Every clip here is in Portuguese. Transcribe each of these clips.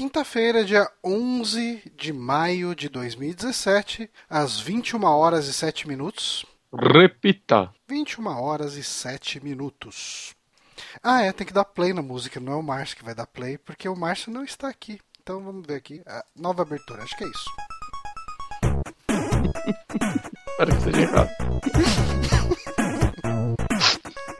quinta-feira, dia 11 de maio de 2017, às 21 horas e 7 minutos. Repita. 21 horas e 7 minutos. Ah, é, tem que dar play na música, não é o Márcio que vai dar play, porque o Márcio não está aqui. Então vamos ver aqui. A nova abertura, acho que é isso. Espero que seja errado.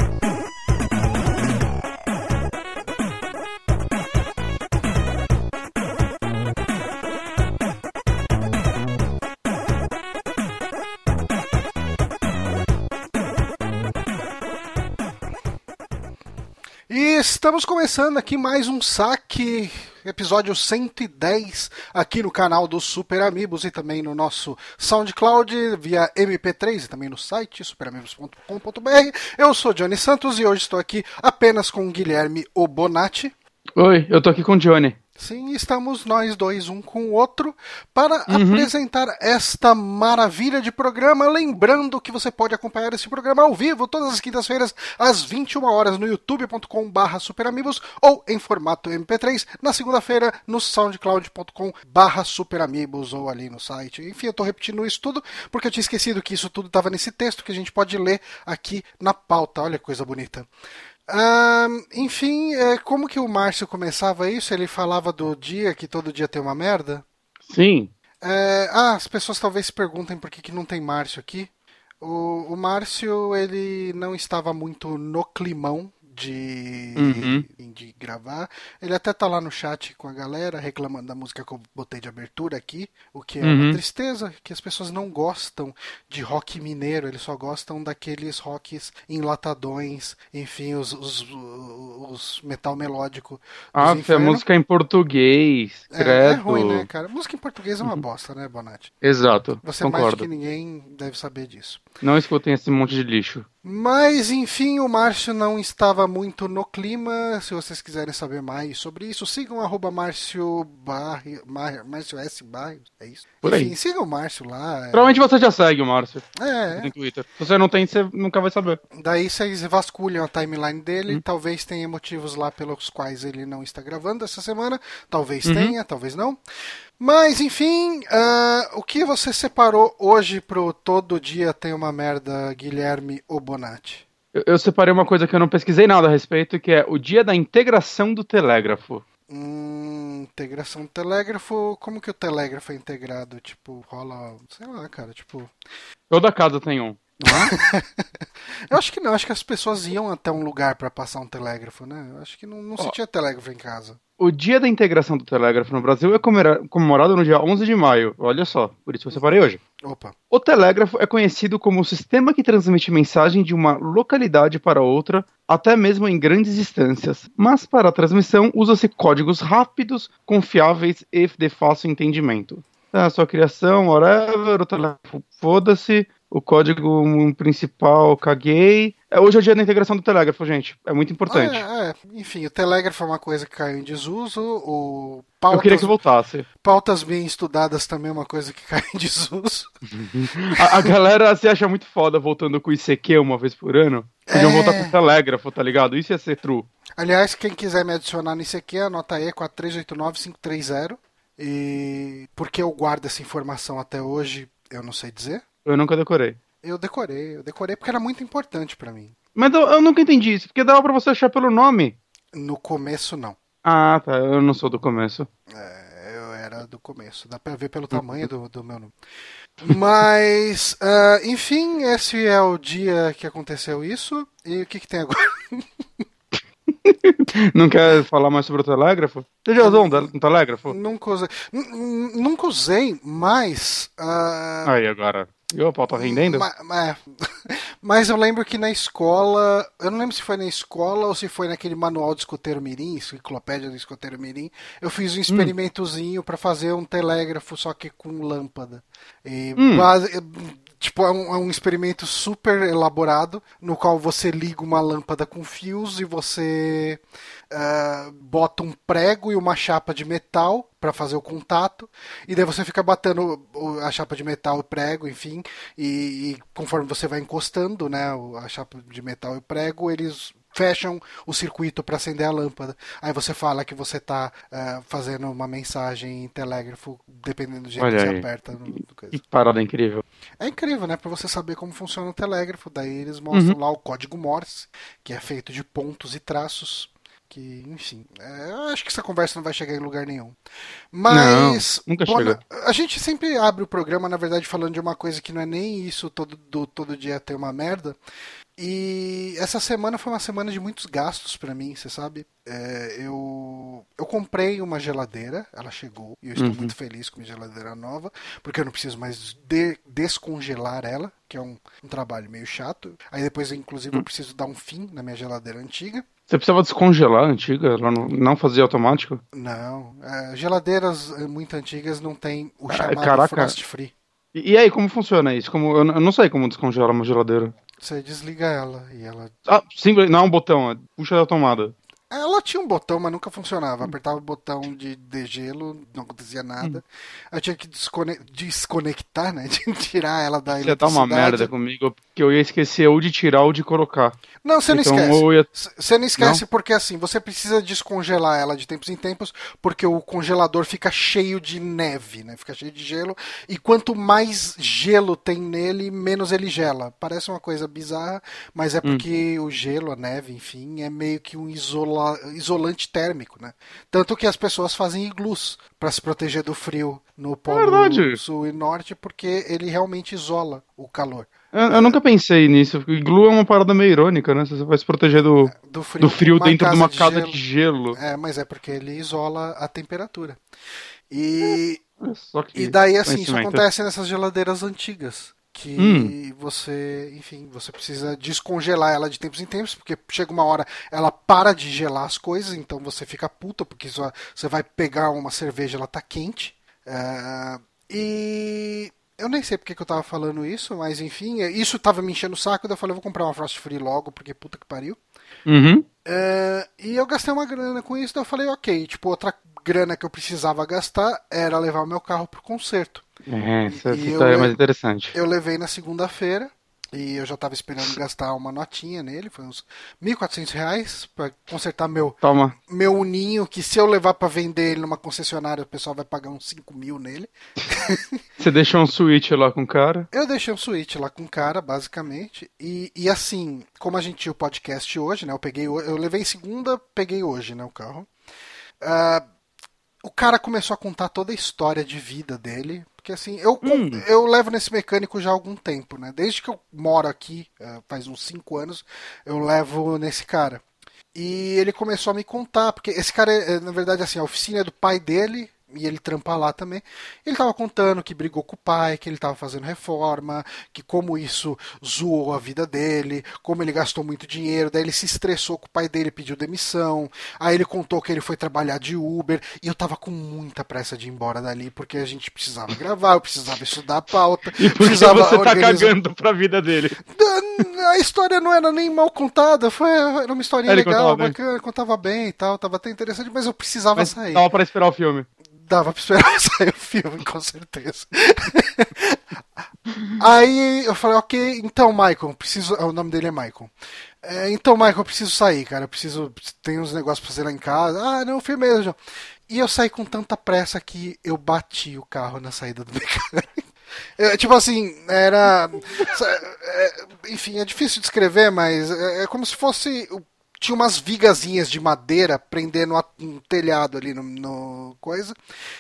E estamos começando aqui mais um saque, episódio 110, aqui no canal do Super Amigos e também no nosso SoundCloud via MP3 e também no site superamigos.com.br. Eu sou Johnny Santos e hoje estou aqui apenas com Guilherme Obonati. Oi, eu tô aqui com o Johnny. Sim, estamos nós dois, um com o outro, para uhum. apresentar esta maravilha de programa. Lembrando que você pode acompanhar esse programa ao vivo todas as quintas-feiras, às 21 horas, no youtube.com/barra superamigos ou em formato MP3, na segunda-feira, no soundcloud.com/barra superamigos ou ali no site. Enfim, eu estou repetindo isso tudo porque eu tinha esquecido que isso tudo estava nesse texto que a gente pode ler aqui na pauta. Olha que coisa bonita. Um, enfim, é, como que o Márcio começava isso? Ele falava do dia, que todo dia tem uma merda? Sim. É, ah, as pessoas talvez se perguntem por que, que não tem Márcio aqui. O, o Márcio, ele não estava muito no climão de, uhum. de gravar. Ele até tá lá no chat com a galera reclamando da música que eu botei de abertura aqui, o que é uhum. uma tristeza, que as pessoas não gostam de rock mineiro, eles só gostam daqueles rocks enlatadões, enfim, os, os, os metal melódico. Ah, é música em português, credo. É, é, ruim, né, cara? Música em português é uma uhum. bosta, né, Bonatti? Exato, Você concordo. mais do que ninguém deve saber disso. Não escutem esse monte de lixo. Mas, enfim, o Márcio não estava muito no clima. Se vocês quiserem saber mais sobre isso, sigam arroba Márcio Márcio S. Barrios. É isso? Por enfim, aí. sigam o Márcio lá. É... Provavelmente você já segue o Márcio. É. No Twitter. Se você não tem, você nunca vai saber. Daí vocês vasculham a timeline dele. Hum. Talvez tenha motivos lá pelos quais ele não está gravando essa semana. Talvez uhum. tenha, talvez não. Mas, enfim, uh, o que você separou hoje pro Todo Dia Tem Uma Merda, Guilherme Obonati? Eu, eu separei uma coisa que eu não pesquisei nada a respeito, que é o dia da integração do telégrafo. Hum, integração do telégrafo, como que o telégrafo é integrado? Tipo, rola, sei lá, cara, tipo... Toda casa tem um. eu acho que não, acho que as pessoas iam até um lugar para passar um telégrafo, né? Eu acho que não, não se tinha telégrafo em casa. O dia da integração do telégrafo no Brasil é comemorado no dia 11 de maio. Olha só, por isso eu separei hoje. Opa. O telégrafo é conhecido como o sistema que transmite mensagem de uma localidade para outra, até mesmo em grandes distâncias. Mas para a transmissão usa-se códigos rápidos, confiáveis e de fácil entendimento. A sua criação, whatever, o telégrafo, foda-se, o código principal, caguei. É, hoje é o dia da integração do telégrafo, gente. É muito importante. Ah, é, é. Enfim, o telégrafo é uma coisa que caiu em desuso. O pautas, Eu queria que voltasse. Pautas bem estudadas também é uma coisa que cai em desuso. a, a, galera se acha muito foda voltando com o ICQ uma vez por ano. Podiam é... voltar com o telégrafo, tá ligado? Isso ia ser true. Aliás, quem quiser me adicionar no ICQ, anota aí 4389530. E por que eu guardo essa informação até hoje, eu não sei dizer. Eu nunca decorei. Eu decorei, eu decorei porque era muito importante para mim. Mas eu, eu, nunca entendi isso, porque dava pra você achar pelo nome. No começo, não. Ah, tá, eu não sou do começo. É, eu era do começo, dá pra ver pelo tamanho do, do meu nome. Mas, uh, enfim, esse é o dia que aconteceu isso. E o que, que tem agora? Não quer falar mais sobre o telégrafo? Você já usou um telégrafo? Nunca usei. Nunca usei, mas. Uh... Aí agora. E o pau tá rendendo? Mas, é. mas eu lembro que na escola. Eu não lembro se foi na escola ou se foi naquele manual de escoteiro mirim, enciclopédia do escoteiro mirim. Eu fiz um hum. experimentozinho hum. para fazer um telégrafo, só que com lâmpada. E hum. base, Tipo, é um, é um, experimento super elaborado, no qual você liga uma lâmpada com fios e você uh, bota um prego e uma chapa de metal para fazer o contato, e daí você fica batendo a chapa de metal e o prego, enfim, e, e, conforme você vai encostando, né, a chapa de metal e o prego, eles fecham o circuito para acender a lâmpada. Aí você fala que você está uh, eh, fazendo uma mensagem em telégrafo, dependendo do jeito Olha que aí. você aperta. No, que parada incrível. É incrível, né? Para você saber como funciona o telégrafo. Daí eles mostram uhum. lá o código Morse, que é feito de pontos e traços que, enfim, é, acho que essa conversa não vai chegar em lugar nenhum. Mas não, nunca bom, chega. a gente sempre abre o programa, na verdade, falando de uma coisa que não é nem isso todo, do, todo dia ter uma merda. E essa semana foi uma semana de muitos gastos para mim, você sabe? É, eu, eu comprei uma geladeira, ela chegou, e eu estou uhum. muito feliz com a geladeira nova, porque eu não preciso mais de, descongelar ela, que é um, um trabalho meio chato. Aí depois, inclusive, uhum. eu preciso dar um fim na minha geladeira antiga. Você precisava descongelar a antiga? Ela não, não fazia automático? Não. É, geladeiras eh, muito antigas não tem o chamado Caraca. frost free. E, e, aí, como funciona isso? Como, eu, eu não sei como descongelar uma geladeira. Você desliga ela e ela. Ah, simples, não é um botão, é puxa da tomada. Ela tinha um botão, mas nunca funcionava. Apertava o botão de degelo, não acontecia nada. Hum. Eu tinha que descone desconectar, né? De tirar ela da Você tá uma merda comigo, que eu ia esquecer ou de tirar ou de colocar. Não, você não então, esquece. Ia... Você não esquece não? porque assim, você precisa descongelar ela de tempos em tempos, porque o congelador fica cheio de neve, né? Fica cheio de gelo. E quanto mais gelo tem nele, menos ele gela. Parece uma coisa bizarra, mas é hum. porque hum. o gelo, a neve, enfim, é meio que um isolamento isolante térmico, né? Tanto que as pessoas fazem iglus para se proteger do frio no polo é sul e norte, porque ele realmente isola o calor. Eu, eu, nunca pensei nisso. Iglu é uma parada meio irônica, né? Você vai se proteger do, é, do frio, do frio dentro de uma de casa gelo. de gelo. É, mas é porque ele isola a temperatura. E, é, e daí, assim, isso acontece nessas geladeiras antigas que hum. você, enfim, você precisa descongelar ela de tempos em tempos, porque chega uma hora ela para de gelar as coisas, então você fica puta, porque você vai pegar uma cerveja, ela tá quente. É, e eu nem sei porque que eu tava falando isso, mas enfim, isso tava me enchendo o saco, daí eu falei, vou comprar uma Frost Free logo, porque puta que pariu. Uhum. É, e eu gastei uma grana com isso, daí eu falei, ok, tipo, outra grana que eu precisava gastar era levar o meu carro pro concerto. É, essa e história é mais interessante. Eu levei na segunda-feira e eu já estava esperando gastar uma notinha nele, foi uns 1.400 reais para consertar meu Toma. meu uninho, que se eu levar para vender ele numa concessionária, o pessoal vai pagar uns 5 mil nele. Você deixou um switch lá com o cara? Eu deixei um switch lá com o cara, basicamente. E, e assim, como a gente tinha o podcast hoje, né? Eu peguei, eu levei segunda, peguei hoje, né, o carro. Uh, o cara começou a contar toda a história de vida dele. Porque assim, eu, hum. eu levo nesse mecânico já há algum tempo, né? Desde que eu moro aqui, é, faz uns 5 anos, eu levo nesse cara. E ele começou a me contar, porque esse cara, é, na verdade, assim, a oficina é do pai dele, e ele trampa lá também. Ele estava contando que brigou com o pai, que ele estava fazendo reforma, que como isso zoou a vida dele, como ele gastou muito dinheiro, daí ele se estressou com o pai dele, pediu demissão. Aí ele contou que ele foi trabalhar de Uber e eu tava com muita pressa de ir embora dali porque a gente precisava gravar, eu precisava estudar a pauta, e precisava você tá organizar... cagando pra vida dele. A história não era nem mal contada, foi era uma historinha ele legal, contava bacana, bem. contava bem e tal, tava até interessante, mas eu precisava mas sair. Tava para esperar o filme dava pra esperar sair o filme, com certeza. Aí eu falei, ok, então, Michael, preciso. O nome dele é Michael. É, então, Michael, eu preciso sair, cara. Eu preciso. Tem uns negócios pra fazer lá em casa. Ah, não, firmeza, E eu saí com tanta pressa que eu bati o carro na saída do mecânico. É, tipo assim, era. É, enfim, é difícil de descrever, mas é, é como se fosse tinha umas vigazinhas de madeira prendendo um telhado ali no, no, coisa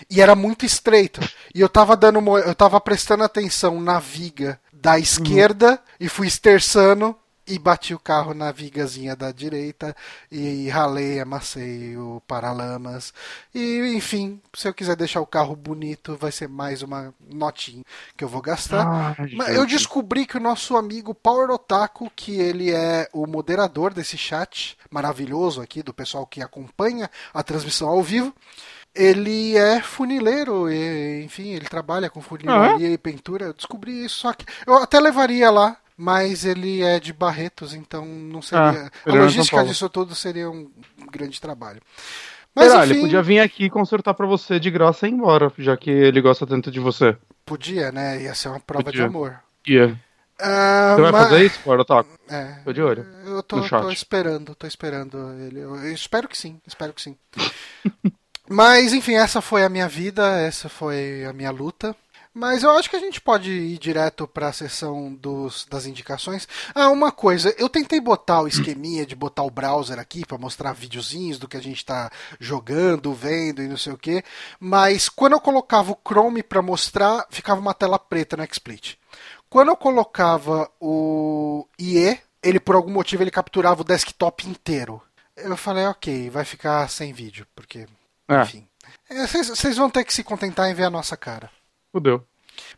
e era muito estreito e eu tava dando eu tava prestando atenção na viga da esquerda uhum. e fui esterçando e bati o carro na vigazinha da direita e ralei, amassei o paralamas. E enfim, se eu quiser deixar o carro bonito, vai ser mais uma notinha que eu vou gastar. Ah, Mas eu descobri que o nosso amigo Power Otaku, que ele é o moderador desse chat maravilhoso aqui do pessoal que acompanha a transmissão ao vivo, ele é funileiro, e, enfim, ele trabalha com funilaria ah, é? e pintura. Eu descobri isso, só que eu até levaria lá mas ele é de Barretos, então não seria. Ah, a logística disso tudo seria um grande trabalho. Mas Pera, enfim, ele podia vir aqui consertar para você de graça e ir embora, já que ele gosta tanto de você. Podia, né? Ia ser uma prova podia. de amor. Ia. Uh, Você vai mas... fazer isso, Fora Otaku? É. Tô de olho. Eu tô, tô esperando, tô esperando ele. Eu, eu espero que sim, espero que sim. mas, enfim, essa foi a minha vida, essa foi a minha luta. Mas eu acho que a gente pode ir direto para a sessão dos, das indicações. Ah, uma coisa, eu tentei botar o esqueminha de botar o browser aqui para mostrar videozinhos do que a gente está jogando, vendo e não sei o que, mas quando eu colocava o Chrome para mostrar, ficava uma tela preta no XSplit. Quando eu colocava o IE, ele por algum motivo ele capturava o desktop inteiro. Eu falei, ok, vai ficar sem vídeo, porque, é. enfim. Vocês é, vão ter que se contentar em ver a nossa cara. Fudeu.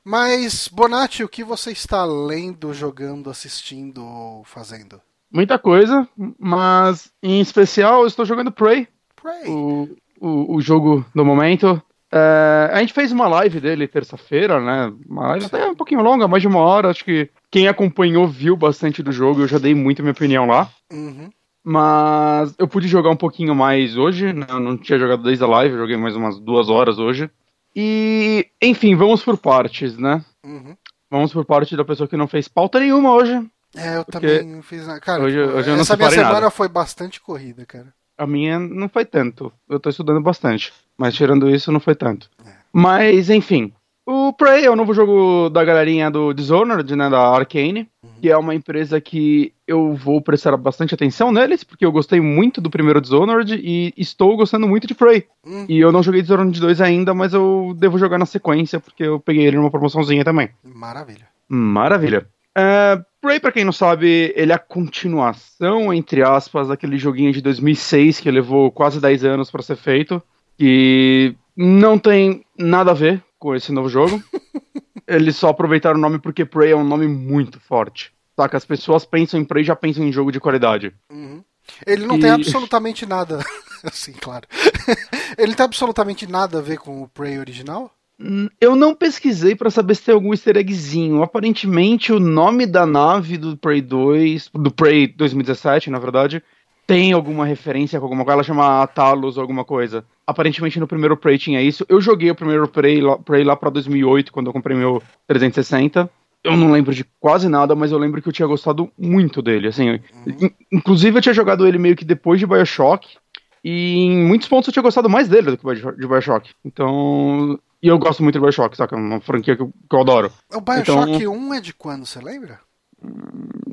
Mas, Bonatti, o que você está lendo, jogando, assistindo ou fazendo? Muita coisa, mas em especial eu estou jogando Prey. Prey. O, o, o jogo do momento. É, a gente fez uma live dele terça-feira, né? Uma live até um pouquinho longa, mais de uma hora. Acho que quem acompanhou viu bastante do jogo. Eu já dei muito minha opinião lá. Uhum. Mas eu pude jogar um pouquinho mais hoje. Né? Eu não tinha jogado desde a live, joguei mais umas duas horas hoje. E, enfim, vamos por partes, né? Uhum. Vamos por parte da pessoa que não fez pauta nenhuma hoje. É, eu também não fiz nada. Cara, hoje, hoje eu não essa minha semana nada. foi bastante corrida, cara. A minha não foi tanto. Eu tô estudando bastante. Mas tirando isso, não foi tanto. É. Mas, enfim. O Prey é o novo jogo da galerinha do Dishonored, né? Da Arcane. Uhum. Que é uma empresa que eu vou prestar bastante atenção neles, porque eu gostei muito do primeiro Dishonored e estou gostando muito de Prey. Uhum. E eu não joguei Dishonored 2 ainda, mas eu devo jogar na sequência, porque eu peguei ele numa promoçãozinha também. Maravilha. Maravilha. Uh, Prey, pra quem não sabe, ele é a continuação, entre aspas, daquele joguinho de 2006 que levou quase 10 anos para ser feito. Que não tem nada a ver com esse novo jogo. Eles só aproveitaram o nome porque Prey é um nome muito forte. Saca? As pessoas pensam em Prey já pensam em jogo de qualidade. Uhum. Ele não e... tem absolutamente nada. Sim, claro. Ele tem absolutamente nada a ver com o Prey original? Hum, eu não pesquisei para saber se tem algum easter eggzinho. Aparentemente, o nome da nave do Prey 2, do Prey 2017, na verdade, tem alguma referência com alguma coisa. Ela chama Talos ou alguma coisa. Aparentemente, no primeiro Prey tinha isso. Eu joguei o primeiro Prey lá, Prey lá pra 2008, quando eu comprei meu 360. Eu não lembro de quase nada, mas eu lembro que eu tinha gostado muito dele. Assim, uhum. inclusive, eu tinha jogado ele meio que depois de Bioshock. E em muitos pontos eu tinha gostado mais dele do que de Bioshock. Então, e eu gosto muito de Bioshock, saca? É uma franquia que eu, que eu adoro. O Bioshock então, 1 é de quando, você lembra?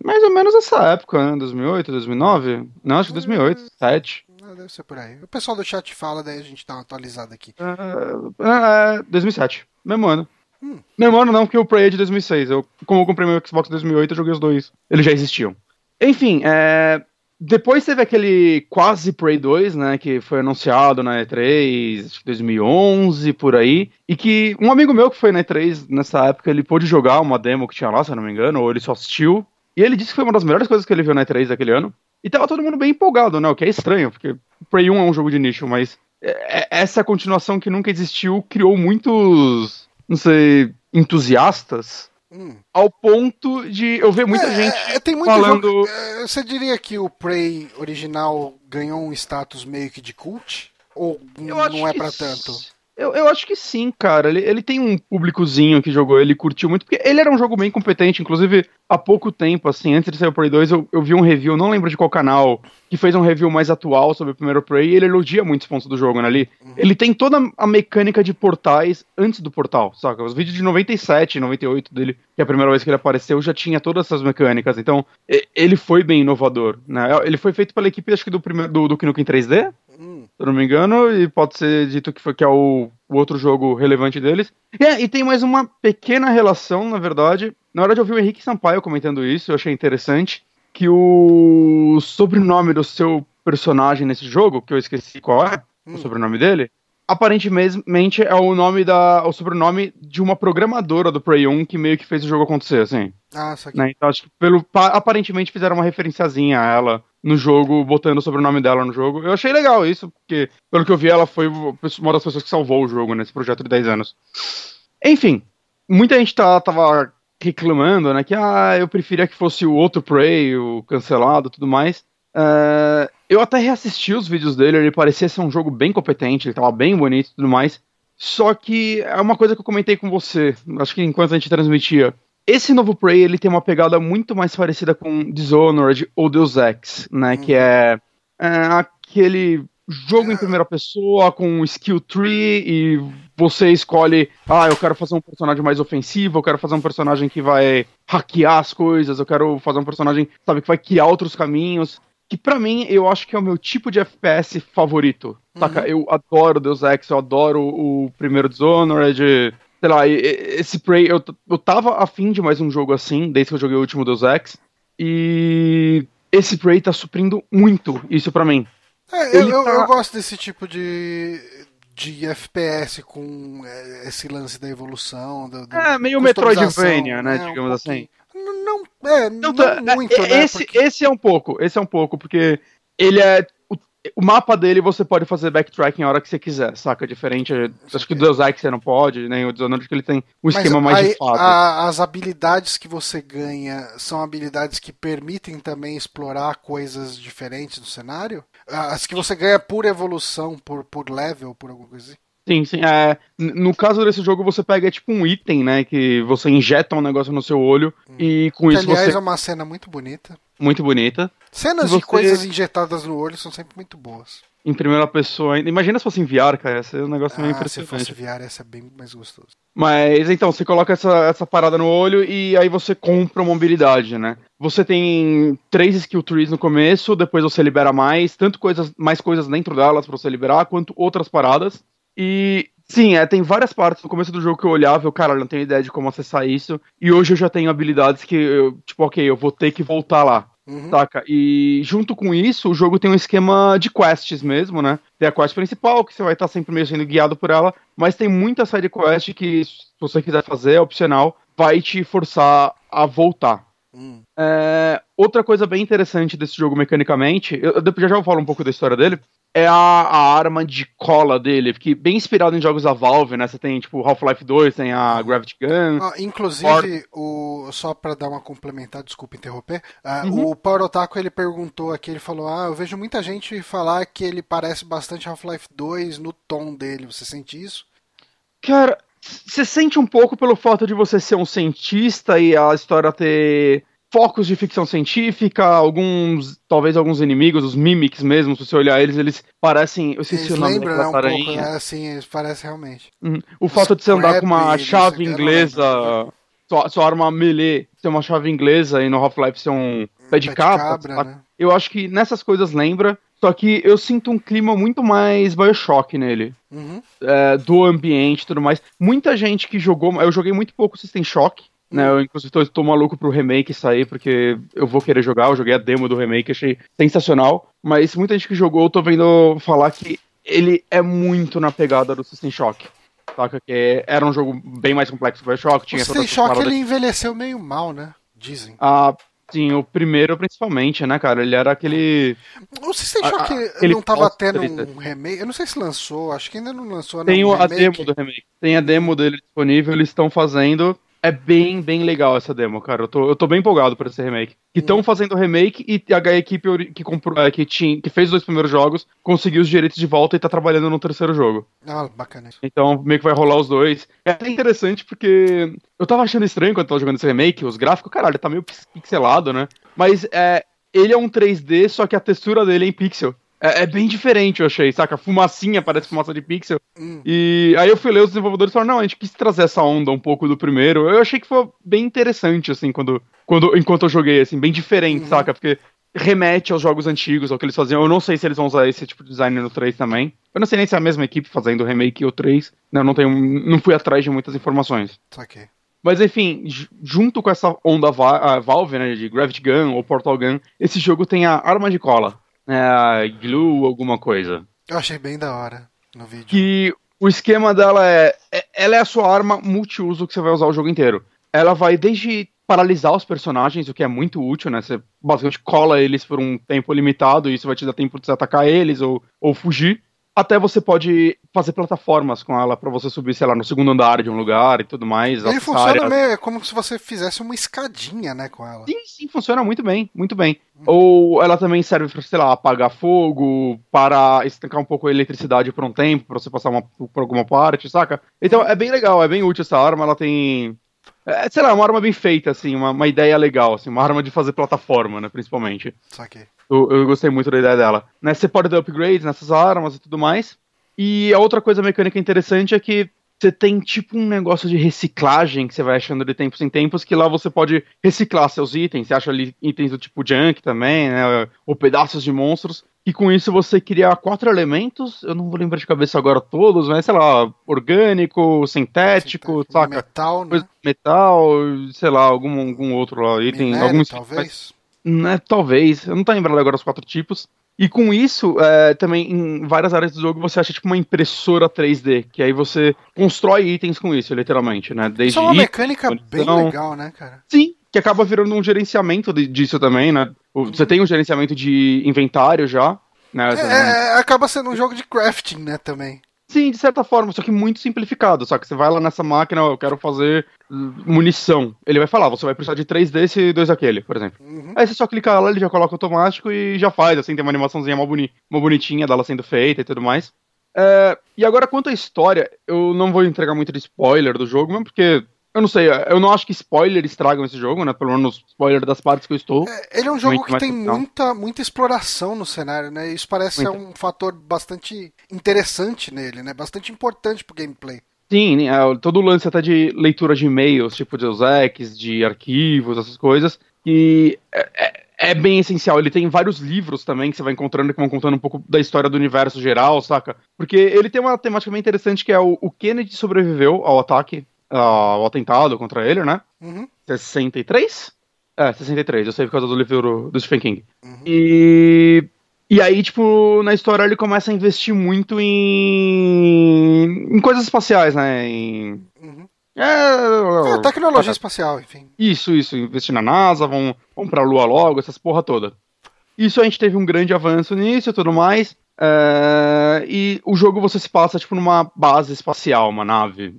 Mais ou menos essa época, né? 2008, 2009? Não, acho que 2008, 2007. Ah, deve ser por aí. O pessoal do chat fala, daí a gente dá uma atualizada aqui. É, é 2007, mesmo ano. Hum. Mesmo ano não, porque o Prey é de 2006. Eu, como eu comprei meu Xbox em 2008, eu joguei os dois. Eles já existiam. Enfim, é, depois teve aquele quase Prey 2, né, que foi anunciado na E3, 2011, por aí, e que um amigo meu que foi na E3 nessa época, ele pôde jogar uma demo que tinha lá, se eu não me engano, ou ele só assistiu, e ele disse que foi uma das melhores coisas que ele viu na E3 daquele ano, e tava todo mundo bem empolgado, né, o que é estranho, porque Prey 1 é um jogo de nicho, mas é, é, essa continuação que nunca existiu criou muitos, não sei, entusiastas Hum. Ao ponto de eu ver muita é, gente é, tem falando. Jogo, é, você diria que o Prey original ganhou um status meio que de cult? Ou eu não é para tanto? Eu, eu acho que sim, cara. Ele, ele tem um públicozinho que jogou, ele curtiu muito, porque ele era um jogo bem competente. Inclusive, há pouco tempo, assim, antes de sair o Prey 2, eu, eu vi um review, não lembro de qual canal, que fez um review mais atual sobre o primeiro Prey, e ele elogia muitos pontos do jogo, né, ali. Uhum. Ele tem toda a mecânica de portais antes do portal, saca? Os vídeos de 97, 98 dele, que é a primeira vez que ele apareceu, já tinha todas essas mecânicas. Então, ele foi bem inovador, né? Ele foi feito pela equipe, acho que do primeiro do, do Knuckles 3D, hum. se eu não me engano, e pode ser dito que, foi, que é o, o outro jogo relevante deles. É, e tem mais uma pequena relação, na verdade. Na hora de ouvir o Henrique Sampaio comentando isso, eu achei interessante que o sobrenome do seu personagem nesse jogo, que eu esqueci qual é, hum. o sobrenome dele, aparentemente é o nome da. o sobrenome de uma programadora do Prey 1 que meio que fez o jogo acontecer, assim. Ah, isso aqui. Né? Então acho que pelo, aparentemente fizeram uma referenciazinha a ela no jogo, botando o sobrenome dela no jogo. Eu achei legal isso, porque, pelo que eu vi, ela foi uma das pessoas que salvou o jogo nesse projeto de 10 anos. Enfim, muita gente tá, tava reclamando, né, que ah, eu preferia que fosse o outro Prey, o cancelado tudo mais. Uh, eu até reassisti os vídeos dele, ele parecia ser um jogo bem competente, ele tava bem bonito e tudo mais. Só que é uma coisa que eu comentei com você, acho que enquanto a gente transmitia. esse novo Prey, ele tem uma pegada muito mais parecida com Dishonored ou Deus Ex, né? Uhum. Que é, é, aquele jogo em primeira pessoa com skill tree e você escolhe, ah, eu quero fazer um personagem mais ofensivo, eu quero fazer um personagem que vai hackear as coisas, eu quero fazer um personagem, sabe, que vai criar outros caminhos. Que para mim, eu acho que é o meu tipo de FPS favorito. Uhum. Saca? Eu adoro Deus Ex, eu adoro o primeiro Dishonored, sei lá, esse Prey, eu, eu tava afim de mais um jogo assim, desde que eu joguei o último Deus Ex, e esse Prey tá suprindo muito isso para mim. É, eu, eu, tá... eu, gosto desse tipo de, de FPS com é, esse lance da evolução. Do, do é, meio Metroidvania, né, né digamos um assim. Não, é, não, tá, não muito, é, né? Esse, porque... esse é um pouco, esse é um pouco, porque ele é o mapa dele você pode fazer backtracking a hora que você quiser, saca? Diferente. Acho que o Deus Ex você não pode, nem o Dishonored que ele tem um esquema mais aí, de fato. as habilidades que você ganha são habilidades que permitem também explorar coisas diferentes no cenário? As que você ganha por evolução, por, por level, por alguma coisa assim? Sim, sim. É, no caso desse jogo, você pega tipo um item, né? Que você injeta um negócio no seu olho hum. e com que, isso aliás, você. é uma cena muito bonita. Muito bonita. Cenas você... de coisas injetadas no olho são sempre muito boas. Em primeira pessoa ainda. Imagina se fosse em VR, cara. Ia ser um negócio ah, meio impressionante. Se fosse VR, ia ser bem mais gostoso. Mas então, você coloca essa, essa parada no olho e aí você compra uma habilidade, né? Você tem três skill trees no começo, depois você libera mais, tanto coisas, mais coisas dentro delas para você liberar, quanto outras paradas. E sim, é, tem várias partes no começo do jogo que eu olhava eu, cara, não tenho ideia de como acessar isso. E hoje eu já tenho habilidades que eu, tipo, ok, eu vou ter que voltar lá. Uhum. Saca? E junto com isso, o jogo tem um esquema de quests mesmo, né? Tem a quest principal, que você vai estar sempre meio sendo guiado por ela, mas tem muita side quest que, se você quiser fazer, é opcional, vai te forçar a voltar. Hum. É, outra coisa bem interessante desse jogo mecanicamente, eu, eu já já vou falar um pouco da história dele, é a, a, arma de cola dele, que bem inspirado em jogos da Valve, né? Você tem tipo Half-Life 2, tem a Gravity Gun. Ah, inclusive, o, só para dar uma complementar, desculpa interromper, uh, uhum. o Power Otaku ele perguntou aqui, ele falou: Ah, eu vejo muita gente falar que ele parece bastante Half-Life 2 no tom dele. Você sente isso? Cara, você sente um pouco pelo fato de você ser um cientista e a história ter focos de ficção científica, alguns, talvez alguns inimigos, os mimics mesmo, se você olhar eles, eles parecem, eu sei se o nome lembra, né, um pouco, é, assim, eles parecem realmente. Uhum. O Os fato de você andar com uma chave inglesa, sua, sua arma melee ser uma chave inglesa e no Half-Life ser um pé de, pé cabra, de cabra né? eu acho que nessas coisas lembra, só que eu sinto um clima muito mais Bioshock nele. Uhum. É, do ambiente e tudo mais. Muita gente que jogou. Eu joguei muito pouco System Shock. Né, eu, inclusive, tô, tô, maluco pro remake sair, porque eu vou querer jogar. Eu joguei a demo do remake, achei sensacional. Mas muita gente que jogou, eu tô vendo falar que ele é muito na pegada do System Shock. Saca? Que era um jogo bem mais complexo que o Bioshock. Tinha o System Shock ele envelheceu meio mal, né? Dizem. Ah, sim, o primeiro principalmente, né, cara? Ele era aquele. O System Shock a, não tava tendo um remake. Eu não sei se lançou, acho que ainda não lançou. Tem não, um a demo do remake. Tem a demo dele disponível, eles estão fazendo. É bem, bem legal essa demo, cara. Eu tô, eu tô bem empolgado por esse remake. Que estão hum. fazendo o remake e a equipe que, comprou, é, que, tinha, que fez os dois primeiros jogos conseguiu os direitos de volta e tá trabalhando no terceiro jogo. Ah, bacana. Então meio que vai rolar os dois. É até interessante porque eu tava achando estranho quando eu tava jogando esse remake, os gráficos, caralho, tá meio pixelado, né? Mas é, ele é um 3D, só que a textura dele é em pixel. É, é, bem diferente, eu achei, saca? Fumacinha, parece fumaça de pixel. Hum. E aí eu fui ler os desenvolvedores e falaram, não, a gente quis trazer essa onda um pouco do primeiro. Eu achei que foi bem interessante, assim, quando, quando enquanto eu joguei, assim, bem diferente, uhum. saca? Porque remete aos jogos antigos, ao que eles faziam. Eu não sei se eles vão usar esse tipo de design no 3 também. Eu não sei nem se é a mesma equipe fazendo o remake ou 3. Não, não, tenho, não fui atrás de muitas informações. Ok. Mas enfim, junto com essa onda Valve, né, de Gravity Gun ou Portal Gun, esse jogo tem a arma de cola é, glue alguma coisa. Eu achei bem da hora no vídeo. Que o esquema dela é, é, ela é a sua arma multiuso que você vai usar o jogo inteiro. Ela vai desde paralisar os personagens, o que é muito útil, né? Você basicamente cola eles por um tempo limitado e isso vai te dar tempo de você atacar eles ou, ou fugir até você pode fazer plataformas com ela para você subir, sei lá, no segundo andar de um lugar e tudo mais. Ele funciona meio, é como se você fizesse uma escadinha, né, com ela. Sim, sim, funciona muito bem, muito bem. Hum. Ou ela também serve para, sei lá, apagar fogo, para estancar um pouco a eletricidade por um tempo, para você passar uma, por alguma parte, saca? Então é bem legal, é bem útil essa arma, ela tem É, sei lá, uma arma bem feita, assim, uma, uma ideia legal, assim, uma arma de fazer plataforma, né, principalmente. Saquei. Eu, eu gostei muito da ideia dela. Né, você pode dar upgrades nessas armas e tudo mais. E a outra coisa mecânica interessante é que você tem tipo um negócio de reciclagem que você vai achando de tempos em tempos, que lá você pode reciclar seus itens. Você acha ali itens do tipo junk também, né? Ou pedaços de monstros. E com isso você cria quatro elementos, eu não vou lembrar de cabeça agora todos, mas sei lá, orgânico, sintético, sintético saca? Metal, né? Metal, sei lá, algum, algum outro lá, item. Minério, alguns, talvez? Né, talvez, eu não tô lembrando agora os quatro tipos. E com isso, é, também em várias áreas do jogo você acha tipo uma impressora 3D, que aí você constrói itens com isso, literalmente, né? Desde Isso é uma itens, mecânica bem munição. legal, né, cara? Sim, que acaba virando um gerenciamento de- disso também, né? Você tem um gerenciamento de inventário já, né? É, é, acaba sendo um jogo de crafting, né, também. Sim, de certa forma, só que muito simplificado. Só que você vai lá nessa máquina, eu quero fazer uh, munição. Ele vai falar, você vai precisar de três desse e dois daquele, por exemplo. Uhum. Aí você só clica lá, ele já coloca automático e já faz, assim, tem uma animaçãozinha mó, boni mó bonitinha dela sendo feita e tudo mais. É, e agora, quanto à história, eu não vou entregar muito de spoiler do jogo, mesmo porque, eu não sei, eu não acho que spoiler estragam esse jogo, né? Pelo menos spoiler das partes que eu estou. É, Ele é um jogo que tem muita, muita exploração no cenário, né? Isso parece ser um fator bastante interessante nele, né? Bastante importante pro gameplay. Sim, é, todo o lance até de leitura de e-mails, tipo de Ex, de arquivos, essas coisas, que é, é- é bem essencial. Ele tem vários livros também que você vai encontrando que vão contando um pouco da história do universo geral, saca? Porque ele tem uma temática bem interessante que é o, o Kennedy sobreviveu ao ataque, ao atentado contra ele, né? Uhum. 63? É, 63, eu sei por causa do livro do Stephen King. Uhum. E. E aí, tipo, na história ele começa a investir muito em. em coisas espaciais, né? Em. Uhum. É, É, tecnologia espacial, enfim. Isso, isso, investir na NASA, vão, vão pra Lua logo, essas porra toda. Isso a gente teve um grande avanço nisso e tudo mais. é, e o jogo você se passa, tipo, numa base espacial, uma nave.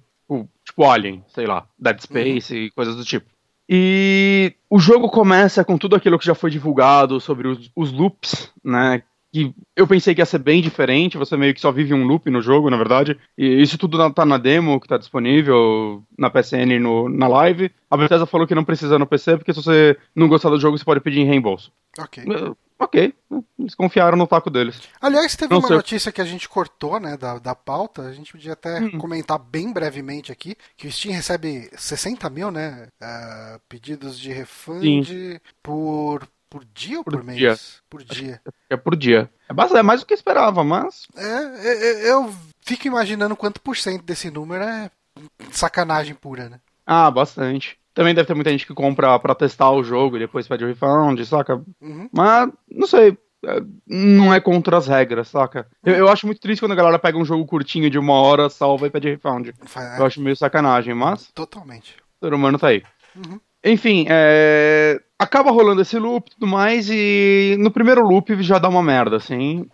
Tipo, Alien, sei lá, Dead Space e coisas do tipo. E o jogo começa com tudo aquilo que já foi divulgado sobre os, os loops, né? Que eu pensei que ia ser bem diferente, você meio que só vive um loop no jogo, na verdade. E isso tudo tá na demo, que tá disponível na PSN e no, na live. A Bethesda falou que não precisa no PC, porque se você não gostar do jogo, você pode pedir em reembolso. Ok. Eh, Ok, eles confiaram no taco deles. Aliás, teve Não uma sei. notícia que a gente cortou, né, da, da pauta. A gente podia até Hum. comentar bem brevemente aqui que o Steam recebe 60 mil, né, ah, pedidos de refund por, por dia ou por, Por mês? dia. Por dia. É por dia. É, é mais do que eu esperava, mas. É, é, é, eu fico imaginando quanto por cento desse número é sacanagem pura, né? Ah, bastante. Também deve ter muita gente que compra pra testar o jogo e depois pede o refund, saca? Uhum. Mas, não sei. é, Não é contra as regras, saca? Eu, eu acho muito triste quando a galera pega um jogo curtinho de uma hora, salva e pede refund. Eu acho meio sacanagem, mas Totalmente. o ser humano tá aí. Uhum. Enfim, é, acaba rolando esse loop e tudo mais, e no primeiro loop já dá uma merda, assim.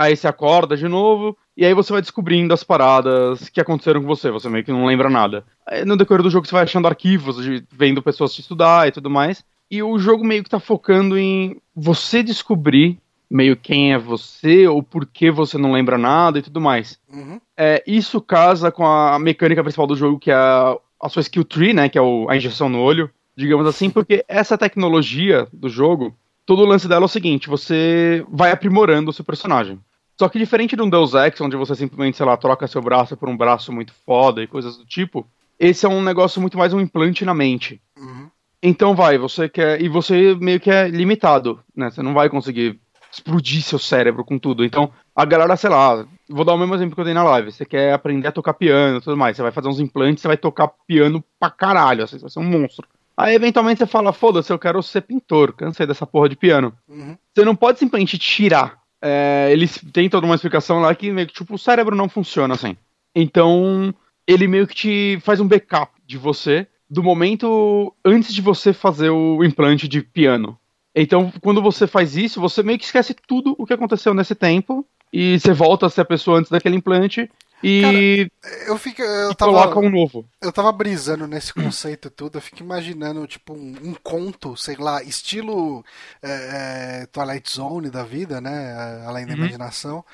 Aí você acorda de novo, e aí você vai descobrindo as paradas que aconteceram com você, você meio que não lembra nada. Aí, no decorrer do jogo você vai achando arquivos, vendo pessoas te estudar e tudo mais. E o jogo meio que tá focando em você descobrir meio quem é você, ou por que você não lembra nada e tudo mais. Uhum. É, isso casa com a mecânica principal do jogo, que é a, a sua skill tree, né? Que é o- a injeção no olho, digamos assim, porque essa tecnologia do jogo, todo o lance dela é o seguinte: você vai aprimorando o seu personagem. Só que diferente de um Deus Ex, onde você simplesmente, sei lá, troca seu braço por um braço muito foda e coisas do tipo, esse é um negócio muito mais um implante na mente. Uhum. Então vai, você quer. E você meio que é limitado, né? Você não vai conseguir explodir seu cérebro com tudo. Então, a galera, sei lá, vou dar o mesmo exemplo que eu dei na live. Você quer aprender a tocar piano e tudo mais. Você vai fazer uns implantes, você vai tocar piano pra caralho, assim, você vai ser um monstro. Aí, eventualmente, você fala, foda-se, eu quero ser pintor, cansei dessa porra de piano. Uhum. Você não pode simplesmente tirar. É, eles têm toda uma explicação lá que meio que, tipo, o cérebro não funciona assim. Então, ele meio que te faz um backup de você do momento antes de você fazer o implante de piano. Então, quando você faz isso, você meio que esquece tudo o que aconteceu nesse tempo e você volta a ser a pessoa antes daquele implante e, Eu fico. Eu e tava, coloca um novo. eu tava brisando nesse conceito tudo, eu fico imaginando, tipo, um, um conto, sei lá, estilo é, é, Twilight Zone da vida, né? Além da Uhum. imaginação.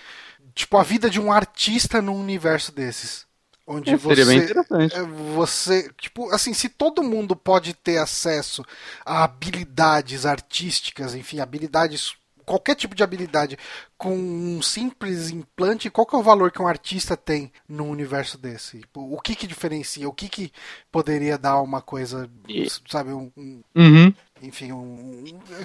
Tipo, a vida de um artista num universo desses. Onde é, você, bem interessante. É, você, tipo, assim, se todo mundo pode ter acesso a habilidades artísticas, enfim, habilidades qualquer tipo de habilidade com um simples implante, qual que é o valor que um artista tem num universo desse? Tipo, o que que diferencia? O que que poderia dar uma coisa, sabe, um, um uhum. enfim, um,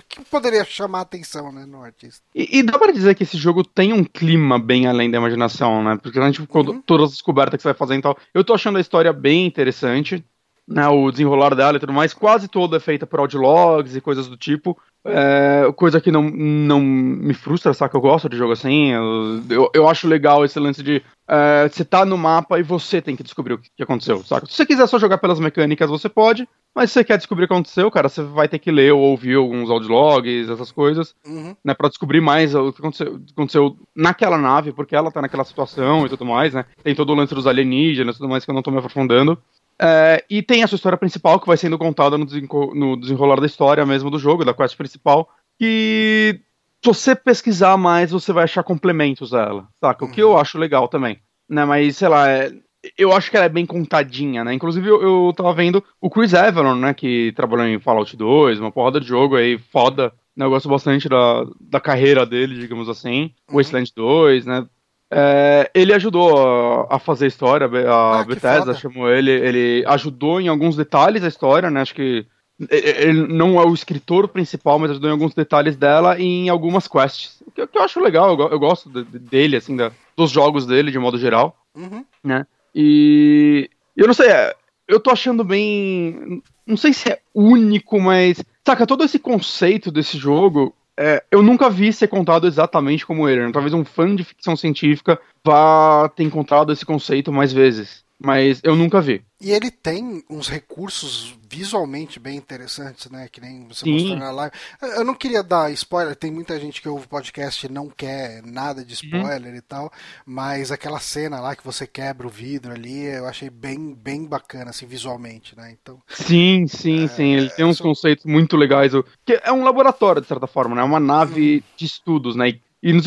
que poderia chamar a atenção, né, no artista? E, e, dá para dizer que esse jogo tem um clima bem além da imaginação, né? Porque a gente uhum. todas as descobertas que você vai fazer e tal. Eu tô achando a história bem interessante. Né, o desenrolar dela e tudo mais, quase toda é feita por audiologs e coisas do tipo. É, coisa que não, não me frustra, saca? Eu gosto de jogo assim. Eu, eu, eu acho legal esse lance de é, você tá no mapa e você tem que descobrir o que, que, aconteceu, saca? Se você quiser só jogar pelas mecânicas, você pode. Mas se você quer descobrir o que aconteceu, cara, você vai ter que ler ou ouvir alguns audiologs, essas coisas, uhum. né? Pra descobrir mais o que aconteceu, aconteceu, naquela nave, porque ela tá naquela situação e tudo mais, né? Tem todo o lance dos alienígenas e tudo mais que eu não tô me aprofundando. É, e tem a sua história principal que vai sendo contada no, no desenrolar da história mesmo do jogo, da quest principal. Que se você pesquisar mais, você vai achar complementos a ela, saca? O que eu uhum. acho legal também. Né? Mas, sei lá, é, eu acho que ela é bem contadinha, né? Inclusive, eu, eu tava vendo o Chris Avalon, né? Que trabalhou em Fallout 2, uma porrada de jogo aí, foda. Né? Eu gosto bastante da, da carreira dele, digamos assim. Uhum. Wasteland 2, né? É, ele ajudou a, fazer a história, a ah, Bethesda chamou ele, ele ajudou em alguns detalhes a história, né? Acho que ele não é o escritor principal, mas ajudou em alguns detalhes dela e em algumas quests. O que, eu acho legal, eu, gosto de, de, dele, assim, da, dos jogos dele de modo geral, uhum. né? E eu não sei, é, eu tô achando bem. Não sei se é único, mas. Saca, todo esse conceito desse jogo é, eu nunca vi ser contado exatamente como ele. Né? Talvez um fã de ficção científica vá ter encontrado esse conceito mais vezes. Mas eu nunca vi. E ele tem uns recursos visualmente bem interessantes, né? Que nem você Sim. mostrou na live. Eu não queria dar spoiler, tem muita gente que ouve o podcast e não quer nada de uhum. spoiler uhum. e tal, mas aquela cena lá que você quebra o vidro ali, eu achei bem, bem bacana, assim, visualmente, né? Então, sim, sim, é, sim. Ele tem uns conceitos muito legais. Que é um laboratório, de certa forma, né? É uma nave uhum. de estudos, né? E no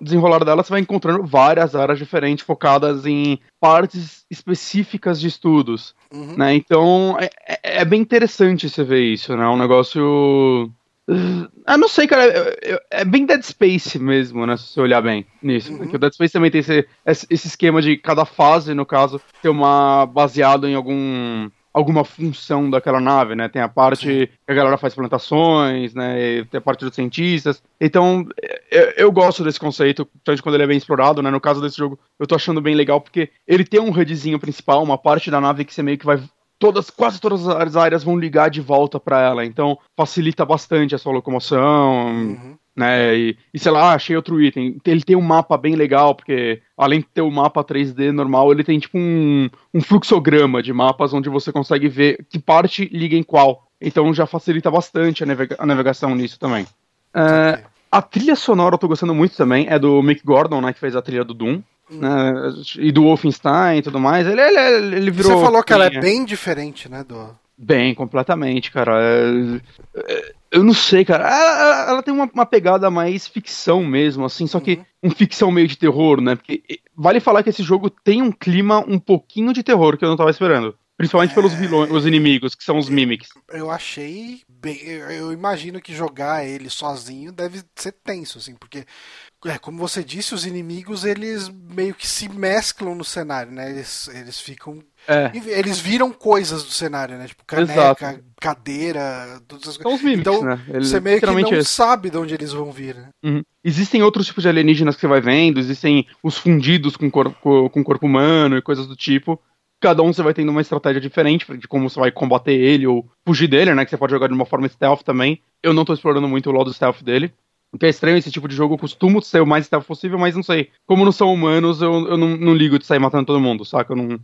desenrolar, dela você vai encontrando várias áreas diferentes focadas em partes específicas de estudos. Uhum. Né? Então é, é, é, bem interessante você ver isso, né? É um negócio. Eu ah, não sei, cara. É, é, é, bem Dead Space mesmo, né? Se você olhar bem nisso. Uhum. Porque o Dead Space também tem esse, esse esquema de cada fase, no caso, ter uma. baseado em algum alguma função daquela nave, né? Tem a parte Sim. que a galera faz plantações, né? tem a parte dos cientistas. Então, eu, eu gosto desse conceito, principalmente quando ele é bem explorado, né? No caso desse jogo, eu tô achando bem legal, porque ele tem um redzinho principal, uma parte da nave que você meio que vai todas, quase todas as áreas vão ligar de volta para ela, então facilita bastante a sua locomoção. Uhum né? E, e, sei lá, achei outro item. Ele tem um mapa bem legal, porque além de ter o um mapa 3D normal, ele tem tipo um, um fluxograma de mapas onde você consegue ver que parte liga em qual. Então já facilita bastante a, navega a navegação nisso também. É, a trilha sonora eu tô gostando muito também, é do Mick Gordon, né, que fez a trilha do Doom. Hum. Né, e do Wolfenstein e tudo mais. Ele, ele, ele virou. Você falou que ela é bem diferente, né? Do... Bem, completamente, cara. É, é, eu não sei, cara. Ela, ela tem uma, uma, pegada mais ficção mesmo, assim, só que uhum. um ficção meio de terror, né? Porque vale falar que esse jogo tem um clima um pouquinho de terror que eu não tava esperando. Principalmente é... pelos vilões, os inimigos, que são os mimics. Eu achei bem. Eu imagino que jogar ele sozinho deve ser tenso, assim, porque é, como você disse, os inimigos eles meio que se mesclam no cenário, né? Eles, eles ficam. É. Eles viram coisas do cenário, né? Tipo caneca, Exato. cadeira, todas as coisas. Mimics, então né? Eles, você meio que não é. sabe de onde eles vão vir, né? Uhum. Existem outros tipos de alienígenas que você vai vendo, existem os fundidos com corpo, com corpo humano e coisas do tipo. Cada um você vai tendo uma estratégia diferente de como você vai combater ele ou fugir dele, né? Que você pode jogar de uma forma stealth também. Eu não tô explorando muito o lado stealth dele. O que é estranho esse tipo de jogo, eu costumo ser o mais stealth possível, mas não sei. Como não são humanos, eu, eu não, não ligo de sair matando todo mundo, saca? Eu não,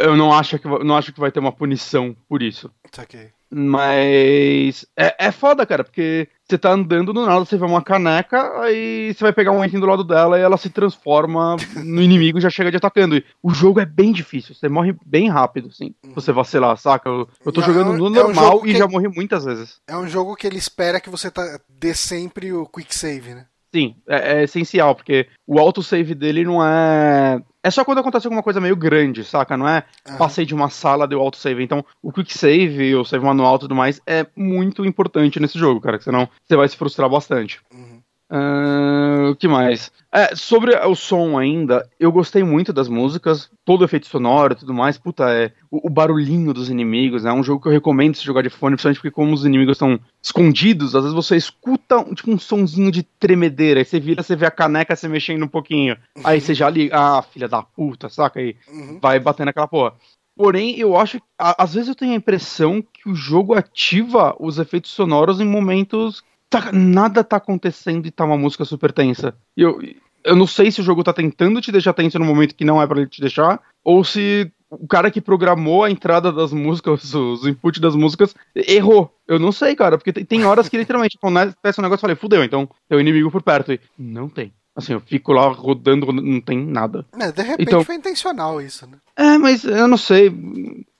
eu não acho que, não acho que vai ter uma punição por isso. Okay. Mas é, é foda, cara, porque você tá andando do nada, você vê uma caneca, aí você vai pegar um item do lado dela e ela se transforma no inimigo e já chega de atacando. E o jogo é bem difícil, você morre bem rápido, assim. Uhum. Você vacilar, saca? Eu, eu tô jogando no é normal um e já morri muitas vezes. É um jogo que ele espera que você tá, dê sempre o quick save, né? Sim, é, é essencial, porque o autosave dele não é. É É só quando acontece alguma coisa meio grande, saca? Não é passei de uma sala, deu autosave. Então, o quick save, o save manual e tudo mais é muito importante nesse jogo, cara, que senão você vai se frustrar bastante. Uhum. Uh, o que mais? É, sobre o som ainda, eu gostei muito das músicas, todo o efeito sonoro e tudo mais. Puta, é o, o, barulhinho dos inimigos, né? É um jogo que eu recomendo se jogar de fone, principalmente porque como os inimigos estão escondidos, às vezes você escuta um, tipo um sonzinho de tremedeira, aí você vira, você vê a caneca se mexendo um pouquinho. Uhum. Aí você já liga, ah, filha da puta, saca? Aí uhum. vai batendo aquela porra. Porém, eu acho que às vezes eu tenho a impressão que o jogo ativa os efeitos sonoros em momentos tá, nada tá acontecendo e tá uma música super tensa. E eu, eu não sei se o jogo tá tentando te deixar tenso no momento que não é para ele te deixar, ou se o cara que programou a entrada das músicas, os inputs das músicas, errou. Eu não sei, cara, porque tem, horas que literalmente acontece um negócio e falei, fudeu, então tem um inimigo por perto. E não tem. Assim, eu fico lá rodando, não tem nada. É, de repente então, foi intencional isso, né? É, mas eu não sei.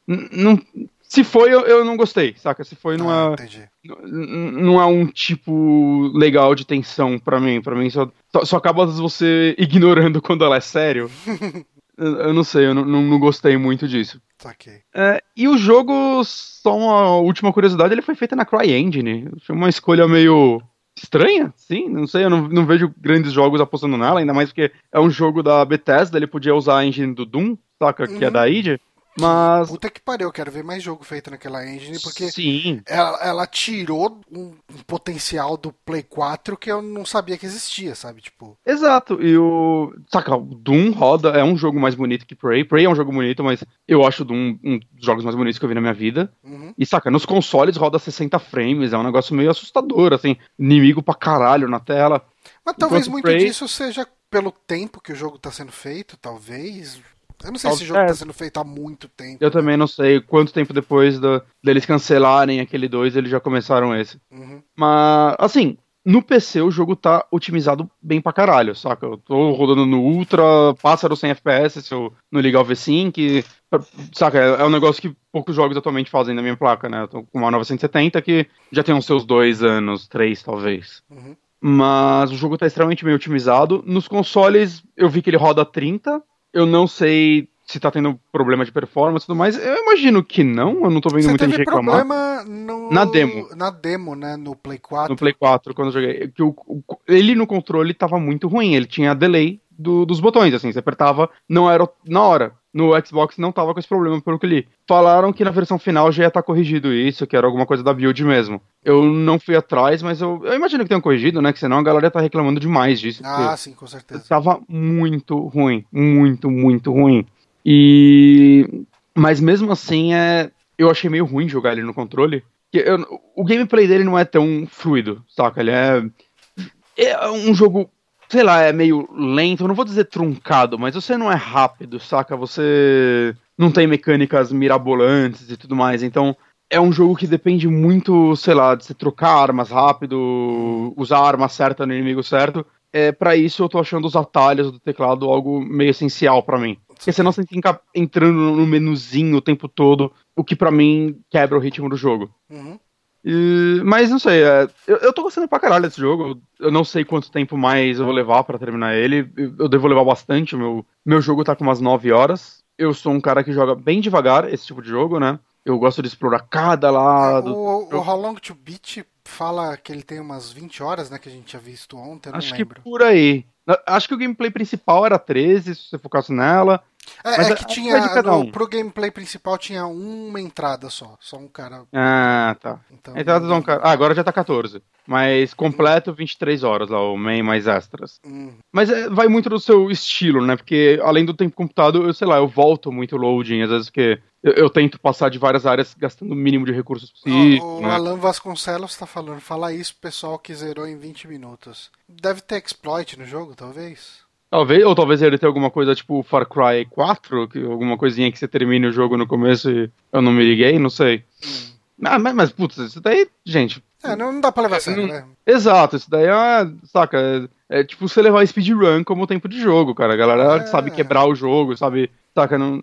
Não, se foi, eu, eu não gostei, saca? Se foi, não ah, é. Não é um tipo legal de tensão para mim. para mim só, só acaba você ignorando quando ela é sério. eu, não sei, eu não, não, gostei muito disso. Okay. É, e o jogo, só uma última curiosidade, ele foi feito na CryEngine. Foi uma escolha meio estranha, sim, não sei, eu não, não vejo grandes jogos apostando nela, ainda mais porque é um jogo da Bethesda, ele podia usar a engine do Doom, saca, que é uhum. da id mas. Puta que pariu, eu quero ver mais jogo feito naquela engine, porque Sim. Ela, ela tirou um, um, potencial do Play 4 que eu não sabia que existia, sabe? Tipo. Exato, e o. Saca, o Doom roda, é um jogo mais bonito que Prey. Prey é um jogo bonito, mas eu acho Doom um dos jogos mais bonitos que eu vi na minha vida. Uhum. E saca, nos consoles roda 60 frames, é um negócio meio assustador, assim, inimigo pra caralho na tela. Mas talvez muito Prey... disso seja pelo tempo que o jogo tá sendo feito, talvez. Eu não sei se esse jogo é. tá sendo feito há muito tempo. Eu né? também não sei quanto tempo depois do, deles cancelarem aquele 2 eles já começaram esse. Uhum. Mas, assim, no PC o jogo tá otimizado bem pra caralho, saca? Eu tô rodando no Ultra, pássaro sem FPS se eu não ligar o V-Sync, saca? É, é um negócio que poucos jogos atualmente fazem na minha placa, né? Eu tô com uma 970 que já tem uns seus dois anos, três talvez. Uhum. Mas o jogo tá extremamente bem otimizado. Nos consoles eu vi que ele roda 30, eu não sei se tá tendo problema de performance e tudo mais. Eu imagino que não, eu não tô vendo Você muita gente reclamar. problema no... na demo. Na demo, né? No Play 4. No Play 4, quando eu joguei. Que o, o, ele no controle tava muito ruim, ele tinha delay do, dos botões, assim, você apertava, não era na hora. No Xbox não tava com esse problema, pelo que li. Falaram que na versão final já ia estar tá corrigido isso, que era alguma coisa da build mesmo. Eu não fui atrás, mas eu, eu imagino que tenham corrigido, né? Que senão a galera ia tá reclamando demais disso. Ah, sim, com certeza. Tava muito ruim. Muito, muito ruim. E. Mas mesmo assim, é... eu achei meio ruim jogar ele no controle. Eu... O gameplay dele não é tão fluido, saca? Ele é. É um jogo sei lá, é meio lento, não vou dizer truncado, mas você não é rápido, saca? Você não tem mecânicas mirabolantes e tudo mais, então é um jogo que depende muito, sei lá, de você trocar armas rápido, usar a arma certa no inimigo certo. É, para isso eu tô achando os atalhos do teclado algo meio essencial para mim. Porque senão você ficar entrando no menuzinho o tempo todo, o que para mim quebra o ritmo do jogo. Uhum. E, mas não sei, é, eu, eu tô gostando pra caralho desse jogo. Eu não sei quanto tempo mais eu vou levar para terminar ele. Eu, eu devo levar bastante. Meu, meu jogo tá com umas 9 horas. Eu sou um cara que joga bem devagar esse tipo de jogo, né? Eu gosto de explorar cada lado. O, o How Long to Beat fala que ele tem umas 20 horas, né? Que a gente tinha visto ontem. Acho lembro. que por aí. Acho que o gameplay principal era 13, se você focasse nela. É, é que tinha. No, um. Pro gameplay principal tinha uma entrada só. Só um cara. Ah, tá. Então, entrada um cara. Ah, agora já tá 14. Mas completo 23 horas lá, o main mais extras. Hum. Mas é, vai muito do seu estilo, né? Porque além do tempo computado, eu sei lá, eu volto muito loading, às vezes que eu, eu, tento passar de várias áreas gastando o mínimo de recursos possível. O, o né? Alan Vasconcelos tá falando, fala isso pro pessoal que zerou em 20 minutos. Deve ter exploit no jogo, talvez? Talvez, ou talvez ele tenha alguma coisa tipo Far Cry 4, que, alguma coisinha que você termine o jogo no começo e eu não me liguei, não sei. Hum. Ah, mas, mas, putz, isso daí, gente. É, não, não dá pra levar a sério, né? Exato, isso daí é, saca, é, é, tipo você levar speedrun como tempo de jogo, cara. A galera é. sabe quebrar o jogo, sabe, saca, não...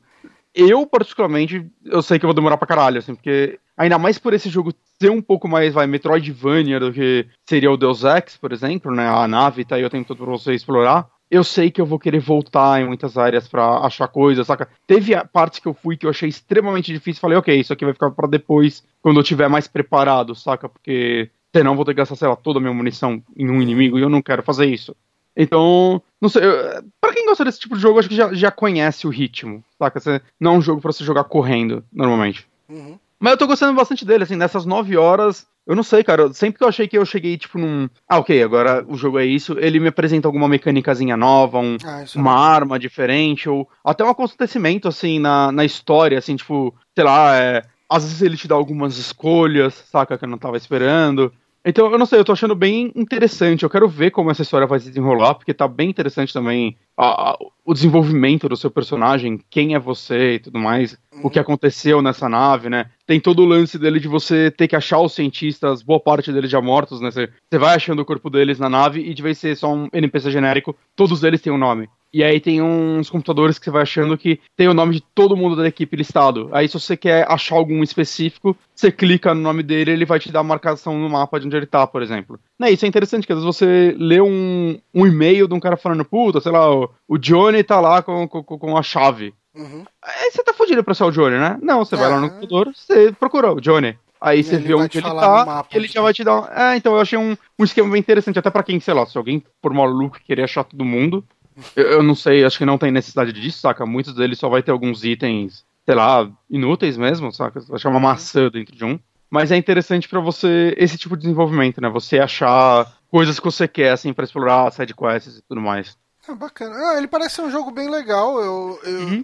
Eu, particularmente, eu sei que eu vou demorar pra caralho, assim, porque ainda mais por esse jogo ser um pouco mais, vai, Metroidvania do que seria o Deus Ex, por exemplo, né? A nave tá aí o tempo todo pra você explorar. Eu sei que eu vou querer voltar em muitas áreas para achar coisas, saca? Teve partes que eu fui que eu achei extremamente difícil, falei, ok, isso aqui vai ficar para depois, quando eu tiver mais preparado, saca? Porque senão vou ter que gastar, sei lá, toda a minha munição em um inimigo e eu não quero fazer isso. Então, não sei, para quem gosta desse tipo de jogo, acho que já, já conhece o ritmo, saca? Você, não é um jogo para você jogar correndo, normalmente. Uhum. Mas eu tô gostando bastante dele, assim, nessas nove horas. Eu não sei, cara. Sempre que eu achei que eu cheguei, tipo, num. Ah, ok, agora o jogo é isso. Ele me apresenta alguma mecânicazinha nova, um, ah, é uma é arma diferente, ou até um acontecimento, assim, na, na história, assim, tipo, sei lá, é, às vezes ele te dá algumas escolhas, saca, que eu não tava esperando. Então, eu não sei, eu tô achando bem interessante. Eu quero ver como essa história vai se desenrolar, porque tá bem interessante também a, a, o desenvolvimento do seu personagem, quem é você e tudo mais, uhum. o que uhum. aconteceu nessa nave, né? Tem todo o lance dele de você ter que achar os cientistas, boa parte deles já mortos, né? Você, você vai achando o corpo deles na nave e de vez ser só um NPC genérico, todos eles têm um nome. E aí tem uns computadores que você vai achando que tem o nome de todo mundo da equipe listado. Aí se você quer achar algum específico, você clica no nome dele ele vai te dar a marcação no mapa de onde ele tá, por exemplo. Né, isso é interessante, que às vezes você lê um, um e-mail de um cara falando, puta, sei lá, o, o Johnny tá lá com, com, com a chave. Uhum. Aí você tá fudido pra ser o Johnny, né? Não, você é. vai lá no computador, você procura o Johnny. Aí você vê onde ele tá, mapa, ele já vai te dar. Um... É, então eu achei um, um esquema bem interessante, até para quem, sei lá, se alguém por maluco querer achar todo mundo, eu, eu, não sei, acho que não tem necessidade disso, saca? Muitos deles só vai ter alguns itens, sei lá, inúteis mesmo, saca? Acho que é uma maçã dentro de um. Mas é interessante para você, esse tipo de desenvolvimento, né? Você achar coisas que você quer, assim, pra explorar sidequests e tudo mais. Ah, bacana. Ah, ele parece ser um jogo bem legal. Eu, eu, uhum.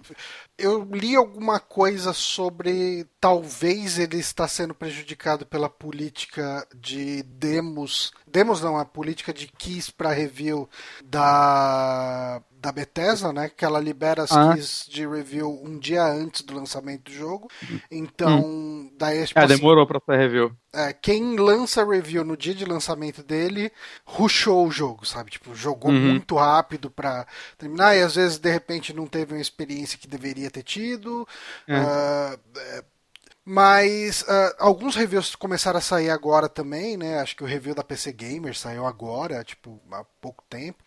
Eu li alguma coisa sobre talvez ele está sendo prejudicado pela política de demos. Demos não, a política de keys para review da da Bethesda, né? Que ela libera as ah. keys de review um dia antes do lançamento do jogo. Então, hum. daí tipo, É, assim, demorou pra ser review. É, quem lança review no dia de lançamento dele, rushou o jogo, sabe? Tipo, jogou uhum. muito rápido pra terminar e às vezes, de repente, não teve uma experiência que deveria ter tido. É. Uh, mas uh, alguns reviews começaram a sair agora também, né? Acho que o review da PC Gamer saiu agora, tipo, há pouco tempo.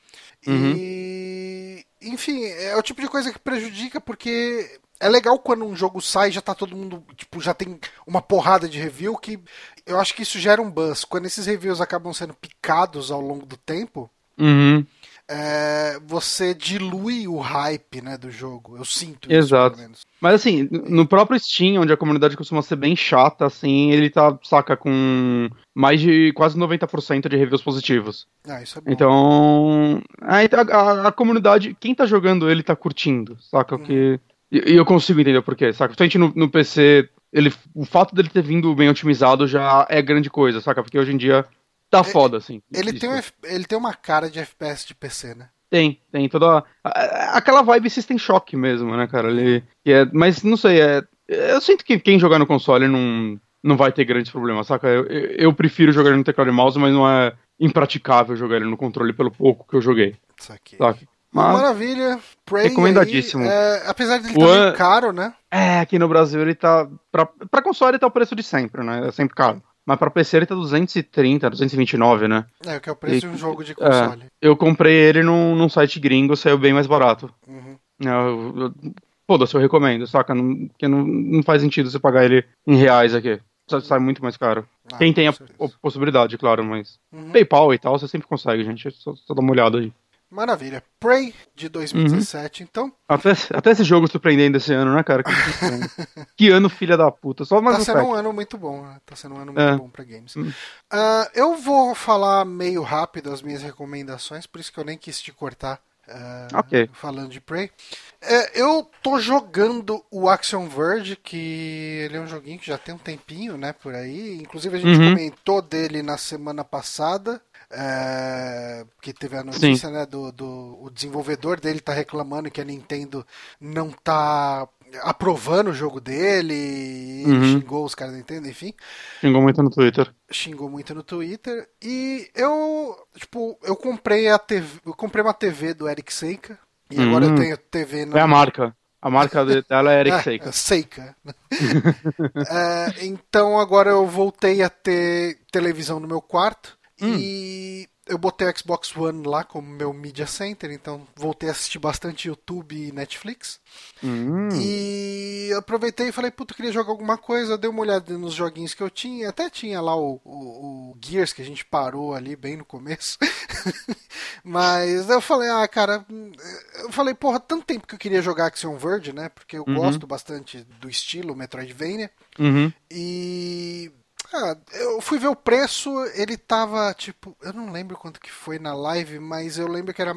Uhum. E. Enfim, é o tipo de coisa que prejudica porque é legal quando um jogo sai já tá todo mundo, tipo, já tem uma porrada de review que eu acho que isso gera um buzz. Quando esses reviews acabam sendo picados ao longo do tempo, uhum é, você dilui o hype né, do jogo. Eu sinto Exato. Isso, Mas assim, no próprio Steam, onde a comunidade costuma ser bem chata, assim, ele tá, saca, com mais de quase 90% de reviews positivos. Ah, isso é bom. Então, a, a, a comunidade, quem tá jogando ele tá curtindo, saca? Hum. Que, e, e, eu consigo entender por quê, saca? Principalmente no, no PC, ele, o fato dele ter vindo bem otimizado já é grande coisa, saca? Porque hoje em dia tá foda, assim. Ele tem, um, ele tem uma cara de FPS de PC, né? Tem, tem toda. Aquela vibe System Shock mesmo, né, cara? Ele, é, mas não sei, é, eu sinto que quem jogar no console não, não vai ter grandes problemas, saca? Eu, eu prefiro jogar ele no teclado e mouse, mas não é impraticável jogar ele no controle pelo pouco que eu joguei. Isso aqui. Saca? Mas, Maravilha. Prey recomendadíssimo. Aí, é, apesar de ele estar tá caro, né? É, aqui no Brasil ele tá. Pra, pra console tá o preço de sempre, né? É sempre caro. Mas pra PC ele tá 230, 229, né? É, que é o preço e, de um jogo de console. É, eu comprei ele num, num site gringo, saiu bem mais barato. Uhum. É, eu, eu, Foda-se, eu recomendo, saca? Não, porque não, não faz sentido você pagar ele em reais aqui. Sai muito mais caro. Ah, Quem tem a, a, possibilidade, claro, mas. Uhum. PayPal e tal, você sempre consegue, gente. Só, só dá uma olhada aí. Maravilha. Prey de 2017, uhum. então. Até, até esse jogo surpreendendo esse ano, né, cara? Que, que ano, filha da puta. Só mais tá sendo um ano muito bom, né? Tá sendo um ano muito é. bom pra games. Uhum. Uh, eu vou falar meio rápido as minhas recomendações, por isso que eu nem quis te cortar. Uh, okay. Falando de Prey. É, eu tô jogando o Action Verge, que ele é um joguinho que já tem um tempinho, né, por aí. Inclusive a gente uhum. comentou dele na semana passada. É, que teve a notícia né, do, do o desenvolvedor dele tá reclamando que a Nintendo não tá aprovando o jogo dele, uhum. xingou os caras da Nintendo, enfim. Xingou muito no Twitter. Xingou muito no Twitter. E eu, tipo, eu comprei a TV, eu comprei uma TV do Eric Seika e uhum. agora eu tenho TV na... É a marca. A marca dela é Eric Seika. É, Seika. é, então agora eu voltei a ter televisão no meu quarto. Hum. E eu botei o Xbox One lá como meu media center, então voltei a assistir bastante YouTube e Netflix. Hum. E aproveitei e falei, puta, eu queria jogar alguma coisa, dei uma olhada nos joguinhos que eu tinha, até tinha lá o, o, o Gears que a gente parou ali bem no começo. Mas eu falei, ah, cara, eu falei, porra, tanto tempo que eu queria jogar Action Verge, né? Porque eu Uhum. gosto bastante do estilo Metroidvania. Uhum. E. Ah, eu fui ver o preço, ele tava tipo. Eu não lembro quanto que foi na live, mas eu lembro que era.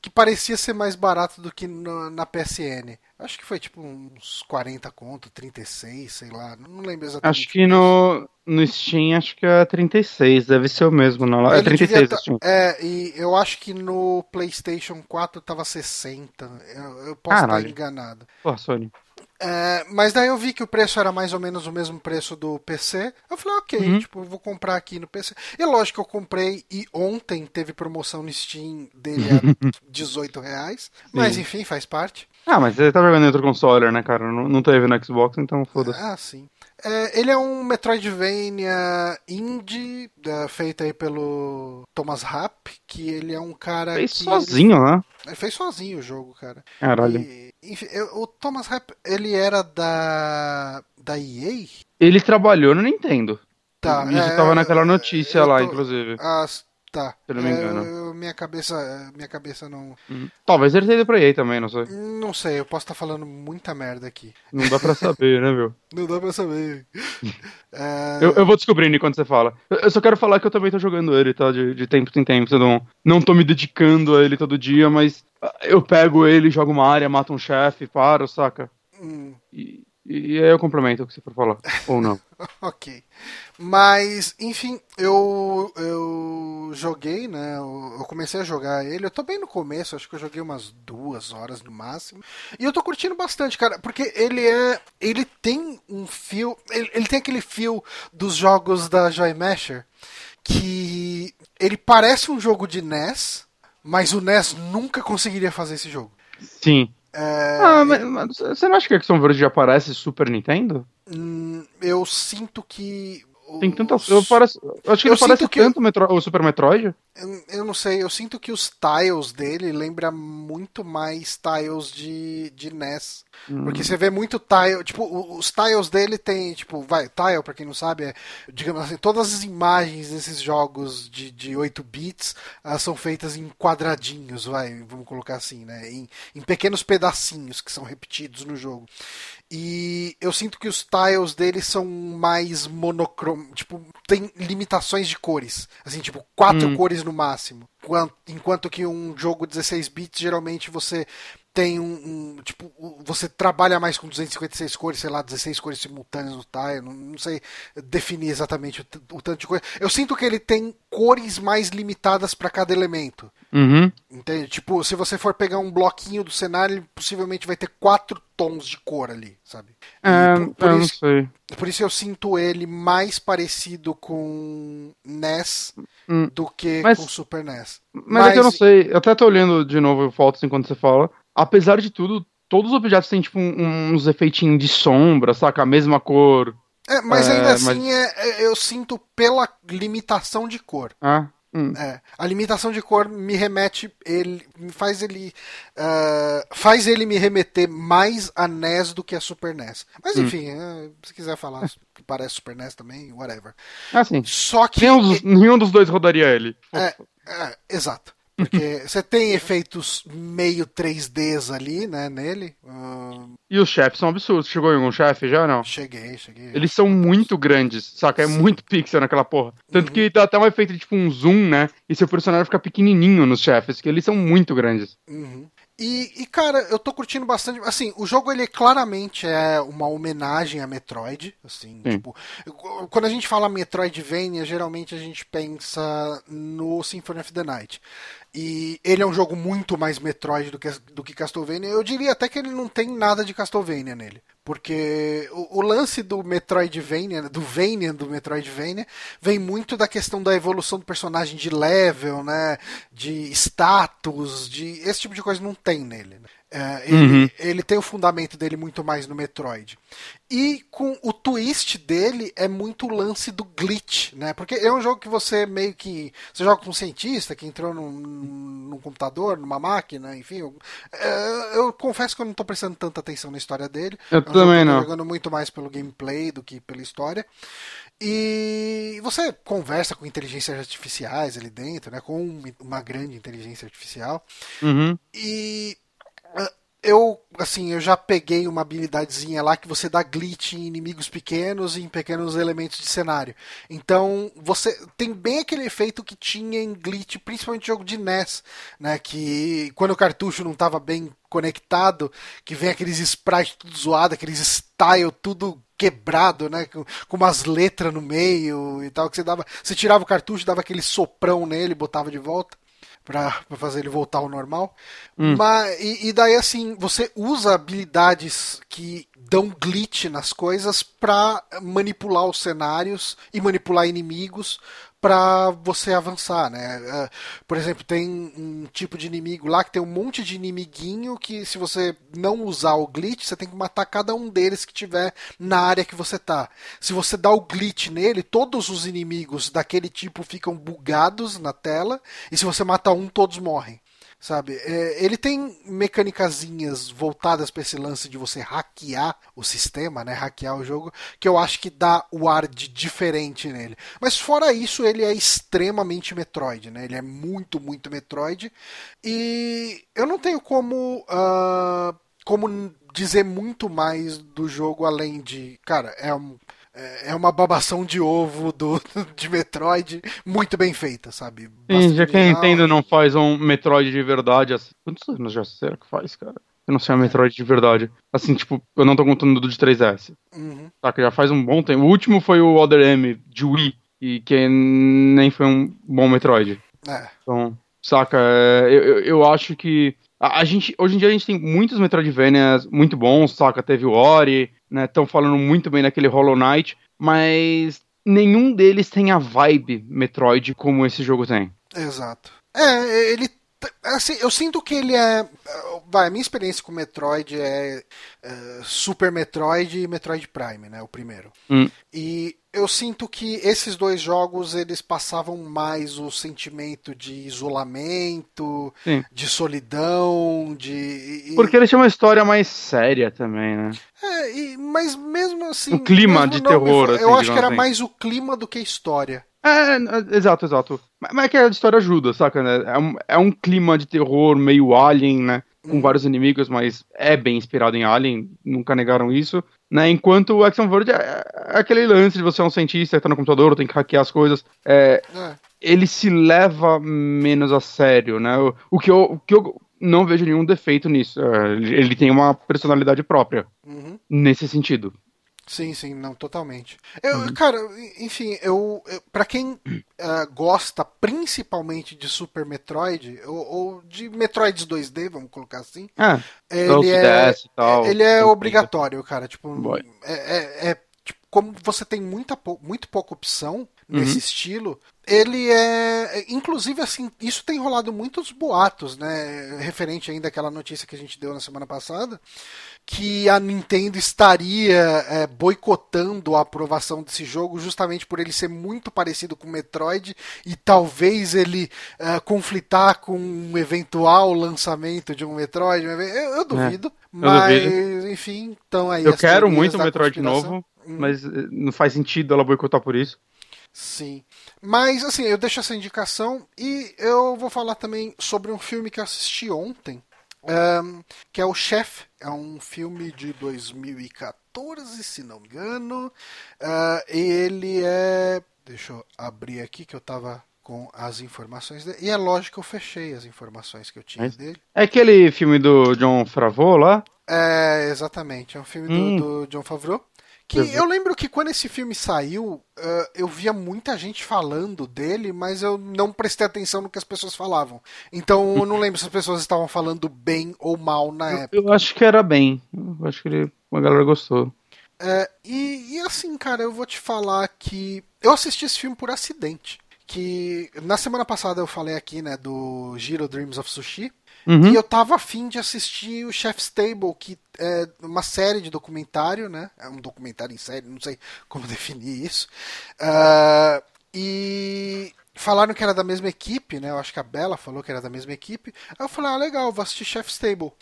Que parecia ser mais barato do que no- na PSN. Acho que foi tipo uns 40 conto, 36, sei lá. Não lembro exatamente. Acho que no, no Steam, acho que é 36, deve ser o mesmo. Não, é Ele devia 36 tá- Steam. É, e eu acho que no PlayStation 4 tava 60. Eu, eu posso Caralho. estar enganado. Pô, Sony. É, mas daí eu vi que o preço era mais ou menos o mesmo preço do PC. Eu falei, ok, Uhum. tipo, eu vou comprar aqui no PC. E lógico que eu comprei e ontem teve promoção no Steam dele a 18 reais. Mas Sim. enfim, faz parte. Ah, mas você tá jogando em outro console, né, cara? Não, não teve no Xbox, então foda-se. Ah, sim. É, ele é um Metroidvania indie, é, feito aí pelo Thomas Rapp, que ele é um cara Fez que... sozinho, né? Ele, fez sozinho o jogo, cara. Caralho. E, enfim, o Thomas Rapp, ele era da... da EA? Ele trabalhou no Nintendo. Tá, Isso é, tava naquela notícia eu lá, tô- inclusive. Ah, tá. Se não me É, engano. eu- minha cabeça, minha cabeça não, Uhum. Talvez ele tenha ido pra EA também, não sei. não sei. Eu posso estar falando muita merda aqui. Não dá pra saber, né, meu? Não dá pra saber. É, Eu, eu vou descobrindo enquanto você fala. Eu, só quero falar que eu também tô jogando ele, tá? De, de tempo em tempo. Eu não, não tô me dedicando a ele todo dia, mas ah, eu pego ele, jogo uma área, mato um chefe, paro, saca? hum, E, e aí eu complemento o que você for falar. Ou não. ok. Mas, enfim, eu, eu joguei, né? Eu, eu comecei a jogar ele. Eu tô bem no começo, acho que eu joguei umas duas horas no máximo. E eu tô curtindo bastante, cara, porque ele é. Ele tem um fio. Ele, ele tem aquele fio dos jogos da Joy Masher que ele parece um jogo de NES, mas o NES nunca conseguiria fazer esse jogo. Sim. É, Ah, mas, mas você não acha que a Action Verge já parece Super Nintendo? hum, eu sinto que. Tem tantas. os- Eu, parece, eu acho que Eu ele parece que- tanto o, Metro- o Super Metroid. Eu, eu não sei, eu sinto que os tiles dele lembra muito mais tiles de, de NES. Hum. Porque você vê muito tile, tipo, os tiles dele tem, tipo, vai, tile, pra quem não sabe, é, digamos assim, todas as imagens desses jogos de, de 8 bits ah, são feitas em quadradinhos, vai, vamos colocar assim, né? Em, em pequenos pedacinhos que são repetidos no jogo. E eu sinto que os tiles dele são mais monocromos, tipo, tem limitações de cores. Assim, tipo, quatro Hum. cores no máximo. Quan- Enquanto que um jogo 16 bits, geralmente você tem um, um, tipo, você trabalha mais com 256 cores, sei lá, 16 cores simultâneas no tile, não, não sei definir exatamente o, o tanto de coisa. Eu sinto que ele tem cores mais limitadas para cada elemento. Uhum. Entende? Tipo, se você for pegar um bloquinho do cenário, ele possivelmente vai ter quatro tons de cor ali, sabe? É, por, por eu não isso, sei. por isso eu sinto ele mais parecido com NES Hum. do que Mas- com Super NES. Mas, é que eu não sei, eu até tô olhando de novo fotos enquanto você fala. Apesar de tudo, todos os objetos têm, tipo, um- uns efeitinhos de sombra, saca? A mesma cor. É, mas É, ainda mas- assim é- eu sinto pela limitação de cor. Ah, hum. É, a limitação de cor me remete, ele me faz ele ah, faz ele me remeter mais a NES do que a Super NES. Mas Hum. enfim, é, se quiser falar que parece Super NES também, whatever. Ah, sim. Só que Nenhum dos, nenhum dos dois rodaria ele. é, é, exato. Porque você tem efeitos meio 3Ds ali, né, nele. Ah, E os chefes são absurdos. Chegou em algum chefe já, não? cheguei, cheguei. Eles são muito grandes, saca? É muito pixel naquela porra. Tanto que dá até um efeito de tipo um zoom, né? E seu personagem fica pequenininho nos chefes, que eles são muito grandes. Uhum. E, e, cara, eu tô curtindo bastante. Assim, o jogo ele claramente é uma homenagem a Metroid. Assim, Sim. tipo, quando a gente fala Metroidvania, geralmente a gente pensa no Symphony of the Night. E ele é um jogo muito mais Metroid do que, do que Castlevania. Eu diria até que ele não tem nada de Castlevania nele. Porque o, o lance do Metroidvania, do Vania do Metroidvania, vem muito da questão da evolução do personagem de level, né? De status, de. Esse tipo de coisa não tem nele. né? É, ele, uhum. ele, tem o fundamento dele muito mais no Metroid. E com o twist dele é muito o lance do glitch, né? Porque é um jogo que você meio que. Você joga com um cientista que entrou num, num computador, numa máquina, enfim. Eu, é, eu, confesso que eu não estou prestando tanta atenção na história dele. Eu é também não. jogando muito mais pelo gameplay do que pela história. E você conversa com inteligências artificiais ali dentro, né? Com uma grande inteligência artificial. Uhum. E eu, assim, eu já peguei uma habilidadezinha lá que você dá glitch em inimigos pequenos e em pequenos elementos de cenário. Então, você tem bem aquele efeito que tinha em glitch, principalmente jogo de NES, né, que quando o cartucho não estava bem conectado, que vem aqueles sprites tudo zoado, aqueles style tudo quebrado, né, com, com umas letras no meio e tal, que você dava, você tirava o cartucho, dava aquele soprão nele, botava de volta para fazer ele voltar ao normal. Hum. Mas, e, e, daí, assim, você usa habilidades que dão glitch nas coisas para manipular os cenários e manipular inimigos para você avançar, né? É, por exemplo, tem um tipo de inimigo lá que tem um monte de inimiguinho que se você não usar o glitch, você tem que matar cada um deles que tiver na área que você tá. Se você dá o glitch nele, todos os inimigos daquele tipo ficam bugados na tela e se você mata um, todos morrem sabe? É, ele tem mecânicazinhas voltadas para esse lance de você hackear o sistema, né? Hackear o jogo, que eu acho que dá o ar de diferente nele. Mas fora isso, ele é extremamente Metroid, né? Ele é muito, muito Metroid. E eu não tenho como. Uh, como dizer muito mais do jogo além de. Cara, é um é, é uma babação de ovo do, de Metroid muito bem feita, sabe? Sim, já que a Nintendo não faz um Metroid de verdade, assim, quantos anos já será que faz, cara? Eu não sei um Metroid de verdade. Assim, tipo, eu não tô contando do de 3DS. Uhum. Tá, que já faz um bom tempo. O último foi o Other M de Wii, e que nem foi um bom Metroid. É. Então, saca, é, eu, eu, eu acho que a, a, gente, hoje em dia a gente tem muitos Metroidvanias muito bons, saca? Teve o Ori, né? Estão falando muito bem naquele Hollow Knight, mas nenhum deles tem a vibe Metroid como esse jogo tem. Exato. É, ele Assim, eu sinto que ele é. Vai, a minha experiência com Metroid é, é Super Metroid e Metroid Prime, né? O primeiro. Hum. E eu sinto que esses dois jogos eles passavam mais o sentimento de isolamento, Sim. de solidão, de. Porque eles tinham uma história mais séria também, né? É, e, mas mesmo assim. O clima de terror. Me, assim, eu acho que era assim. mais o clima do que a história. É, é, exato, exato. Mas é que a história ajuda, saca, né? É um, é um clima de terror meio alien, né? Com uhum. vários inimigos, mas é bem inspirado em Alien, nunca negaram isso. Né? Enquanto o Action Verge é, é aquele lance de você é um cientista que tá no computador, tem que hackear as coisas. É, é. Ele se leva menos a sério, né? O, o, que, eu, o que eu não vejo nenhum defeito nisso. É, ele tem uma personalidade própria uhum. nesse sentido. Sim, sim, não, totalmente. Eu, uhum. Cara, enfim, eu, eu para quem uh, gosta principalmente de Super Metroid, ou, ou, de Metroids 2D, vamos colocar assim, ah, ele, é, tal, ele é obrigatório, cara. Tipo, é, é, é tipo, como você tem muita, muito pouca opção nesse uhum. estilo, ele é. Inclusive, assim, isso tem rolado muitos boatos, né? Referente ainda àquela notícia que a gente deu na semana passada, que a Nintendo estaria é, boicotando a aprovação desse jogo justamente por ele ser muito parecido com Metroid e talvez ele é, conflitar com um eventual lançamento de um Metroid. Eu, eu duvido, é, mas duvido. enfim, então aí. Eu quero muito um Metroid novo, hum. mas eh, não faz sentido ela boicotar por isso. Sim. Mas, assim, eu deixo essa indicação e eu vou falar também sobre um filme que eu assisti ontem, um, que é o Chef. É um filme de 2014, se não me engano. Uh, ele é. Deixa eu abrir aqui que eu tava com as informações dele. E é lógico que eu fechei as informações que eu tinha é, dele. É aquele filme do John Favreau lá? É, exatamente. É um filme hum. do, do John Favreau. Que eu lembro que quando esse filme saiu, uh, eu via muita gente falando dele, mas eu não prestei atenção no que as pessoas falavam. Então eu não lembro se as pessoas estavam falando bem ou mal na eu, época. Eu acho que era bem. Eu acho que ele, a galera gostou. É, e, e assim, cara, eu vou te falar que eu assisti esse filme por acidente. Que na semana passada eu falei aqui, né, do Giro Dreams of Sushi. Uhum. E eu tava afim de assistir o Chef's Table, que é uma série de documentário, né? É um documentário em série, não sei como definir isso. Uh, e falaram que era da mesma equipe, né? Eu acho que a Bela falou que era da mesma equipe. Aí eu falei, ah, legal, vou assistir Chef's Table.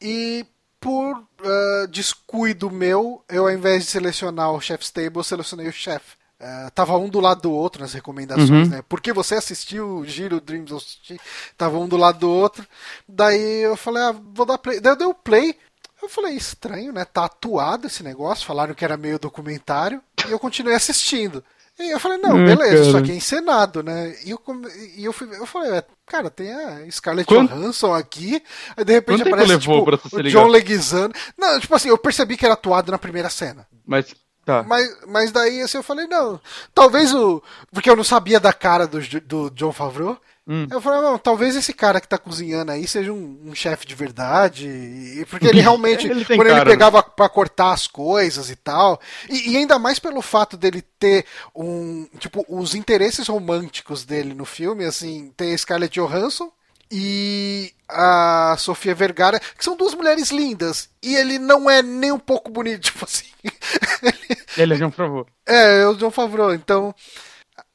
E por uh, descuido meu, eu ao invés de selecionar o Chef's Table, selecionei o chefe. Uh, tava um do lado do outro nas recomendações, uhum. né? Porque você assistiu o Giro Dreams, eu assisti, tava um do lado do outro. Daí eu falei, ah, vou dar play. Daí eu dei o play. Eu falei, estranho, né? Tá atuado esse negócio. Falaram que era meio documentário. E eu continuei assistindo. E eu falei, não, beleza, isso aqui é encenado, né? E eu, e eu, fui, eu falei, é, cara, tem a Scarlett Quanto? Johansson aqui, aí de repente Quanto aparece tipo, o John Leguizano. Não, tipo assim, eu percebi que era atuado na primeira cena. Mas Tá. Mas, mas daí assim, eu falei, não, talvez o. Porque eu não sabia da cara do, do John Favreau. Hum. Eu falei, não, talvez esse cara que tá cozinhando aí seja um, um chefe de verdade. Porque ele realmente, ele quando cara, ele pegava né? pra cortar as coisas e tal. E, e, ainda mais pelo fato dele ter um. Tipo, os interesses românticos dele no filme, assim, tem a Scarlett Johansson e a Sofia Vergara, que são duas mulheres lindas. E ele não é nem um pouco bonito, tipo assim. ele é John Favreau. É, é o John Favreau, então.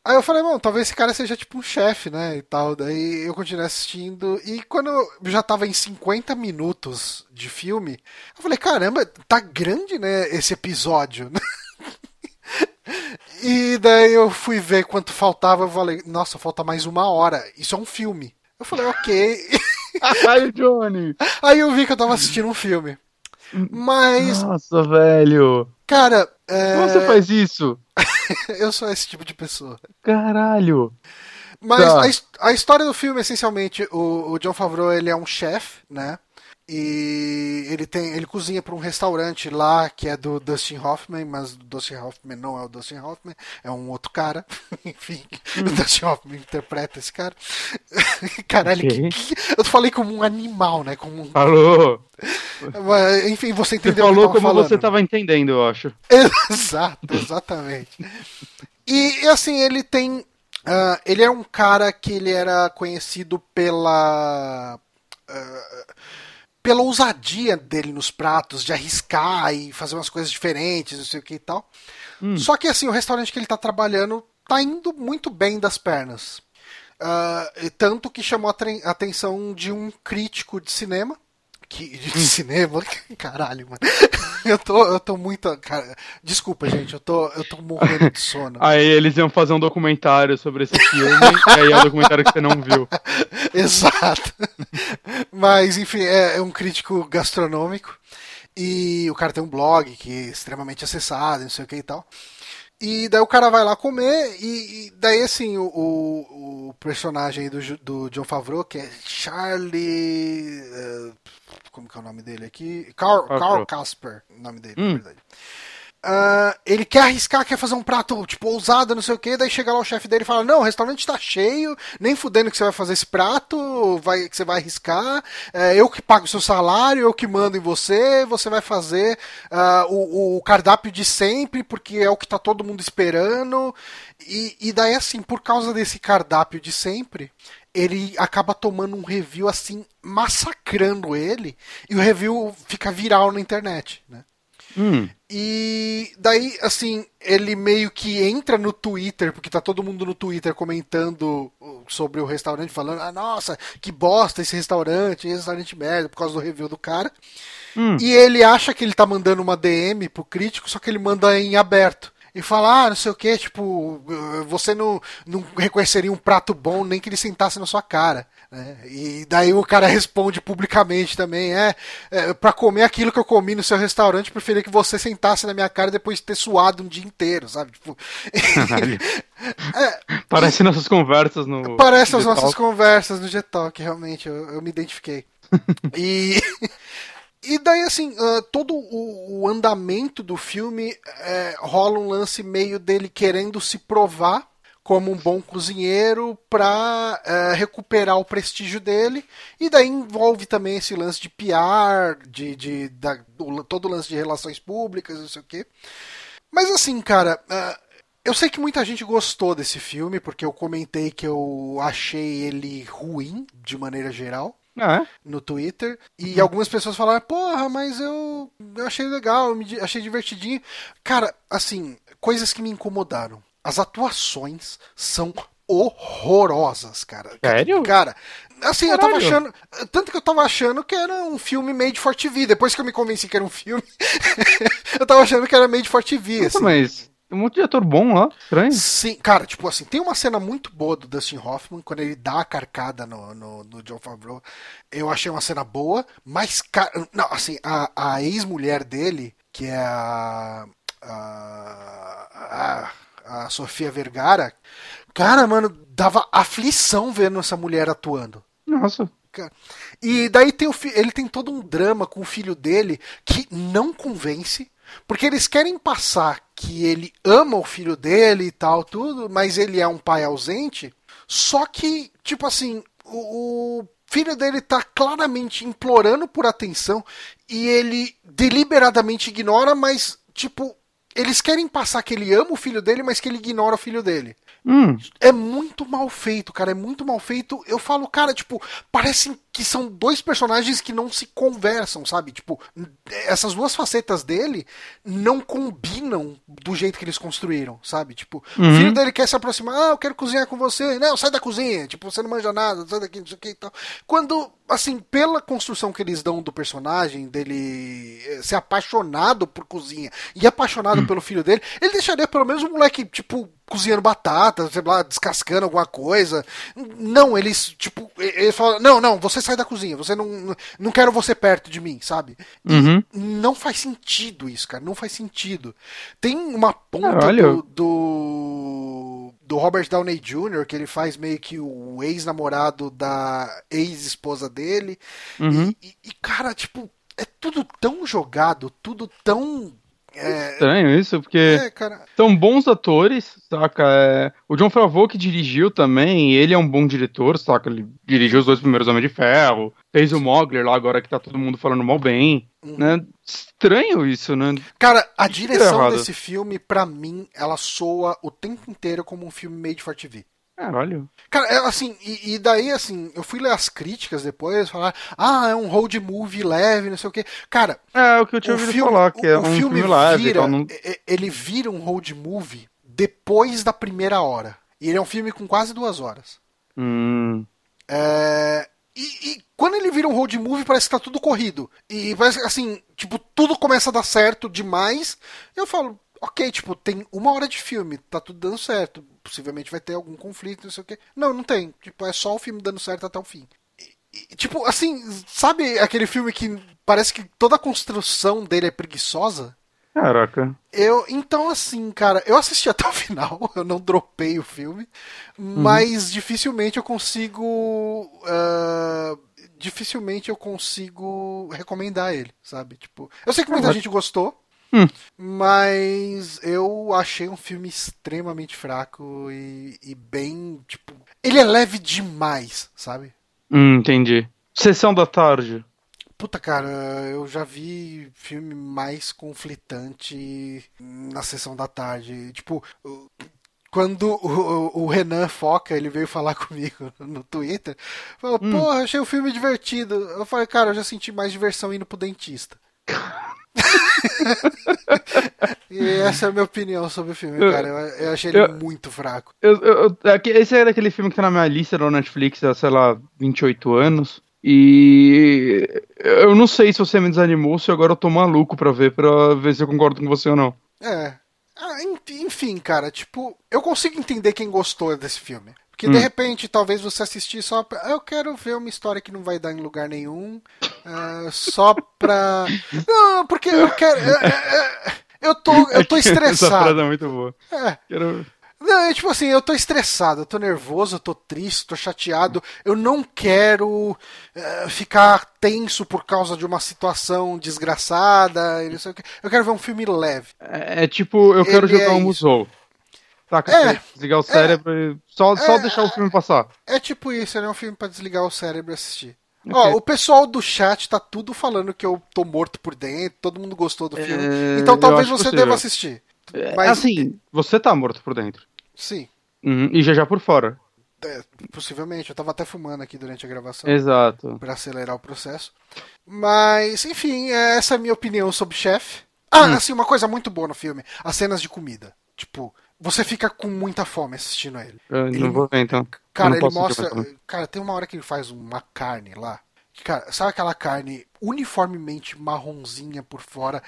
Aí eu falei, bom, talvez esse cara seja tipo um chefe, né? E tal. Daí eu continuei assistindo. E quando eu já tava em 50 minutos de filme, eu falei, caramba, tá grande, né? Esse episódio. e daí eu fui ver quanto faltava. Eu falei, nossa, falta mais uma hora. Isso é um filme. Eu falei, ok. Ai, Johnny. Aí eu vi que eu tava assistindo um filme. Mas. Nossa, velho. Cara. É... Como você faz isso? eu sou esse tipo de pessoa. Caralho. Mas tá. a, a, história do filme, essencialmente, o, o John Favreau ele é um chefe, né? E ele tem, ele cozinha para um restaurante lá que é do Dustin Hoffman, mas o Dustin Hoffman não é o Dustin Hoffman, é um outro cara. Enfim, hum. o Dustin Hoffman interpreta esse cara. Caralho, okay. que, que, eu falei como um animal, né? Como um... Falou. Enfim, você entendeu você falou como falando. você estava entendendo, eu acho. Exato, exatamente. e assim, ele tem Uh, ele é um cara que ele era conhecido pela. Uh, pela ousadia dele nos pratos, de arriscar e fazer umas coisas diferentes, não sei o que e tal. Hum. Só que assim, o restaurante que ele tá trabalhando tá indo muito bem das pernas. Uh, tanto que chamou a atenção de um crítico de cinema que, de cinema. Caralho, mano. Eu tô, eu tô muito. Cara, desculpa, gente, eu tô, eu tô morrendo de sono. Aí eles iam fazer um documentário sobre esse filme, e aí é o documentário que você não viu. Exato. Mas, enfim, é, é um crítico gastronômico. E o cara tem um blog que é extremamente acessado, não sei o que e tal. E daí o cara vai lá comer, e, e daí assim, o, o, o, personagem do, do John Favreau, que é Charlie. Uh, como que é o nome dele aqui? Carl, Carl Casper, o nome dele, hum. na verdade. Uh, ele quer arriscar, quer fazer um prato, tipo, ousado, não sei o que, daí chega lá o chefe dele e fala, não, o restaurante tá cheio, nem fudendo que você vai fazer esse prato, vai, que você vai arriscar, é, eu que pago o seu salário, eu que mando em você, você vai fazer uh, o, o, cardápio de sempre, porque é o que tá todo mundo esperando, e, e daí assim, por causa desse cardápio de sempre, ele acaba tomando um review assim, massacrando ele, e o review fica viral na internet, né? Hum. E daí, assim, ele meio que entra no Twitter, porque tá todo mundo no Twitter comentando sobre o restaurante, falando: ah, nossa, que bosta esse restaurante, esse restaurante merda, por causa do review do cara. Hum. E ele acha que ele tá mandando uma DM pro crítico, só que ele manda em aberto e fala, ah, não sei o que, tipo, você não, não reconheceria um prato bom nem que ele sentasse na sua cara. Né? E daí o cara responde publicamente também, é, é para comer aquilo que eu comi no seu restaurante, preferia que você sentasse na minha cara depois de ter suado um dia inteiro, sabe? Tipo, é, Parece nossas conversas no. Parece as nossas conversas no G-Talk, realmente, eu, eu me identifiquei. e e daí, assim, uh, todo o, o, andamento do filme é, rola um lance meio dele querendo se provar como um bom cozinheiro para é, recuperar o prestígio dele. E daí envolve também esse lance de PR, de, de da, do, todo o lance de relações públicas, não sei o quê. Mas assim, cara, uh, eu sei que muita gente gostou desse filme, porque eu comentei que eu achei ele ruim, de maneira geral. Ah, é? no Twitter. E algumas pessoas falaram, porra, mas eu, eu achei legal, eu achei divertidinho. Cara, assim, coisas que me incomodaram. As atuações são horrorosas, cara. Sério? Cara, assim, eu tava Caralho. achando. Tanto que eu tava achando que era um filme made for TV. Depois que eu me convenci que era um filme, eu tava achando que era made for TV. Nossa, Assim. mas tem um monte de ator bom lá. Estranho. Sim, cara, tipo assim, tem uma cena muito boa do Dustin Hoffman quando ele dá a carcada no, no, no John Favreau. Eu achei uma cena boa, mas, cara, não, assim, a, a ex-mulher dele, que é a, a, a, a Sofia Vergara, cara, mano, dava aflição vendo essa mulher atuando. Nossa. Cara, E daí tem o ele tem todo um drama com o filho dele que não convence, porque eles querem passar que ele ama o filho dele e tal, tudo, mas ele é um pai ausente. Só que, tipo assim, o, o filho dele tá claramente implorando por atenção e ele deliberadamente ignora, mas, tipo, eles querem passar que ele ama o filho dele, mas que ele ignora o filho dele. Hum. É muito mal feito, cara. É muito mal feito. Eu falo, cara, tipo, parece que são dois personagens que não se conversam, sabe? Tipo, essas duas facetas dele não combinam do jeito que eles construíram, sabe? Tipo, o filho dele quer se aproximar, ah, eu quero cozinhar com você. Não, sai da cozinha. Tipo, você não manja nada, sai daqui, não sei o que e tal. Quando, assim, pela construção que eles dão do personagem, dele eh, ser apaixonado por cozinha e apaixonado pelo filho dele, ele deixaria pelo menos um moleque, tipo, cozinhando batata, sei lá, descascando alguma coisa. Não, eles, tipo, eles falam, não, não, você sai da cozinha, você não, não quero você perto de mim, sabe? Uhum. não faz sentido isso, cara, não faz sentido. Tem uma ponta Caralho. do, do, do Robert Downey Jr., que ele faz meio que o ex-namorado da ex-esposa dele. Uhum. E, e, cara, tipo, é tudo tão jogado, tudo tão. É, Estranho isso, porque é, cara. são bons atores, saca? É, O John Favreau que dirigiu também, ele é um bom diretor, saca? Ele dirigiu os dois primeiros Homens de Ferro, fez o Mogler lá agora que tá todo mundo falando mal bem, Uhum. né? Estranho isso, né? Cara, a que direção desse filme, pra mim, ela soa o tempo inteiro como um filme made for TV. Caralho. Cara, é assim, e, e daí, assim, eu fui ler as críticas depois, falar, ah, é um road movie leve, não sei o quê. Cara, É o que eu tinha ouvido filme, falar, que o- é o um filme filme leve vira, tal. Não... ele vira um road movie depois da primeira hora. E ele é um filme com quase duas horas. Hum, É, E, e quando ele vira um road movie, parece que tá tudo corrido. E parece que, assim, tipo, tudo começa a dar certo demais. Eu falo, ok, tipo, tem uma hora de filme, tá tudo dando certo. Possivelmente vai ter algum conflito, não sei o quê. Não, não tem. Tipo, é só o filme dando certo até o fim. E- e, tipo, assim, sabe aquele filme que parece que toda a construção dele é preguiçosa? caraca. Eu, então, assim, cara, eu assisti até o final, eu não dropei o filme, mas dificilmente eu consigo. ah, dificilmente eu consigo recomendar ele, sabe? Tipo, eu sei que muita Ah, gente gostou, Hum. mas eu achei um filme extremamente fraco e, e bem, tipo. Ele é leve demais, sabe? Hum, entendi. Sessão da tarde. Puta, cara, eu já vi filme mais conflitante na sessão da tarde. Tipo, quando o, o- Renan Foca ele veio falar comigo no Twitter, falou: Porra, achei o filme divertido. Eu falei, cara, eu já senti mais diversão indo pro dentista. e essa é a minha opinião sobre o filme, cara. Eu, eu achei ele eu- muito fraco. Eu, esse é daquele filme que tá na minha lista da Netflix há, sei lá, 28 anos. E eu não sei se você me desanimou ou se agora eu tô maluco pra ver, pra ver se eu concordo com você ou não. É. Ah, en- enfim, cara, tipo, eu consigo entender quem gostou desse filme. Porque de Hum. repente, talvez você assistir só pra. "Ah, Eu quero ver uma história que não vai dar em lugar nenhum. ah, só pra. Não, porque eu quero. Eu, tô, eu tô Essa frase estressado. é muito boa. É. Quero... Não, é tipo assim, eu tô estressado, eu tô nervoso, eu tô triste, tô chateado. Eu não quero eh, ficar tenso por causa de uma situação desgraçada. Eu quero ver um filme leve. É, é tipo, eu quero Ele jogar é um musou. Saca? É. Desligar o cérebro e só, só deixar o filme passar. É tipo isso, ele é um filme pra desligar o cérebro e assistir. Ok. Ó, o pessoal do chat tá tudo falando que eu tô morto por dentro, todo mundo gostou do filme. É, então talvez você possível. deva assistir. É, Mas Assim, você tá morto por dentro. sim. Uhum, e já já por fora. É, possivelmente, eu tava até fumando aqui durante a gravação. Exato. Pra acelerar o processo. Mas, enfim, é essa é a minha opinião sobre Chef. Ah, hum. assim, uma coisa muito boa no filme: as cenas de comida. Tipo, você fica com muita fome assistindo a ele. Eu ele não vou ver, então. Cara, ele mostra. Cara, tem uma hora que ele faz uma carne lá. Cara, sabe aquela carne uniformemente marronzinha por fora,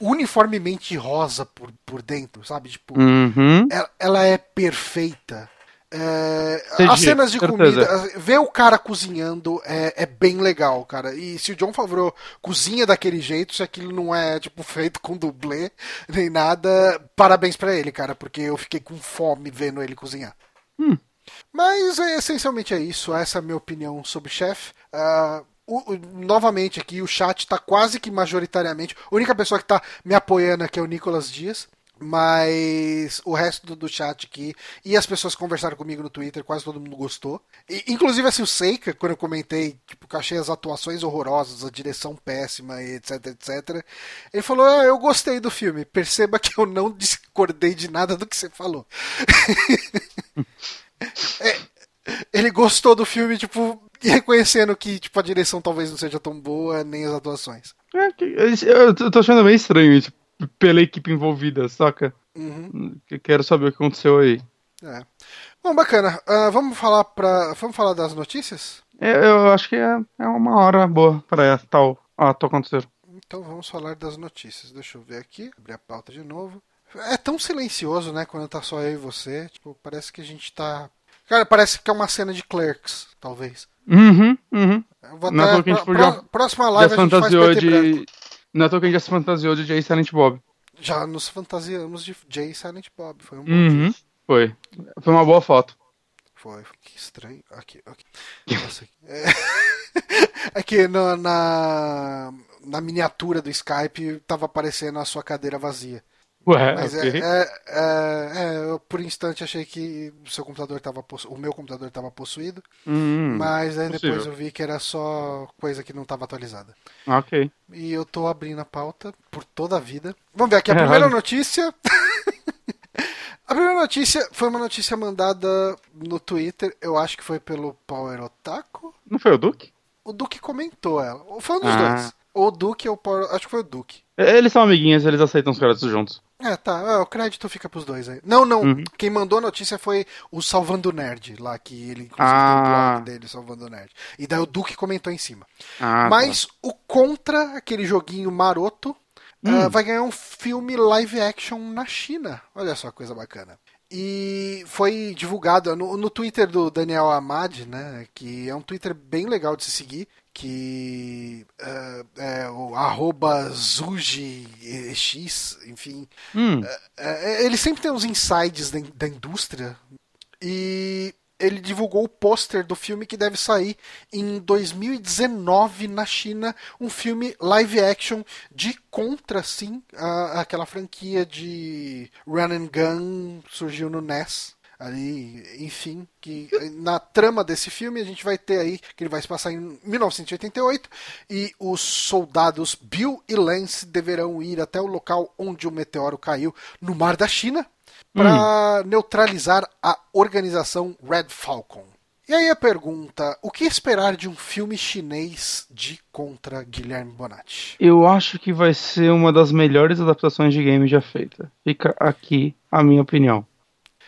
uniformemente rosa por, por dentro, sabe? Tipo, uhum. ela, ela, é perfeita. É, as cenas de comida, ver o cara cozinhando é, é, bem legal, cara. E se o John Favreau cozinha daquele jeito, se aquilo não é tipo feito com dublê nem nada, parabéns para ele, cara, porque eu fiquei com fome vendo ele cozinhar. Hum. Mas é, essencialmente é isso. Essa é a minha opinião sobre Chef. Uh, o, o, novamente aqui, o chat está quase que majoritariamente. A única pessoa que está me apoiando aqui é o Nicolas Dias. Mas o resto do, do, chat aqui e as pessoas conversaram comigo no Twitter, quase todo mundo gostou. E, inclusive assim, o Seika, quando eu comentei tipo, que achei as atuações horrorosas, a direção péssima, etc, etc. Ele falou: ah, eu gostei do filme. Perceba que eu não discordei de nada do que você falou. é, ele gostou do filme, tipo, reconhecendo que tipo, a direção talvez não seja tão boa, nem as atuações. É, eu tô achando meio estranho isso pela equipe envolvida, saca? Uhum. Quero saber o que aconteceu aí. É. Bom, bacana. Uh, vamos falar para, vamos falar das notícias? É, eu acho que é, é uma hora boa para tal ato acontecer. Então vamos falar das notícias. Deixa eu ver aqui, abrir a pauta de novo. É tão silencioso, né, quando tá só eu e você. Tipo, parece que a gente tá. Cara, parece que é uma cena de Clerks, talvez. Uhum, uhum. Vou até, Não, pra, pra, próxima live a gente faz de... Não é que a gente já se fantasiou de Jay Silent Bob. Já nos fantasiamos de Jay Silent Bob. Foi um bom uhum, dia. Foi. Foi uma boa foto. Foi. Que estranho. Aqui, aqui. Nossa, é... é que no, na, na miniatura do Skype tava aparecendo a sua cadeira vazia. Ué, Mas okay. é, é, é, é, eu por instante achei que o seu computador estava o meu computador estava possuído, hum, mas aí possível. depois eu vi que era só coisa que não estava atualizada. Ok. E eu tô abrindo a pauta por toda a vida. Vamos ver aqui a primeira notícia. a primeira notícia foi uma notícia mandada no Twitter, eu acho que foi pelo Power Otaku. Não foi o Duque? O Duque comentou ela. Foi um dos ah. dois. Ou o Duque ou o Power. Acho que foi o Duque. Eles são amiguinhos, eles aceitam os créditos juntos. É, tá. É, o crédito fica pros dois aí. Não, não. Uhum. Quem mandou a notícia foi o Salvando Nerd, lá que ele inclusive ah. tem o blog ah. dele, Salvando Nerd. E daí o Duque comentou em cima. Ah, Mas tá. o Contra, aquele joguinho maroto, hum. uh, vai ganhar um filme live action na China. Olha só que coisa bacana. E foi divulgado no, no Twitter do Daniel Amad, né? Que é um Twitter bem legal de se seguir que uh, é o arroba ZujiX, enfim. Hum. Uh, uh, ele sempre tem uns insights da, da, indústria e ele divulgou o pôster do filme que deve sair em 2019 na China, um filme live action de contra, sim, a, aquela franquia de Run and Gun surgiu no NES ali, enfim, que na trama desse filme a gente vai ter aí que ele vai se passar em 1988 e os soldados Bill e Lance deverão ir até o local onde o meteoro caiu no mar da China para hum. neutralizar a organização Red Falcon. E aí a pergunta: o que esperar de um filme chinês de contra Guilherme Bonatti? Eu acho que vai ser uma das melhores adaptações de game já feita. Fica aqui a minha opinião.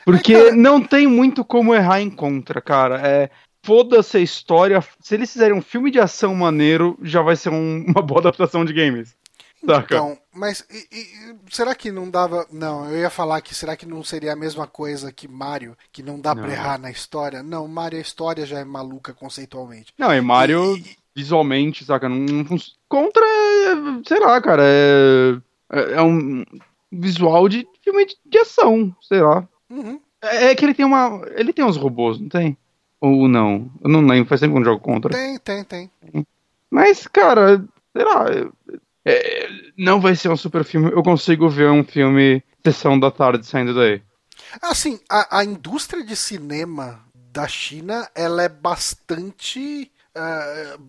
Porque não tem muito como errar em contra, cara. É, foda-se a história. Se eles fizerem um filme de ação maneiro, já vai ser um, uma boa adaptação de games. Saca? Então, mas e, e, será que não dava. Não, eu ia falar que será que não seria a mesma coisa que Mario, que não dá não. pra errar na história? Não, Mario, a história já é maluca conceitualmente. Não, e Mario, e, visualmente, saca? Não, não Contra, sei lá, cara, é, é, é um visual de filme de, de ação, sei lá. Uhum. É, é, que ele tem uma. Ele tem uns robôs, não tem? Ou não? Eu não lembro, faz sempre um jogo contra. Tem, tem, tem. Mas, cara, sei lá. É, não vai ser um super filme. Eu consigo ver um filme sessão da tarde saindo daí. Assim, a, a indústria de cinema da China, ela é bastante. Uh,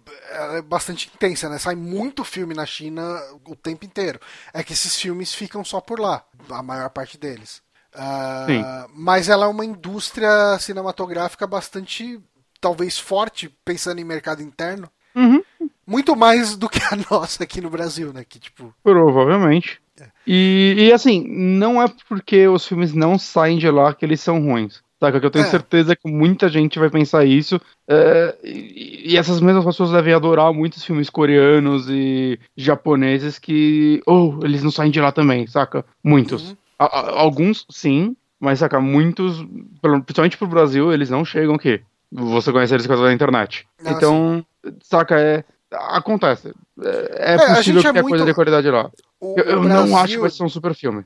é bastante intensa, né? Sai muito filme na China o tempo inteiro. É que esses filmes ficam só por lá, a maior parte deles. Uh, mas ela é uma indústria cinematográfica bastante, talvez, forte, pensando em mercado interno. Uhum. Muito mais do que a nossa aqui no Brasil, né? Que, tipo... Provavelmente. É. E, e assim, não é porque os filmes não saem de lá que eles são ruins. Saca? Que eu tenho é. certeza que muita gente vai pensar isso. É, e, e, essas mesmas pessoas devem adorar muitos filmes coreanos e japoneses que. Oh, eles não saem de lá também, saca? Muitos. Uhum. Alguns, sim, mas saca, muitos, principalmente pro Brasil, eles não chegam aqui. Você conhece eles por causa da internet. Ah, então, sim. saca, é. Acontece. É, é, é possível que tenha muito... coisa de qualidade lá. O, eu, eu Brasil, não acho que vai ser um super filme.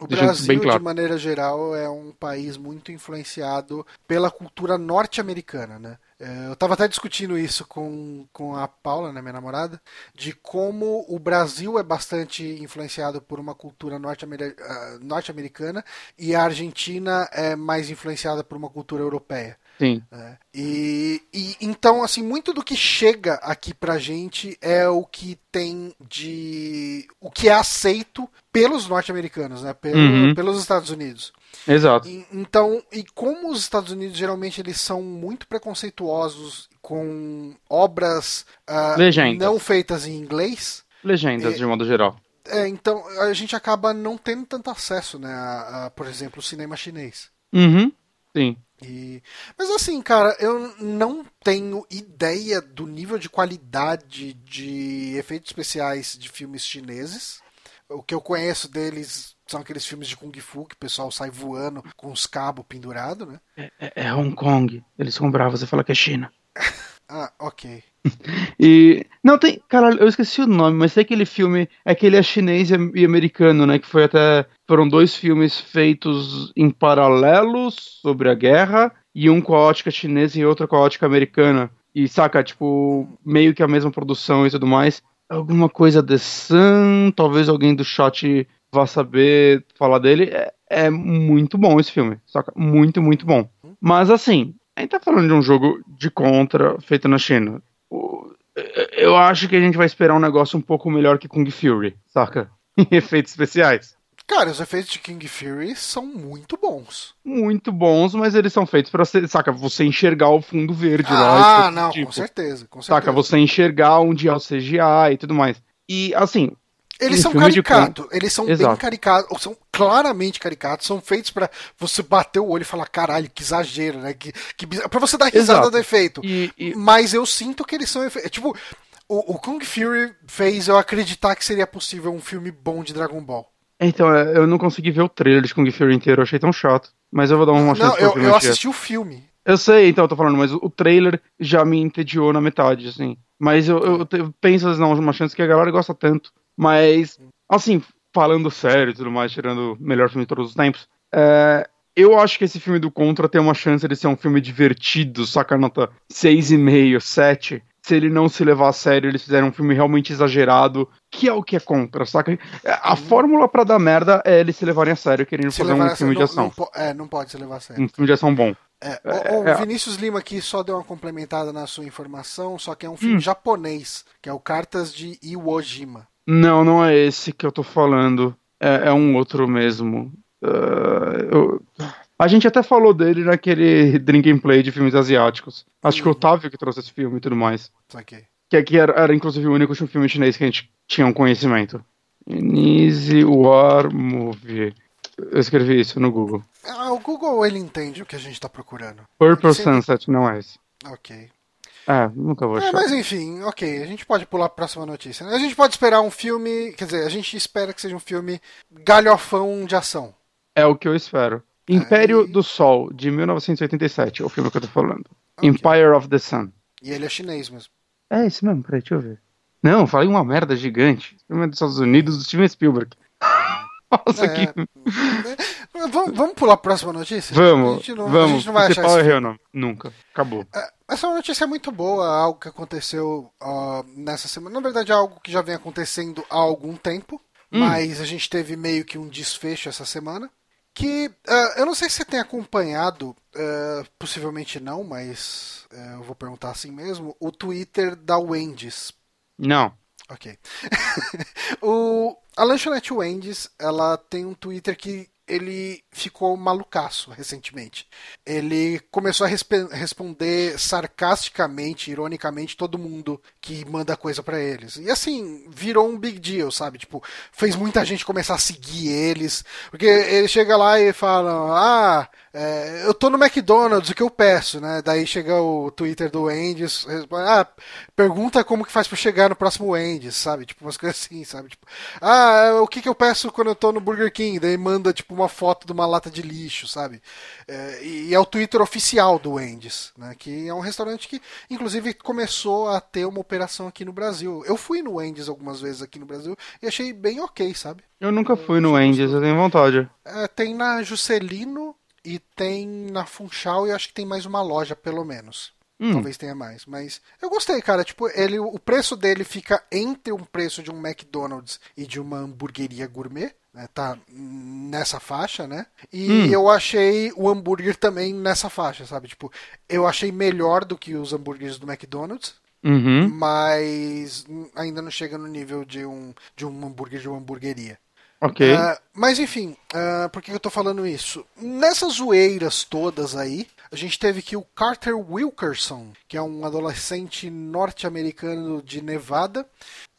O Brasil, bem claro. de maneira geral, é um país muito influenciado pela cultura norte-americana, né? É, eu estava até discutindo isso com, com a Paula, né, minha namorada, de como o Brasil é bastante influenciado por uma cultura ah, norte-americana e a Argentina é mais influenciada por uma cultura europeia. Sim. É, e, e, então, assim, muito do que chega aqui pra gente é o que tem de. o que é aceito pelos norte-americanos, né? Pelo, uhum. Pelos Estados Unidos. Exato. E, então, e como os Estados Unidos geralmente eles são muito preconceituosos com obras uh, não feitas em inglês. Legendas, é, de modo geral. É, então a gente acaba não tendo tanto acesso, né, a, a por exemplo, o cinema chinês. Uhum. Sim. E... Mas assim, cara, eu não tenho ideia do nível de qualidade de efeitos especiais de filmes chineses. O que eu conheço deles são aqueles filmes de Kung Fu que o pessoal sai voando com os cabos pendurados, né? É, é, é Hong Kong. Eles são bravos, você fala que é China. ah, ok. E. Não, tem. Caralho, eu esqueci o nome, mas tem aquele filme. É que ele é chinês e americano, né? Que foi até. Foram dois filmes feitos em paralelo sobre a guerra. E um com a ótica chinesa e outro com a ótica americana. E saca, tipo, meio que a mesma produção e tudo mais. Alguma coisa de Sun, talvez alguém do chat vá saber falar dele. É, é muito bom esse filme, saca? Muito, muito bom. Mas assim, a gente tá falando de um jogo de contra feito na China eu acho que a gente vai esperar um negócio um pouco melhor que Kung Fury, saca? Em efeitos especiais. Cara, os efeitos de King Fury são muito bons. Muito bons, mas eles são feitos para você, saca, você enxergar o fundo verde ah, lá. Ah, não, tipo, com certeza, com certeza. Saca, você enxergar onde é o CGI e tudo mais. E assim, eles são caricatos, eles são Exato. bem caricatos, são claramente caricatos, são feitos para você bater o olho e falar, caralho, que exagero, né? Que, que para você dar risada Exato. do efeito. E, e... Mas eu sinto que eles são efeitos. Tipo, o, o Kung Fury fez eu acreditar que seria possível um filme bom de Dragon Ball. Então, é, eu não consegui ver o trailer de Kung Fury inteiro, eu achei tão chato. Mas eu vou dar uma chance Não, eu, eu assisti o filme. Eu sei, então, eu tô falando, mas o trailer já me entediou na metade, assim. Mas eu, eu, eu penso, não, uma chance que a galera gosta tanto. Mas, assim, falando sério e tudo mais, tirando o melhor filme de todos os tempos, é, eu acho que esse filme do Contra tem uma chance de ser um filme divertido, saca nota 6,5, 7. Se ele não se levar a sério, eles fizeram um filme realmente exagerado, que é o que é Contra, saca? A fórmula para dar merda é eles se levarem a sério, querendo se fazer um filme de ação. Não, é, não pode se levar a sério. Um filme de ação bom. É, o, o é, é. Vinícius Lima aqui só deu uma complementada na sua informação, só que é um filme hum. japonês, que é o Cartas de Iwo não, não é esse que eu tô falando. É, é um outro mesmo. Uh, eu... A gente até falou dele naquele Drink and Play de filmes asiáticos. Acho que o Otávio que trouxe esse filme e tudo mais. Okay. Que aqui era, era inclusive o único filme chinês que a gente tinha um conhecimento. Easy War Movie. Eu escrevi isso no Google. Ah, o Google ele entende o que a gente tá procurando. Purple Sunset não é esse. Ok. É, nunca vou é, achar. É, mas enfim, ok. A gente pode pular para a próxima notícia. Né? A gente pode esperar um filme. Quer dizer, a gente espera que seja um filme galhofão de ação. É o que eu espero. Império do Sol, de 1987, é o filme que eu tô falando. Okay. Empire of the Sun. E ele é chinês mesmo. É esse mesmo, peraí, deixa eu ver. Não, falei uma merda gigante. Filme é dos Estados Unidos, do Steven Spielberg. Nossa, é... que... vamos, vamos pular a próxima notícia? Vamos, não, vamos. A gente não vai achar isso. Nunca, acabou. É, essa notícia é muito boa, algo que aconteceu uh, nessa semana. Na verdade, é algo que já vem acontecendo há algum tempo, hum. mas a gente teve meio que um desfecho essa semana. Que uh, eu não sei se você tem acompanhado, uh, possivelmente não, mas eu vou perguntar assim mesmo, o Twitter da Wendy's. Não. Ok. o, a lanchonete Wendy's, ela tem um Twitter que ele ficou malucaço recentemente. Ele começou a resp responder sarcasticamente, ironicamente, todo mundo que manda coisa para eles. E assim, virou um big deal, sabe? Tipo, fez muita gente começar a seguir eles. Porque ele chega lá e fala: Ah, é, eu tô no McDonald's, o que eu peço, né? Daí chega o Twitter do Wendy's, ah, pergunta como que faz para chegar no próximo Wendy's, sabe? Tipo, umas coisas assim, sabe? Tipo, ah, o que que eu peço quando eu tô no Burger King? Daí manda, tipo, uma foto de uma lata de lixo, sabe? É, e é o Twitter oficial do Wendy's, né? Que é um restaurante que, inclusive, começou a ter uma operação aqui no Brasil. Eu fui no Wendy's algumas vezes aqui no Brasil e achei bem ok, sabe? Eu nunca fui no Wendy's, eu tenho vontade. É, tem na Juscelino e tem na Funchal e acho que tem mais uma loja, pelo menos. Hum. Talvez tenha mais, mas eu gostei, cara. Tipo, ele, o preço dele fica entre um preço de um McDonald's e de uma hamburgueria gourmet. Né, tá nessa faixa, né? E hum. eu achei o hambúrguer também nessa faixa, sabe? Tipo, eu achei melhor do que os hambúrgueres do McDonald's. Uhum. Mas ainda não chega no nível de um, de um hambúrguer de uma hamburgueria. Ok. Uh, mas enfim, uh, por que eu tô falando isso? Nessas zoeiras todas aí, a gente teve que o Carter Wilkerson, que é um adolescente norte-americano de Nevada,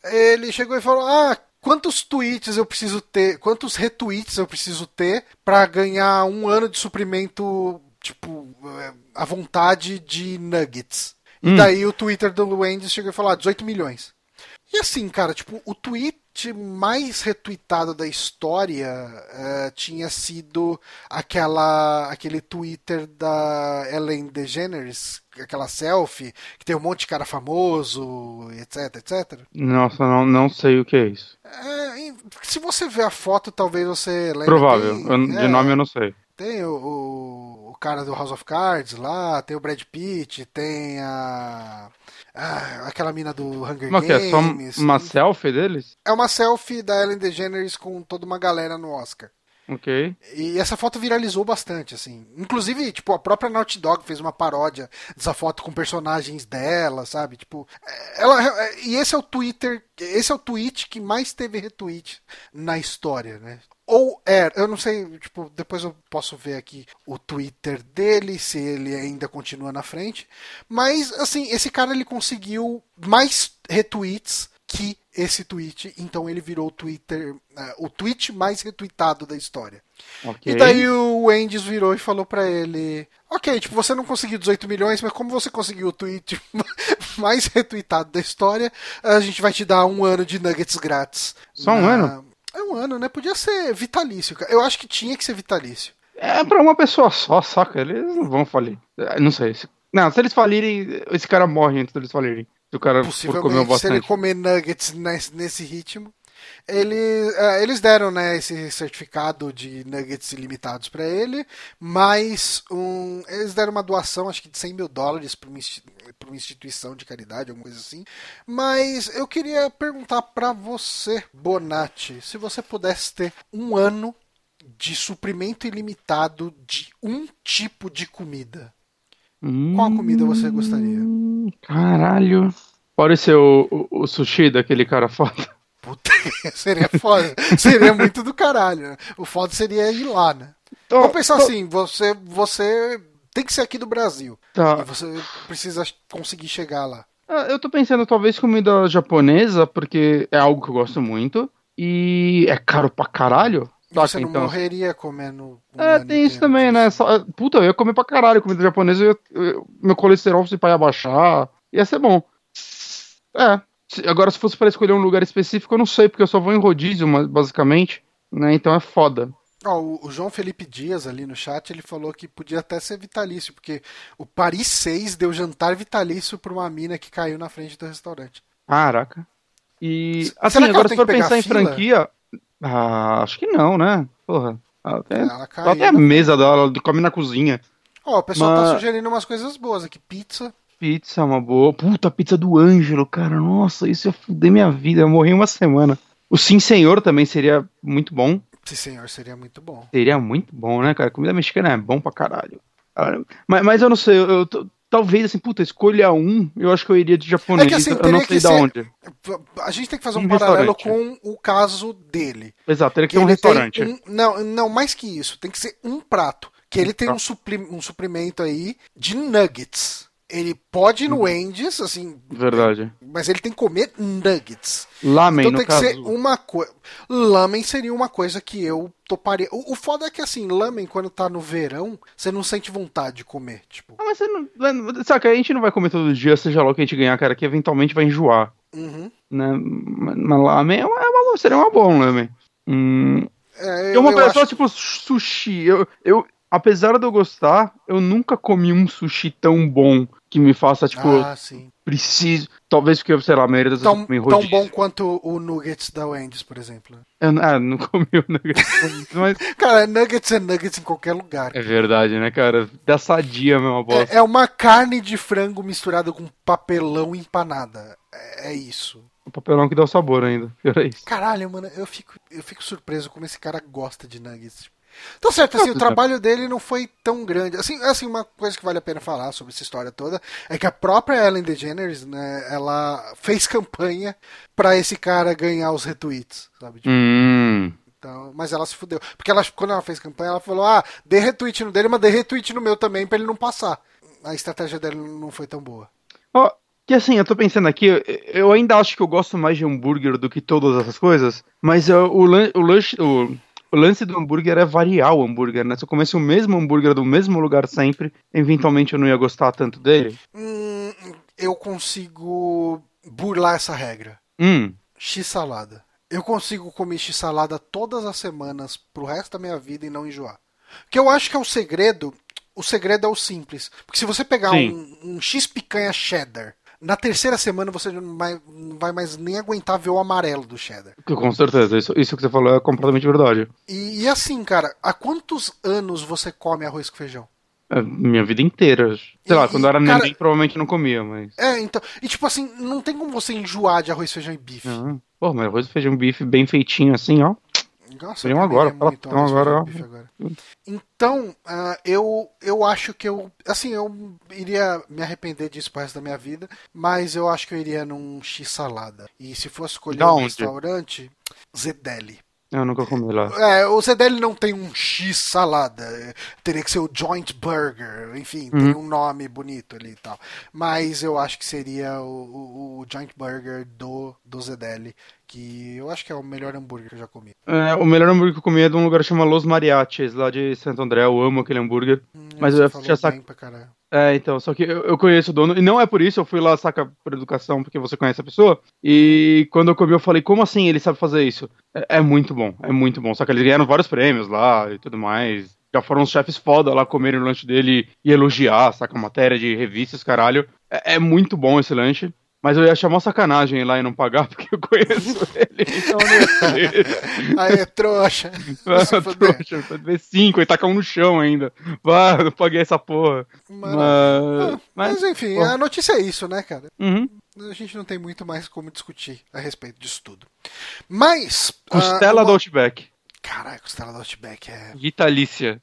ele chegou e falou: Ah, quantos tweets eu preciso ter, quantos retweets eu preciso ter para ganhar um ano de suprimento, tipo, eh, à vontade de nuggets? Hum. E daí o Twitter do Wendy chegou e falou: ah, 18 milhões. E assim, cara, tipo, o tweet mais retweetado da história uh, tinha sido aquela aquele Twitter da Ellen DeGeneres, aquela selfie que tem um monte de cara famoso, etc, etc. Nossa, não, não sei o que é isso. É, se você ver a foto, talvez você lembre. Provável, eu, de é, nome eu não sei. Tem o, o, o, cara do House of Cards lá, tem o Brad Pitt, tem a. Ah, aquela mina do Hunger Mas Games. Que é só uma selfie deles? É uma selfie da Ellen DeGeneres com toda uma galera no Oscar. Ok. E essa foto viralizou bastante, assim. Inclusive, tipo, a própria Naughty Dog fez uma paródia dessa foto com personagens dela, sabe? Tipo, ela. E esse é o Twitter. Esse é o tweet que mais teve retweet na história, né? ou era, eu não sei, tipo, depois eu posso ver aqui o Twitter dele, se ele ainda continua na frente, mas assim, esse cara ele conseguiu mais retweets que esse tweet, então ele virou o Twitter, uh, o tweet mais retweetado da história. Okay. E daí o Wendy's virou e falou para ele: Ok, tipo, você não conseguiu 18 milhões, mas como você conseguiu o tweet mais retweetado da história, a gente vai te dar um ano de nuggets grátis. Só um ano? É um ano, né? Podia ser vitalício, cara. Eu acho que tinha que ser vitalício. É pra uma pessoa só, saca? Eles não vão falir. É, não sei. Se... Não, se eles falirem, esse cara morre antes deles falirem. Se o cara for comer bastante. se ele comer nuggets nesse, nesse ritmo. Ele, uh, eles deram né, esse certificado de nuggets ilimitados para ele, mas um, eles deram uma doação, acho que de 100 mil dólares para uma, uma, instituição de caridade, alguma coisa assim. Mas eu queria perguntar para você, Bonatti, se você pudesse ter um ano de suprimento ilimitado de um tipo de comida, hum, qual comida você gostaria? Caralho. Pode ser o, o, o sushi daquele cara foda. Puta, seria foda. seria muito do caralho. Né? O foda seria ir lá, né? Tô, Vamos pensar tô... assim, você, você tem que ser aqui do Brasil. Tá. E você precisa conseguir chegar lá. Ah, eu tô pensando talvez comida japonesa, porque é algo que eu gosto muito. E é caro pra caralho. Você não então... morreria comendo. Um é, tem isso também, né? Só, puta, eu ia comer pra caralho comida japonesa, eu, eu, meu colesterol se ia baixar. Ia ser bom. É, Agora, se fosse para escolher um lugar específico, eu não sei, porque eu só vou em rodízio, basicamente, né? Então é foda. Oh, o João Felipe Dias ali no chat, ele falou que podia até ser vitalício, porque o Paris 6 deu jantar vitalício pra uma mina que caiu na frente do restaurante. Caraca. E, assim, agora se for pensar em franquia, ah, acho que não, né? Porra. Até, ela caiu, até a mesa dela, come na cozinha. Ó, oh, o pessoal tá Mas... tá sugerindo umas coisas boas aqui. Pizza. Pizza é uma boa. Puta, pizza do Ângelo, cara. Nossa, isso ia fuder minha vida. Eu morri uma semana. O Sim Senhor também seria muito bom. Sim Senhor seria muito bom. Seria muito bom, né, cara? Comida mexicana é bom pra caralho. Mas, mas eu não sei, eu, eu talvez assim, puta, escolha um, eu acho que eu iria de japonês, é que, assim, eu não sei de onde. A gente tem que fazer um, um paralelo com o caso dele. Exato, teria que, que ter um restaurante. Um, não, não, mais que isso, tem que ser um prato. Que ele tem tá. um, supri, um suprimento aí de nuggets. Ele pode ir no Wendy's, assim. Verdade. Mas ele tem que comer nuggets. Lamen, então tem que caso. ser uma coisa. Lamen seria uma coisa que eu toparia. O, o foda é que assim, lamen, quando tá no verão, você não sente vontade de comer. Tipo. Ah, mas você não. Saca, a gente não vai comer todo dia, seja lá o que a gente ganhar, cara, que eventualmente vai enjoar. Uhum. Né? Mas lamen é uma, é uma, seria uma boa, lamen. Hum, é, eu, uma pessoa, acho... tipo, sushi. Eu, eu, apesar de eu gostar, eu nunca comi um sushi tão bom que me faça, tipo, ah, preciso. Talvez porque, sei lá, a maioria das tão, vezes Tão bom quanto o Nuggets da Wendy's, por exemplo. Eu ah, não comi o Nuggets. mas... cara, Nuggets é Nuggets em qualquer lugar. É verdade, né, cara? Da sadia mesmo a bosta. É, é uma carne de frango misturada com papelão empanada. É, é isso. O papelão que dá o sabor ainda. É isso. Caralho, mano, eu fico, eu fico surpreso como esse cara gosta de nuggets. Tá certo, assim, o trabalho dele não foi tão grande. Assim, assim, uma coisa que vale a pena falar sobre essa história toda é que a própria Ellen DeGeneres, né, ela fez campanha para esse cara ganhar os retweets, sabe? Tipo, hum. Então, mas ela se fudeu. Porque ela, quando ela fez campanha, ela falou: ah, dê retweet no dele, mas dê retweet no meu também pra ele não passar. A estratégia dele não foi tão boa. Ó, oh, que assim, eu tô pensando aqui, eu ainda acho que eu gosto mais de hambúrguer do que todas essas coisas, mas uh, o, o, lanche, o, o lance do hambúrguer é variar o hambúrguer, né? Se eu comesse o mesmo hambúrguer do mesmo lugar sempre, eventualmente eu não ia gostar tanto dele. Hum, eu consigo burlar essa regra. Hum. X-salada. Eu consigo comer X-salada todas as semanas pro resto da minha vida e não enjoar. Que eu acho que é o segredo. O segredo é o simples. Porque se você pegar um, um X picanha cheddar na terceira semana você não vai, não vai, mais nem aguentar ver o amarelo do cheddar. Com certeza, isso, isso que você falou é completamente verdade. E, e assim, cara, há quantos anos você come arroz com feijão? É, minha vida inteira. Sei e, lá, quando eu era cara, neném provavelmente não comia, mas. É, então. E tipo assim, não tem como você enjoar de arroz, feijão e bife. Uhum. Pô, mas arroz, feijão e bife bem feitinho assim, ó. Nossa, um agora, é muito então agora, agora. Então, uh, eu, eu acho que eu. Assim, eu iria me arrepender disso pro resto da minha vida, mas eu acho que eu iria num X-salada. E se fosse escolher um restaurante, Zedeli. Eu nunca comi lá. É, o Zedeli não tem um X salada. Teria que ser o Joint Burger. Enfim, uhum. tem um nome bonito ali e tal. Mas eu acho que seria o, o, o Joint Burger do, do Zedeli que eu acho que é o melhor hambúrguer que eu já comi. É, o melhor hambúrguer que eu comi é de um lugar chamado Los Mariachis, lá de Santo André. Eu amo aquele hambúrguer. Hum, mas eu já saco. É, então, só que eu, eu, conheço o dono, e não é por isso, eu fui lá, saca, por educação, porque você conhece a pessoa, e quando eu comi eu falei, como assim ele sabe fazer isso? É, é muito bom, é muito bom, só que eles ganharam vários prêmios lá e tudo mais, já foram os chefes foda lá comerem o lanche dele e elogiar, saca, matéria de revistas, caralho, é, é muito bom esse lanche, mas eu ia chamar sacanagem ir lá e não pagar, porque eu conheço ele. Então ia Aí é trouxa. Ah, trouxa, ver cinco e tacar um no chão ainda. Vá, não paguei essa porra. Mas, mas, mas enfim, a notícia é isso, né, cara? Uhum. A gente não tem muito mais como discutir a respeito disso tudo. Mas. Costela uh, uma... do Outback. Caralho, costela do Outback é. Vitalícia.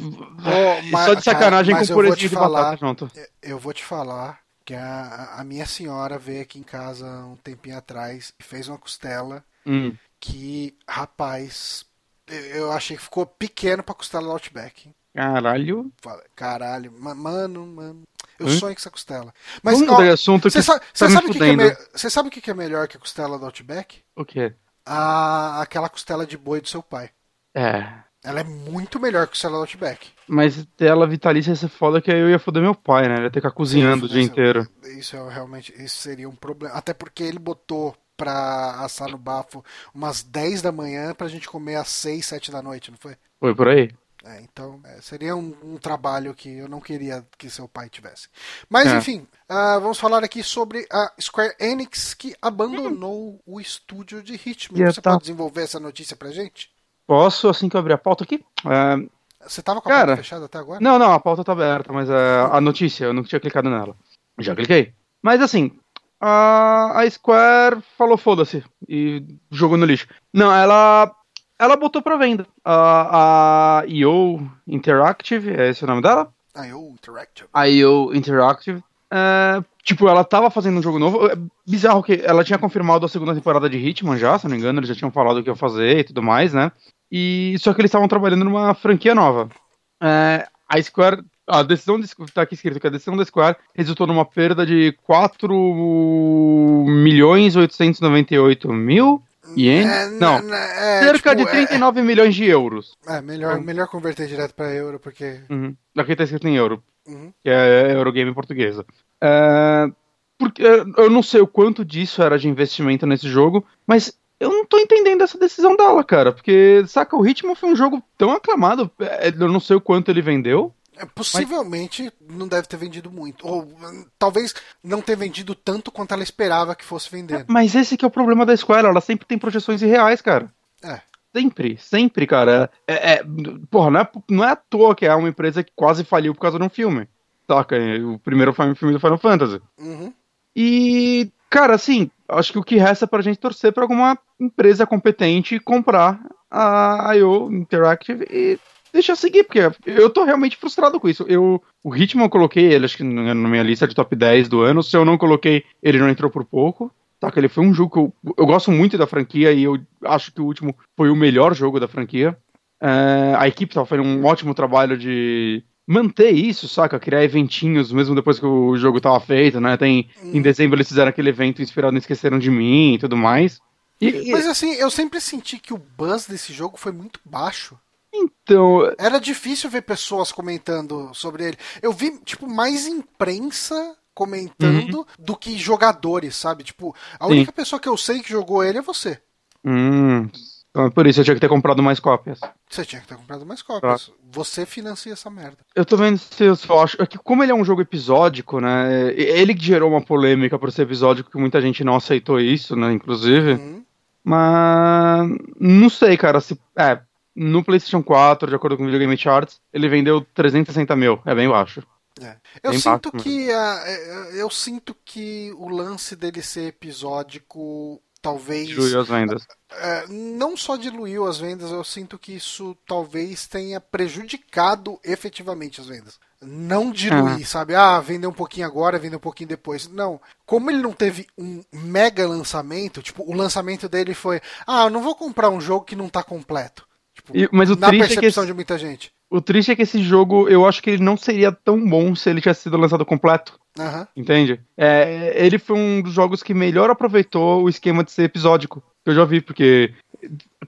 Oh, mas, Só de sacanagem cara, com purezinho de batata junto. Eu vou te falar que a, a minha senhora veio aqui em casa um tempinho atrás e fez uma costela hum. que, rapaz, eu achei que ficou pequeno pra costela do Outback. Caralho. Caralho, mano, mano. Eu hum? sonho com essa costela. Mas Vamos ó, assunto Você sabe, tá sabe, que que é me... sabe o que é melhor que a costela do Outback? O quê? A, aquela costela de boi do seu pai. É. Ela é muito melhor que o Cela Outback. Mas ela vitalícia ia ser foda que aí eu ia foder meu pai, né? Ele ia ter que ficar cozinhando Sim, o dia inteiro. Isso é realmente. Isso seria um problema. Até porque ele botou pra assar no bafo umas 10 da manhã pra gente comer às 6, 7 da noite, não foi? Foi por aí. É, então, é, seria um, um, trabalho que eu não queria que seu pai tivesse. Mas, é. enfim, uh, vamos falar aqui sobre a Square Enix que abandonou hum. o estúdio de Hitman. Você tá... pode desenvolver essa notícia pra gente? Posso, assim que eu abrir a pauta aqui? É... Você tava com a Cara, pauta fechada até agora? Não, não, a pauta tá aberta, mas é, a notícia, eu não tinha clicado nela. Já cliquei. Mas assim, a, a Square falou foda-se e jogou no lixo. Não, ela ela botou pra venda. A, a EO Interactive, é esse o nome dela? IO Interactive. IO Interactive. É, tipo, ela tava fazendo um jogo novo. É bizarro que ela tinha confirmado a segunda temporada de Hitman já, se não me engano, eles já tinham falado o que ia fazer e tudo mais, né? E só que eles estavam trabalhando numa franquia nova. É, a Square a decisão de, tá aqui escrito que a decisão da Square resultou numa perda de 4 milhões 898 mil ienes? É, não, é, cerca tipo, de 39 é, milhões de euros. É, melhor, melhor converter direto para euro, porque... Uhum. Aqui tá escrito em euro, uhum. que é Eurogame portuguesa. É, porque, eu não sei o quanto disso era de investimento nesse jogo, mas eu não tô entendendo essa decisão dela, cara, porque, saca, o Ritmo foi um jogo tão aclamado, é, eu não sei o quanto ele vendeu, é, possivelmente Mas... não deve ter vendido muito. Ou talvez não ter vendido tanto quanto ela esperava que fosse vender. É, mas esse que é o problema da Square, ela sempre tem projeções irreais, cara. É. Sempre, sempre, cara. É, é, porra, não é, não é à toa que é uma empresa que quase faliu por causa de um filme. Saca? O primeiro filme do Final Fantasy. Uhum. E, cara, assim, acho que o que resta é pra gente torcer pra alguma empresa competente comprar a IO Interactive e deixa seguir, porque eu tô realmente frustrado com isso. Eu, o ritmo eu coloquei ele, acho que na minha lista de top 10 do ano. Se eu não coloquei, ele não entrou por pouco. Tá, que ele foi um jogo que eu, eu gosto muito da franquia e eu acho que o último foi o melhor jogo da franquia. Uh, a equipe tava fazendo um ótimo trabalho de manter isso, saca? Criar eventinhos, mesmo depois que o jogo tava feito, né? Tem, hum. Em dezembro eles fizeram aquele evento inspirado em Esqueceram de Mim e tudo mais. E, Mas assim, eu sempre senti que o buzz desse jogo foi muito baixo. Então. Era difícil ver pessoas comentando sobre ele. Eu vi, tipo, mais imprensa comentando uhum. do que jogadores, sabe? Tipo, a Sim. única pessoa que eu sei que jogou ele é você. Hum. Então, por isso eu tinha que ter comprado mais cópias. Você tinha que ter comprado mais cópias. Tá. Você financia essa merda. Eu tô vendo se eu só acho. É que como ele é um jogo episódico, né? Ele que gerou uma polêmica por ser episódico, que muita gente não aceitou isso, né? Inclusive. Uhum. Mas. Não sei, cara. Se, é, no PlayStation 4, de acordo com o Video Game Charts, ele vendeu 360 mil. É bem baixo. É. Eu bem sinto baixo, que a, eu sinto que o lance dele ser episódico talvez diluiu as vendas. É, não só diluiu as vendas, eu sinto que isso talvez tenha prejudicado efetivamente as vendas. Não diluir, ah. sabe? Ah, vender um pouquinho agora, vender um pouquinho depois. Não. Como ele não teve um mega lançamento, tipo, o lançamento dele foi: ah, eu não vou comprar um jogo que não tá completo. Tipo, e, mas o na triste percepção é que de muita gente. O triste é que esse jogo, eu acho que ele não seria tão bom se ele tivesse sido lançado completo. Uhum. Entende? É, ele foi um dos jogos que melhor aproveitou o esquema de ser episódico. Que eu já vi, porque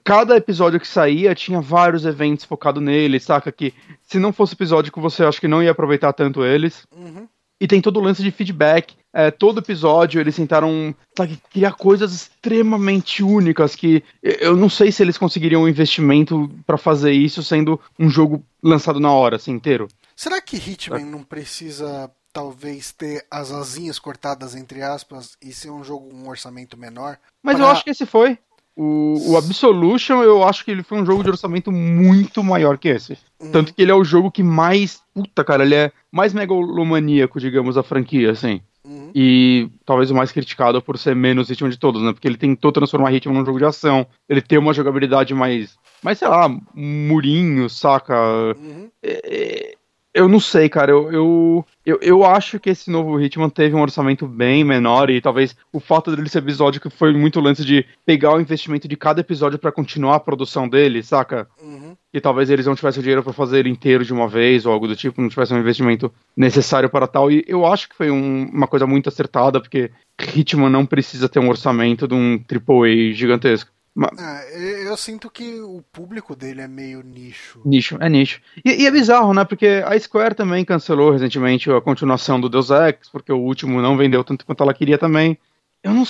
cada episódio que saía tinha vários eventos focados nele, saca? Que se não fosse episódico, você acha que não ia aproveitar tanto eles. Uhum. E tem todo o lance de feedback. É, todo episódio eles tentaram sabe, criar coisas extremamente únicas que eu não sei se eles conseguiriam um investimento para fazer isso sendo um jogo lançado na hora, assim, inteiro. Será que Hitman é. não precisa talvez ter as asinhas cortadas entre aspas e ser um jogo com um orçamento menor? Mas pra... eu acho que esse foi. O, o, Absolution, eu acho que ele foi um jogo de orçamento muito maior que esse. Uhum. Tanto que ele é o jogo que mais. Puta, cara, ele é mais megalomaníaco, digamos, a franquia, assim. Uhum. E talvez o mais criticado por ser menos ritmo de todos, né? Porque ele tentou transformar ritmo num jogo de ação. Ele tem uma jogabilidade mais. Mais, sei lá, murinho, saca? Uhum. É, é eu não sei, cara. Eu, eu, eu, eu, acho que esse novo Hitman teve um orçamento bem menor e talvez o fato dele ser episódico foi muito lance de pegar o investimento de cada episódio para continuar a produção dele, saca? Uhum. E talvez eles não tivessem dinheiro para fazer ele inteiro de uma vez ou algo do tipo, não tivesse um investimento necessário para tal. E eu acho que foi um, uma coisa muito acertada, porque Hitman não precisa ter um orçamento de um AAA gigantesco. É, eu sinto que o público dele é meio nicho. Nicho, é nicho. E, e, é bizarro, né? Porque a Square também cancelou recentemente a continuação do Deus Ex, porque o último não vendeu tanto quanto ela queria também. Eu não,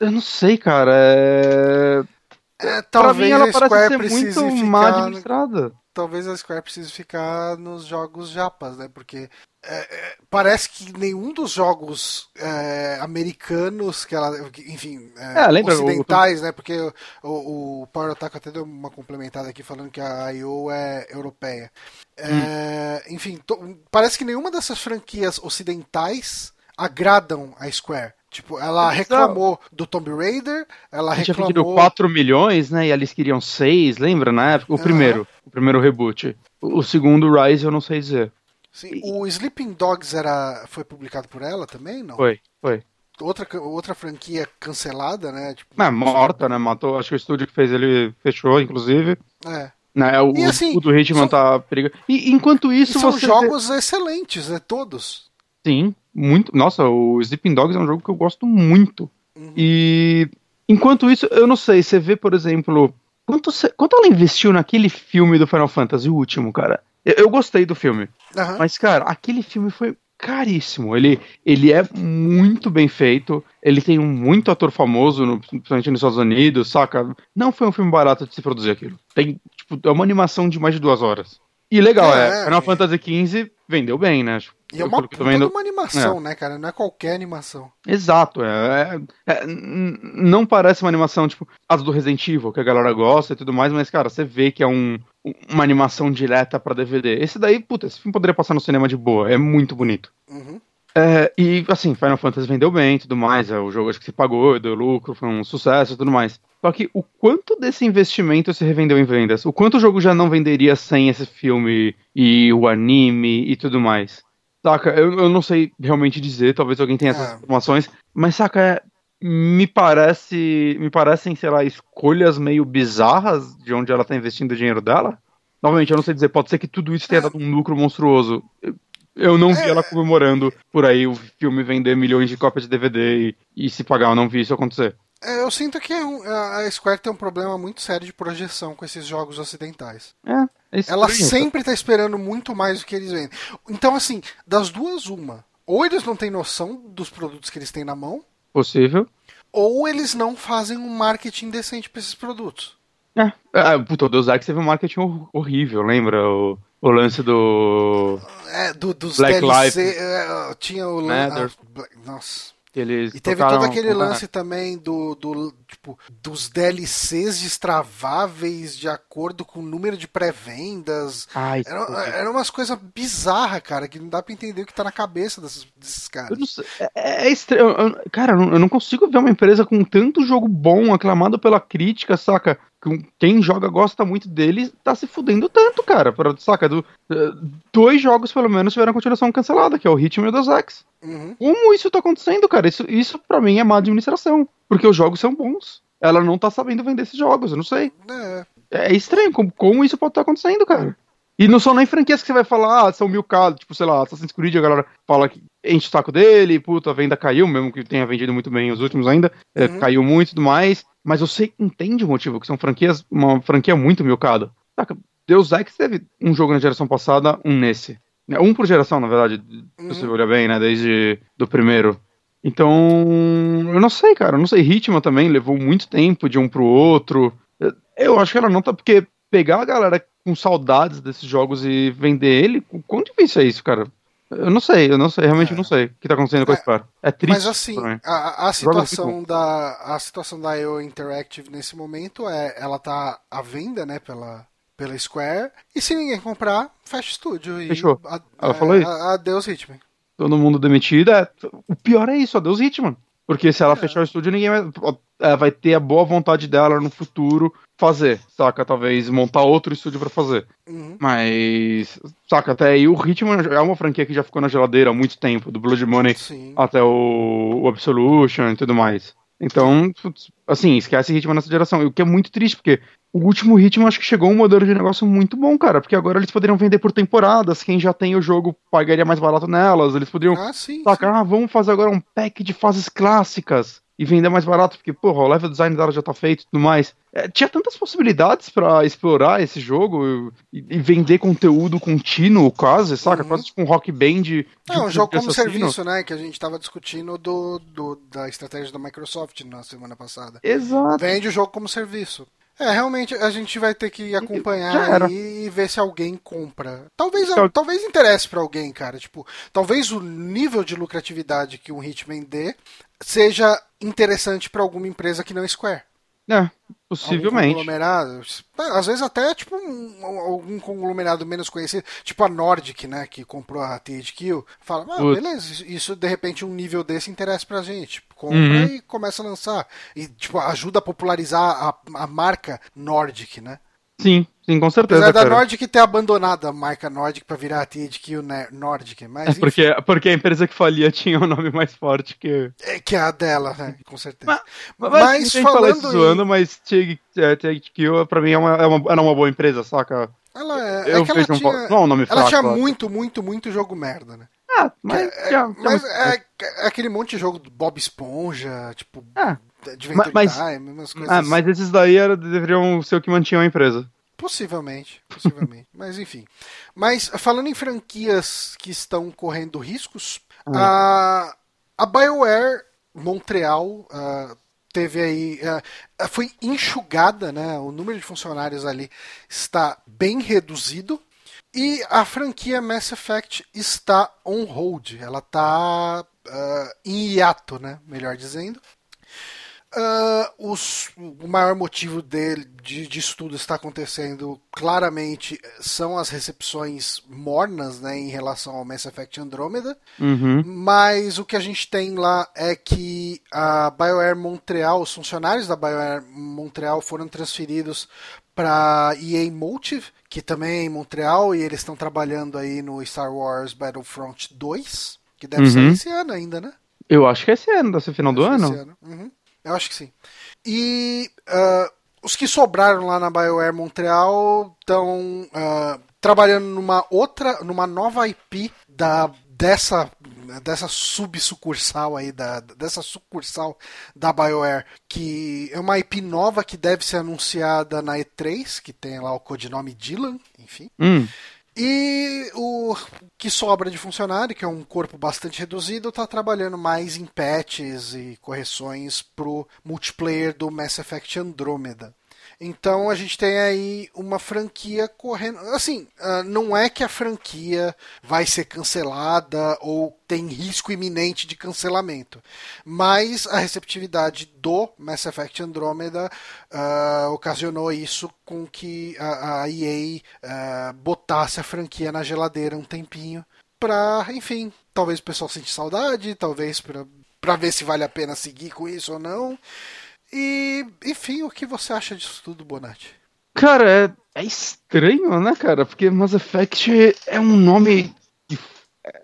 eu não sei, cara. É... É, talvez mim ela parece ser muito ficar... má administrada talvez a Square precise ficar nos jogos japas, né? Porque é, é, parece que nenhum dos jogos é, americanos que ela, enfim, é, lembra, ocidentais, o... né? Porque o, o Power Attack até deu uma complementada aqui falando que a IO é europeia. É, hum. Enfim, to, parece que nenhuma dessas franquias ocidentais agradam a Square. Tipo, ela reclamou do Tomb Raider, ela reclamou... Tinha pedido 4 milhões, né, e eles queriam 6, lembra, na época? O primeiro, o primeiro reboot. O segundo, Rise, eu não sei dizer. Sim, o Sleeping Dogs era, foi publicado por ela também, não? Foi, foi. Outra, outra franquia cancelada, né? Tipo, é, morta, né? Matou, acho que o estúdio que fez ele fechou, inclusive. É. Né, o, e, assim, o do Hitman são, tá perigoso. E enquanto isso. são jogos vê... excelentes, né? Todos. Sim, muito. Nossa, o Sleeping Dogs é um jogo que eu gosto muito. Uhum. E enquanto isso, eu não sei, você vê, por exemplo, quanto, quanto ela investiu naquele filme do Final Fantasy, o último, cara? Eu, eu gostei do filme. Uhum. Mas, cara, aquele filme foi caríssimo. Ele, ele é muito bem feito. Ele tem muito ator famoso, no, principalmente nos Estados Unidos, saca? Não foi um filme barato de se produzir aquilo. Tem, tipo, é uma animação de mais de duas horas. E legal, é, é Final é. Fantasy XV vendeu bem, né? E é uma puta vendo... uma animação, é. né, cara? Não é qualquer animação. Exato, é, é, é não parece uma animação, tipo, as do Resident Evil, que a galera gosta e tudo mais, mas, cara, você vê que é um, uma animação direta para DVD. Esse daí, puta, esse filme poderia passar no cinema de boa, é muito bonito. Uhum. É, e assim, Final Fantasy vendeu bem e tudo mais, é, o jogo acho que se pagou, deu lucro, foi um sucesso e tudo mais. Só que o quanto desse investimento se revendeu em vendas? O quanto o jogo já não venderia sem esse filme e o anime e tudo mais? Saca, eu, eu não sei realmente dizer, talvez alguém tenha essas é. informações, mas saca, é, me parece. Me parecem, sei lá, escolhas meio bizarras de onde ela tá investindo o dinheiro dela. Novamente, eu não sei dizer, pode ser que tudo isso tenha é. dado um lucro monstruoso. Eu não vi é. ela comemorando por aí o filme vender milhões de cópias de DVD e, e se pagar, eu não vi isso acontecer. É, eu sinto que a Square tem um problema muito sério de projeção com esses jogos ocidentais. É, é Ela sempre está esperando muito mais do que eles vendem. Então, assim, das duas, uma. Ou eles não têm noção dos produtos que eles têm na mão. Possível. Ou eles não fazem um marketing decente para esses produtos. É. Ah, puta, o Deus Ex teve um marketing horrível, lembra? O, o lance do. É, do, dos Black DLC. Life. É, tinha o. lance. Ah, nossa. Eles e teve todo aquele lance também do, do tipo dos DLCs destraváveis de acordo com o número de pré-vendas. Era, era umas coisas bizarras, cara, que não dá pra entender o que tá na cabeça desses, desses caras. É, é, é estranho. Cara, eu não consigo ver uma empresa com tanto jogo bom, aclamado pela crítica, saca? Quem joga gosta muito dele, tá se fudendo tanto, cara. Pra, saca? Do, eh, dois jogos, pelo menos, tiveram continuação cancelada, que é o Hitman e o Deus Ex. Uhum. Como isso tá acontecendo, cara? Isso, isso para mim é má administração. Porque os jogos são bons. Ela não tá sabendo vender esses jogos, eu não sei. É, é estranho, como, como isso pode estar tá acontecendo, cara? E não são nem franquias que você vai falar, ah, são mil casos, tipo, sei lá, Assassin's Creed, a galera fala que enche o saco dele, puta, a venda caiu, mesmo que tenha vendido muito bem os últimos ainda, é, uhum. é, caiu muito e tudo mais, mas você entende o motivo, que são franquias, uma franquia muito milcada. Saca, Deus Ex teve um jogo na geração passada, um nesse. É, um por geração, na verdade, uhum. se você olhar bem, né, desde do primeiro. Então, eu não sei, cara, eu não sei, Hitman também levou muito tempo de um pro outro. Eu acho que ela não tá, porque pegar a galera com saudades desses jogos e vender ele, quão difícil é isso, cara? Eu não sei, eu não sei, realmente é. não sei o que tá acontecendo com a é, Square. É triste. Mas assim, a, a situação da a situação da IO Interactive nesse momento é ela tá à venda, né, pela pela Square, e se ninguém comprar, fecha o estúdio Fechou. A, ela é, falou isso. Adeus Hitman. Todo mundo demitido, é, o pior é isso, adeus Hitman. Porque se ela é. fechar o estúdio, ninguém vai, é, vai ter a boa vontade dela no futuro fazer, saca? Talvez montar outro estúdio para fazer. Uhum. Mas, saca, até aí o Hitman é uma franquia que já ficou na geladeira há muito tempo, do Blood Money Sim. até o, o Absolution e tudo mais. Então, assim, esquece Hitman nessa geração. O que é muito triste, porque o último Hitman acho que chegou um modelo de negócio muito bom, cara. Porque agora eles poderiam vender por temporadas. Quem já tem o jogo pagaria mais barato nelas. Eles poderiam. Ah, sim. Sacar, ah, vamos fazer agora um pack de fases clássicas e vender mais barato, porque, porra, o level design dela já tá feito e tudo mais. É, tinha tantas possibilidades para explorar esse jogo e, e, vender conteúdo contínuo, quase, saca? Uhum. Quase tipo um rock band. De, é, um jogo como serviço, né? Que a gente tava discutindo do, do, da estratégia da Microsoft na semana passada. Exato. Vende o jogo como serviço. É, realmente a gente vai ter que acompanhar e ver se alguém compra. Talvez, então... talvez interesse para alguém, cara. Tipo, talvez o nível de lucratividade que um Hitman dê seja interessante para alguma empresa que não é Square. É, possivelmente. Algum conglomerado. Às vezes até tipo um, algum conglomerado menos conhecido, tipo a Nordic, né, que comprou a THQ, fala, ah, beleza, isso de repente um nível desse interessa pra gente. Compra uhum. e começa a lançar. E tipo, ajuda a popularizar a, a marca Nordic, né? Sim, Sim, com certeza. Apesar da cara. Nordic ter abandonado a marca Nordic pra virar a THQ Nordic, mas É porque, porque a empresa que falia tinha um nome mais forte que. é que é a dela, né? Com certeza. Mas, Mas isso falando em- zoando, mas THQ é, pra mim é uma, é uma, era uma boa empresa, saca? Ela é, Eu é que ela um tinha, não é um nome ela fraco, tinha muito, muito, muito jogo merda, né? Ah, mas. É, mas é, é aquele monte de jogo do Bob Esponja, tipo, Ah, Adventure mas- Time, umas coisas. ah, mas esses daí era, deveriam ser o que mantinham a empresa. Possivelmente, possivelmente. mas enfim. Mas falando em franquias que estão correndo riscos, a, a BioWare Montreal ah, teve aí. ah, foi enxugada, né? O número de funcionários ali está bem reduzido. E a franquia Mass Effect está on hold. Ela está em hiato, né? Melhor dizendo. Ah, os- o maior motivo dele, de, disso tudo está acontecendo claramente são as recepções mornas né, em relação ao Mass Effect Andromeda. Uhum. Mas o que a gente tem lá é que a BioWare Montreal, os funcionários da BioWare Montreal foram transferidos para EA Motive, que também é em Montreal, e eles estão trabalhando aí no Star Wars Battlefront 2, que deve Uhum. sair esse ano ainda, né? Eu acho que esse ano, desse final do Esse ano. Uhum. Eu acho que sim. E ah, os que sobraram lá na BioWare Montreal estão trabalhando numa outra, numa nova IP da, dessa, dessa subsucursal aí, da, dessa sucursal da BioWare, que é uma IP nova que deve ser anunciada na E3, que tem lá o codinome Dylan, enfim. Hum. E o que sobra de funcionário, que é um corpo bastante reduzido, está trabalhando mais em patches e correções pro multiplayer do Mass Effect Andromeda. Então a gente tem aí uma franquia correndo. Assim, ah, não é que a franquia vai ser cancelada ou tem risco iminente de cancelamento, mas a receptividade do Mass Effect Andromeda ah, ocasionou isso com que a, a EA ah, botasse a franquia na geladeira um tempinho pra, enfim, talvez o pessoal sente saudade, talvez pra ver se vale a pena seguir com isso ou não. E, enfim, o que você acha disso tudo, Bonatti? Cara, é, é estranho, né, cara? Porque Mass Effect é um nome que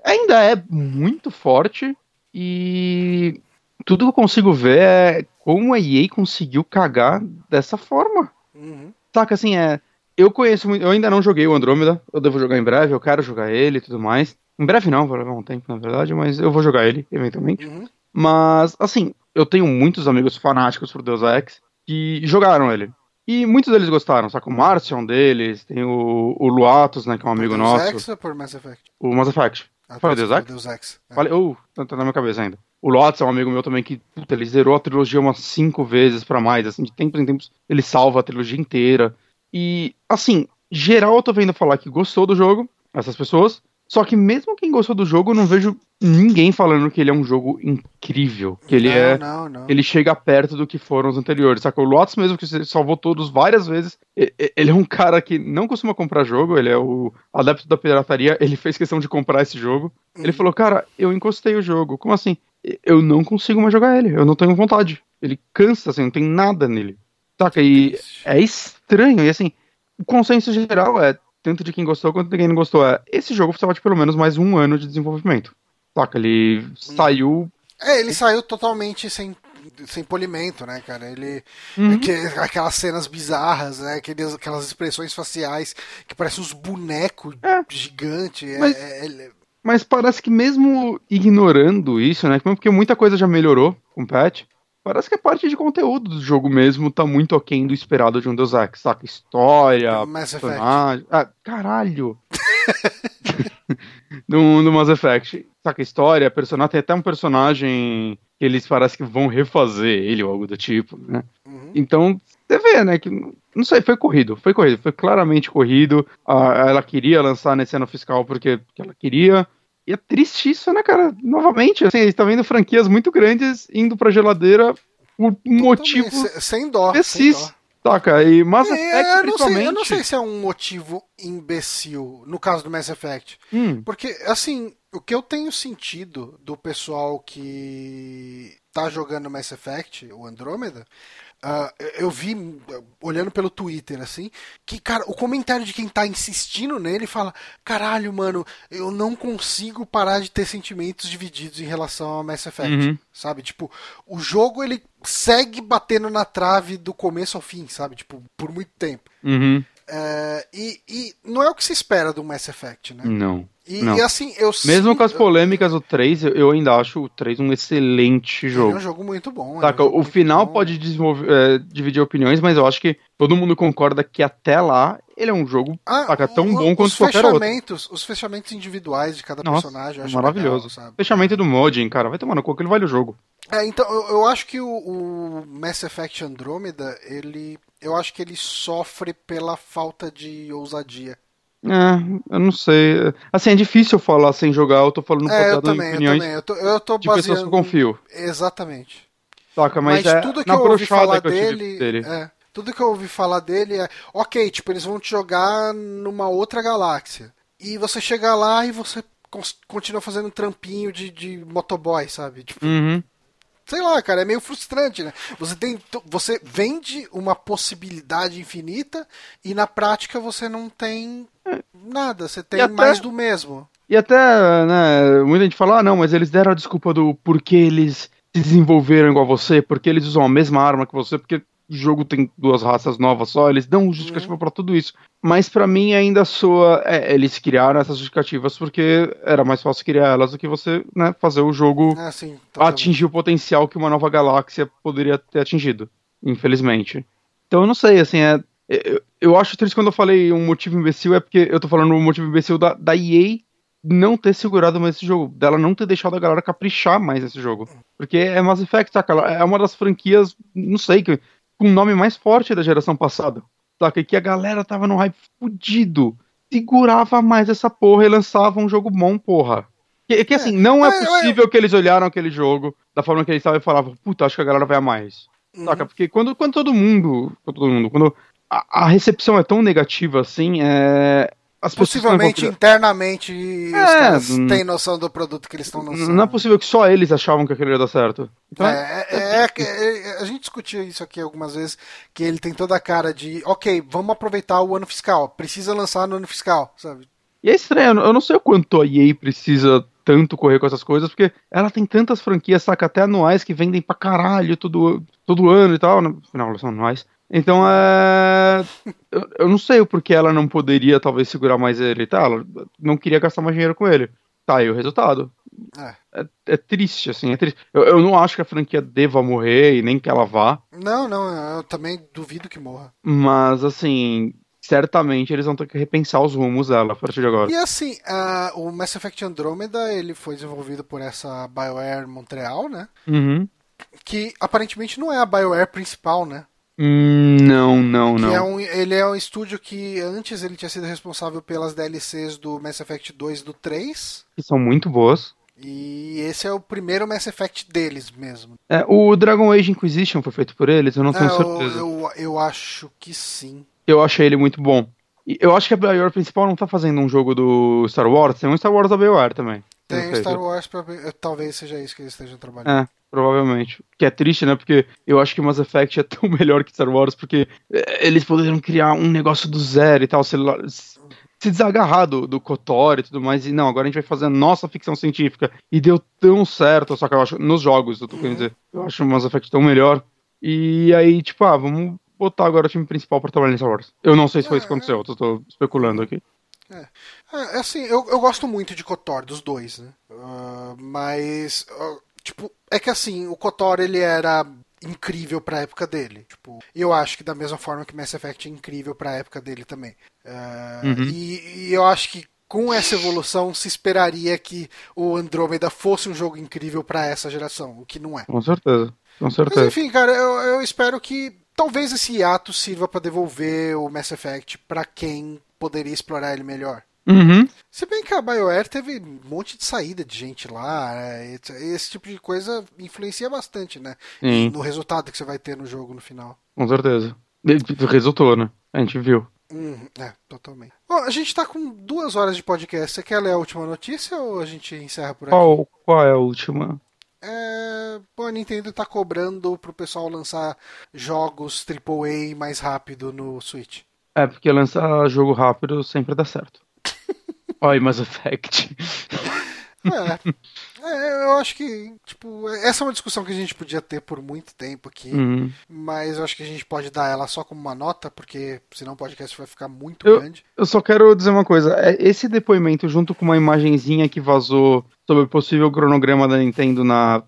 ainda é muito forte e tudo que eu consigo ver é como a EA conseguiu cagar dessa forma. Uhum. Saca, assim, é. Eu conheço muito. Eu ainda não joguei o Andrômeda. Eu devo jogar em breve. Eu quero jogar ele e tudo mais. Em breve não, vai levar um tempo, na verdade, mas eu vou jogar ele, eventualmente. Uhum. Mas, assim, eu tenho muitos amigos fanáticos por Deus Ex que jogaram ele. E muitos deles gostaram, saca? O Márcio é um deles, tem o, o Luatos, né, que é um amigo por nosso. Deus Ex ou por Mass Effect? O Mass Effect. Ah, Fala por Deus Ex? Deus Ex. É. Falei, oh, tá, tá na minha cabeça ainda. O Lotus é um amigo meu também que, puta, ele zerou a trilogia umas cinco vezes pra mais, assim, de tempos em tempos ele salva a trilogia inteira. E, assim, geral eu tô vendo falar que gostou do jogo, essas pessoas, só que mesmo quem gostou do jogo, eu não vejo ninguém falando que ele é um jogo incrível, que ele não, é... Não, não. Ele chega perto do que foram os anteriores, saca? O Lotus mesmo, que você salvou todos várias vezes, ele é um cara que não costuma comprar jogo, ele é o adepto da pirataria, ele fez questão de comprar esse jogo. Ele Uhum. falou, cara, eu encostei o jogo. Como assim? Eu não consigo mais jogar ele, eu não tenho vontade. Ele cansa, assim, não tem nada nele. Saca? E é estranho, e assim, o consenso geral é, tanto de quem gostou quanto de quem não gostou, é, esse jogo precisava de pelo menos mais um ano de desenvolvimento. Saca? Ele saiu. É, ele saiu totalmente sem, sem polimento, né, cara? Ele. Uhum. que- aquelas cenas bizarras, né? Aqueles, aquelas expressões faciais que parecem uns bonecos É. gigantes. É, Mas- é- é- Mas parece que mesmo ignorando isso, né? Porque muita coisa já melhorou com o patch. Parece que a parte de conteúdo do jogo mesmo tá muito aquém do esperado de um Deus Ex, saca? História, Mass Effect. personagem. Ah, caralho! do, do Mass Effect. Saca? História, personagem. Tem até um personagem que eles parece que vão refazer ele ou algo do tipo, né? Uhum. Então, você vê, né? Que, não sei, foi corrido. Foi corrido. Foi claramente corrido. Ah, ela queria lançar nesse ano fiscal porque, porque ela queria. E é triste isso, né, cara? Novamente, assim, gente tá vendo franquias muito grandes indo pra geladeira por um motivo sem dó. sem imbecis, dó. saca? E Mass É, Effect, eu, não sei, principalmente... eu não sei se é um motivo imbecil no caso do Mass Effect. Hum, Porque, assim, o que eu tenho sentido do pessoal que tá jogando Mass Effect, o Andromeda, Uh, eu vi, olhando pelo Twitter, assim, que, cara, o comentário de quem tá insistindo nele fala: caralho, mano, eu não consigo parar de ter sentimentos divididos em relação ao Mass Effect. Uhum. Sabe? Tipo, o jogo ele segue batendo na trave do começo ao fim, sabe? Tipo, por muito tempo. Uhum. É, e, e, não é o que se espera do Mass Effect, né? Não. E, e assim, eu Mesmo com as polêmicas do 3, eu, ainda acho o 3 um excelente jogo. É um jogo muito bom. Tá, é um o final bom. pode é, dividir opiniões, mas eu acho que todo mundo concorda que até lá ele é um jogo ah, saca, tão o, bom quanto qualquer outro. Os fechamentos individuais de cada Nossa, personagem eu acho maravilhoso. Legal, Fechamento do Modin, cara, vai tomar no cu, ele vale o jogo. É, então, eu, eu acho que o, o, Mass Effect Andromeda, ele. Eu acho que ele sofre pela falta de ousadia. É, eu não sei. Assim, é difícil falar sem jogar, eu tô falando é, eu também, opiniões eu também. Eu tô, eu tô de pessoas que eu confio. Exatamente. Saca, mas, mas é tudo que eu ouvi falar dele, dele. É, tudo que eu ouvi falar dele é, ok, tipo, eles vão te jogar numa outra galáxia. E você chega lá e você continua fazendo trampinho de, de motoboy, sabe? Tipo, uhum sei lá, cara, é meio frustrante, né? Você tem, você vende uma possibilidade infinita e na prática você não tem nada, você tem até, mais do mesmo. E até, né, muita gente fala, ah, não, mas eles deram a desculpa do porquê eles se desenvolveram igual você, porque eles usam a mesma arma que você, porque o jogo tem duas raças novas só, eles dão justificativa uhum. para tudo isso. Mas para mim ainda soa. É, eles criaram essas justificativas porque era mais fácil criar elas do que você né, fazer o jogo ah, sim, atingir o potencial que uma nova galáxia poderia ter atingido. Infelizmente. Então eu não sei, assim, é. Eu, eu acho triste quando eu falei um motivo imbecil, é porque eu tô falando um motivo imbecil da, da EA não ter segurado mais esse jogo, dela não ter deixado a galera caprichar mais esse jogo. Porque é Mass Effect, saca? É uma das franquias, não sei, que com o nome mais forte da geração passada. Saca? Que a galera tava no hype fudido. Segurava mais essa porra e lançava um jogo bom, porra. Que, que assim, não é, é possível que eles olharam aquele jogo da forma que eles estavam e falavam, puta, acho que a galera vai a mais. Uhum. Saca? Porque quando, quando todo mundo. Quando todo mundo. Quando a, a recepção é tão negativa assim, é, as Possivelmente internamente é, os caras têm noção do produto que eles estão lançando. Não é possível que só eles achavam que aquilo ia dar certo. Então, é, é, é, é, a gente discutiu isso aqui algumas vezes, que ele tem toda a cara de, ok, vamos aproveitar o ano fiscal, precisa lançar no ano fiscal, sabe? E é estranho, eu não sei o quanto a EA precisa tanto correr com essas coisas, porque ela tem tantas franquias, saca, até anuais que vendem pra caralho todo, todo ano e tal, no final são anuais. Então, é... eu, eu não sei o porquê ela não poderia, talvez, segurar mais ele. Tá, ela não queria gastar mais dinheiro com ele. Tá aí o resultado. É, é, é triste, assim, é triste. Eu, eu, não acho que a franquia deva morrer e nem que ela vá. Não, não, eu também duvido que morra. Mas, assim, certamente eles vão ter que repensar os rumos dela a partir de agora. E assim, o Mass Effect Andromeda, ele foi desenvolvido por essa BioWare Montreal, né? Uhum. Que aparentemente não é a BioWare principal, né? Hum, não, não, não. É um, ele é um estúdio que antes ele tinha sido responsável pelas DLCs do Mass Effect 2 e do 3. Que são muito boas. E esse é o primeiro Mass Effect deles mesmo. É, o Dragon Age Inquisition foi feito por eles? Eu não tenho é, certeza. Eu, eu, eu, acho que sim. Eu achei ele muito bom. Eu acho que a BioWare principal não tá fazendo um jogo do Star Wars, tem um Star Wars da BioWare também. Tem Star Wars pra. Talvez seja isso que eles estejam trabalhando. É. Provavelmente. Que é triste, né? Porque eu acho que Mass Effect é tão melhor que Star Wars, porque eh, eles poderiam criar um negócio do zero e tal, se, se desagarrar do, do KOTOR e tudo mais, e não, agora a gente vai fazer a nossa ficção científica. E deu tão certo, só que eu acho, nos jogos, eu tô querendo dizer, eu acho o Mass Effect tão melhor. E aí, tipo, ah, vamos botar agora o time principal pra trabalhar em Star Wars. Eu não sei se foi isso que aconteceu, eu tô especulando aqui. É. é, assim, eu, eu gosto muito de KOTOR, dos dois, né? Uh, mas uh, Tipo, é que assim, o KOTOR ele era incrível pra época dele. Tipo, eu acho que da mesma forma que Mass Effect é incrível pra época dele também. Uh, uhum. e, e, eu acho que com essa evolução se esperaria que o Andromeda fosse um jogo incrível para essa geração, o que não é. Com certeza. Com certeza. Mas enfim, cara, eu, eu espero que talvez esse hiato sirva para devolver o Mass Effect para quem poderia explorar ele melhor. Uhum. Se bem que a BioWare teve um monte de saída de gente lá, é, esse tipo de coisa influencia bastante, né? Sim. No resultado que você vai ter no jogo no final. Com certeza. Resultou, né? A gente viu. Hum, é, totalmente. Bom, a gente tá com duas horas de podcast. Você quer ler a última notícia ou a gente encerra por aqui? Qual, qual é a última? é, bom, a Nintendo tá cobrando pro pessoal lançar jogos AAA mais rápido no Switch. É, porque lançar jogo rápido sempre dá certo. Olha, Mass Effect. É, é, eu acho que, tipo, essa é uma discussão que a gente podia ter por muito tempo aqui, Uhum. mas eu acho que a gente pode dar ela só como uma nota, porque senão o podcast vai ficar muito Eu- grande. Eu só quero dizer uma coisa. é, Esse depoimento, junto com uma imagenzinha que vazou sobre o possível cronograma da Nintendo na,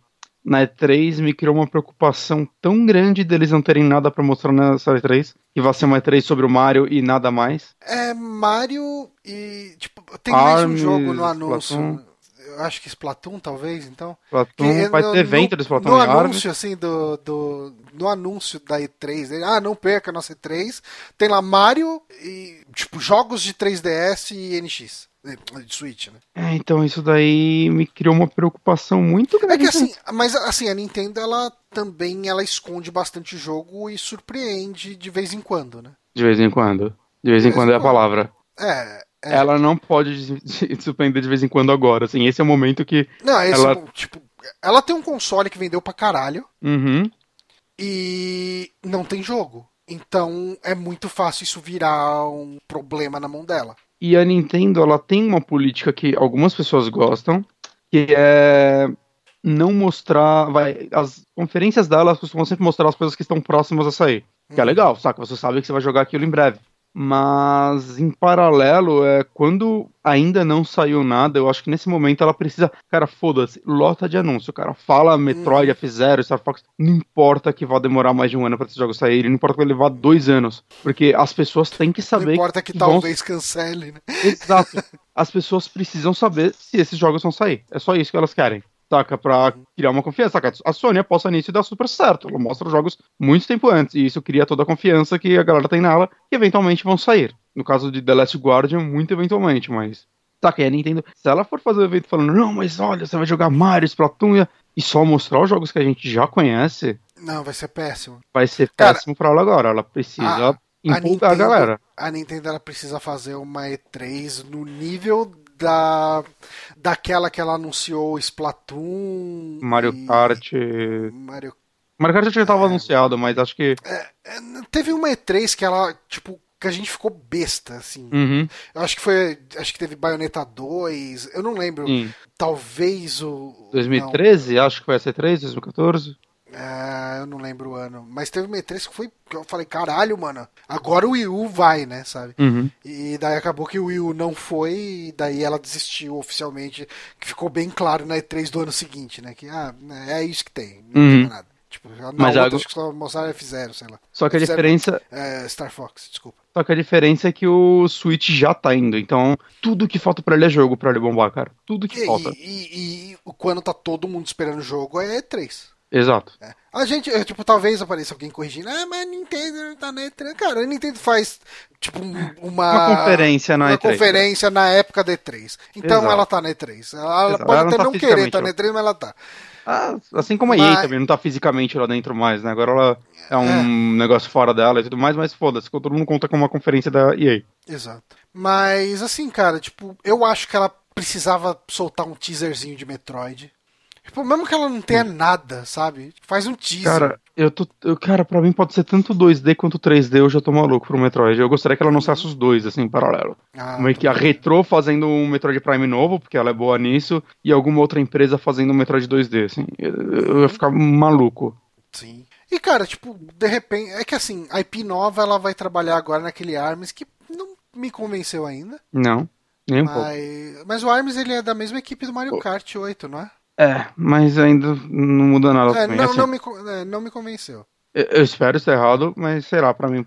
na E3, me criou uma preocupação tão grande deles não terem nada pra mostrar nessa E3, que vai ser uma E3 sobre o Mario e nada mais. É Mario e, tipo, tem mais um Arms, jogo no anúncio. Splatoon. Eu acho que Splatoon, talvez, então. Splatoon, Que vai no- ter evento do Splatoon no Arms. anúncio, assim, do, do. No anúncio da E3, ele, ah, não perca a nossa E3. Tem lá Mario e, tipo, jogos de 3DS e NX. De Switch, né? É, então isso daí me criou uma preocupação muito grande. É que assim, mas assim, a Nintendo, ela também ela esconde bastante jogo e surpreende de vez em quando, né? De vez em quando. De vez em De vez quando em é a quando. palavra. É. é. Ela não pode surpreender de vez em quando agora. Assim, esse é o momento que. Não, esse, ela- tipo, ela tem um console que vendeu pra caralho Uhum. e não tem jogo. Então é muito fácil isso virar um problema na mão dela. E a Nintendo, ela tem uma política que algumas pessoas gostam, que é não mostrar, vai, as conferências dela costumam sempre mostrar as coisas que estão próximas a sair. Que é legal, saca? Você sabe que você vai jogar aquilo em breve. Mas em paralelo, é quando ainda não saiu nada, eu acho que nesse momento ela precisa, cara, foda-se, lota de anúncio, cara. Fala Metroid, F0, Star Fox, não importa que vá demorar mais de um ano para esses jogos saírem, não importa que vai levar dois anos, porque as pessoas têm que saber não importa que, vão talvez cancele, né? Exato. As pessoas precisam saber se esses jogos vão sair. É só isso que elas querem. Saca? Pra criar uma confiança. Saca? A Sony aposta nisso e dá super certo. Ela mostra os jogos muito tempo antes. E isso cria toda a confiança que a galera tem nela, que eventualmente vão sair. No caso de The Last Guardian, muito eventualmente, mas. Saca? E a Nintendo, se ela for fazer o evento falando, não, mas olha, você vai jogar Mario, Splatoon, e só mostrar os jogos que a gente já conhece, Não, vai ser péssimo. vai ser Cara, péssimo pra ela agora. Ela precisa a- empolgar a, galera. A Nintendo ela precisa fazer uma E3 no nível da daquela que ela anunciou Splatoon, Mario e- Kart. Mario Mario Kart já estava anunciado, mas acho que. É, teve uma E3 que ela, tipo, que a gente ficou besta, assim. Uhum, Eu acho que foi, acho que teve Bayonetta 2, eu não lembro. sim. Talvez o 2013, acho que foi a C3, 2014. É, eu não lembro o ano, mas teve uma E3 que foi que eu falei, caralho, mano, agora o Wii U vai, né, sabe? Uhum. E daí acabou que o Wii U não foi, e daí ela desistiu oficialmente, que ficou bem claro na E3 do ano seguinte, né? Que ah, é isso que tem, não Uhum. tem nada. Tipo, na Mas outra algo- acho que só mostraram F0, sei lá. Só que a F0 diferença, É, Star Fox, desculpa. só que a diferença é que o Switch já tá indo, então tudo que falta pra ele é jogo pra ele bombar, cara. Tudo que E, falta. e, e- e quando tá todo mundo esperando o jogo é E3. Exato. né? A gente, é, tipo, talvez apareça alguém corrigindo, ah, mas a Nintendo não tá na E3. Cara, a Nintendo faz, tipo, um- uma, Uma conferência na uma E3. conferência na época da E3. Então Exato. ela tá na E3. Ela, pode Ela não até tá não querer estar lá. na E3, mas ela tá. Ah, assim como a EA Mas- também não tá fisicamente lá dentro mais, né? Agora ela é um negócio fora dela e tudo mais, mas foda-se, todo mundo conta com uma conferência da EA. Exato. Mas, assim, cara, tipo, eu acho que ela precisava soltar um teaserzinho de Metroid. Tipo, mesmo que ela não tenha nada, sabe? Faz um teaser. Cara, eu tô. Eu, cara, pra mim pode ser tanto 2D quanto 3D, eu já tô maluco pro Metroid. Eu gostaria que ela anunciasse os dois, assim, em paralelo. Ah, Meio que a Retro fazendo um Metroid Prime novo, porque ela é boa nisso, e alguma outra empresa fazendo um Metroid 2D, assim. Eu, eu ia ficar maluco. Sim. E, cara, tipo, de repente. É que assim, a IP nova ela vai trabalhar agora naquele ARMS que não me convenceu ainda. Não, nem um pouco. Mas, mas o ARMS ele é da mesma equipe do Mario Kart 8, não é? É, mas ainda não muda nada É, também. não, assim. não, me, é, não me convenceu. Eu, eu espero estar errado, mas sei lá, pra mim,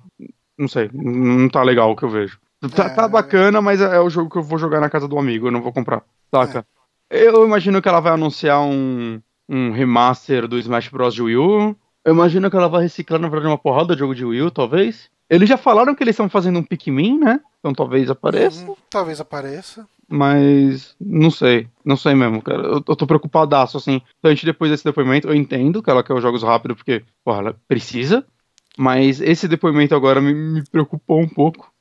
não sei, não tá legal o que eu vejo. Tá, É. tá bacana, mas é, é o jogo que eu vou jogar na casa do amigo, eu não vou comprar, saca? Eu imagino que ela vai anunciar um, um remaster do Smash Bros. de Wii U. Eu imagino que ela vai reciclar, na verdade, uma porrada de jogo de Wii U, talvez. Eles já falaram que eles estão fazendo um Pikmin, né? Então talvez apareça. Uhum, talvez apareça. Mas não sei, não sei mesmo, cara. Eu, eu tô preocupadaço, assim. Antes depois desse depoimento, eu entendo que ela quer os jogos rápido, porque, porra, ela precisa. Mas esse depoimento agora me, me preocupou um pouco.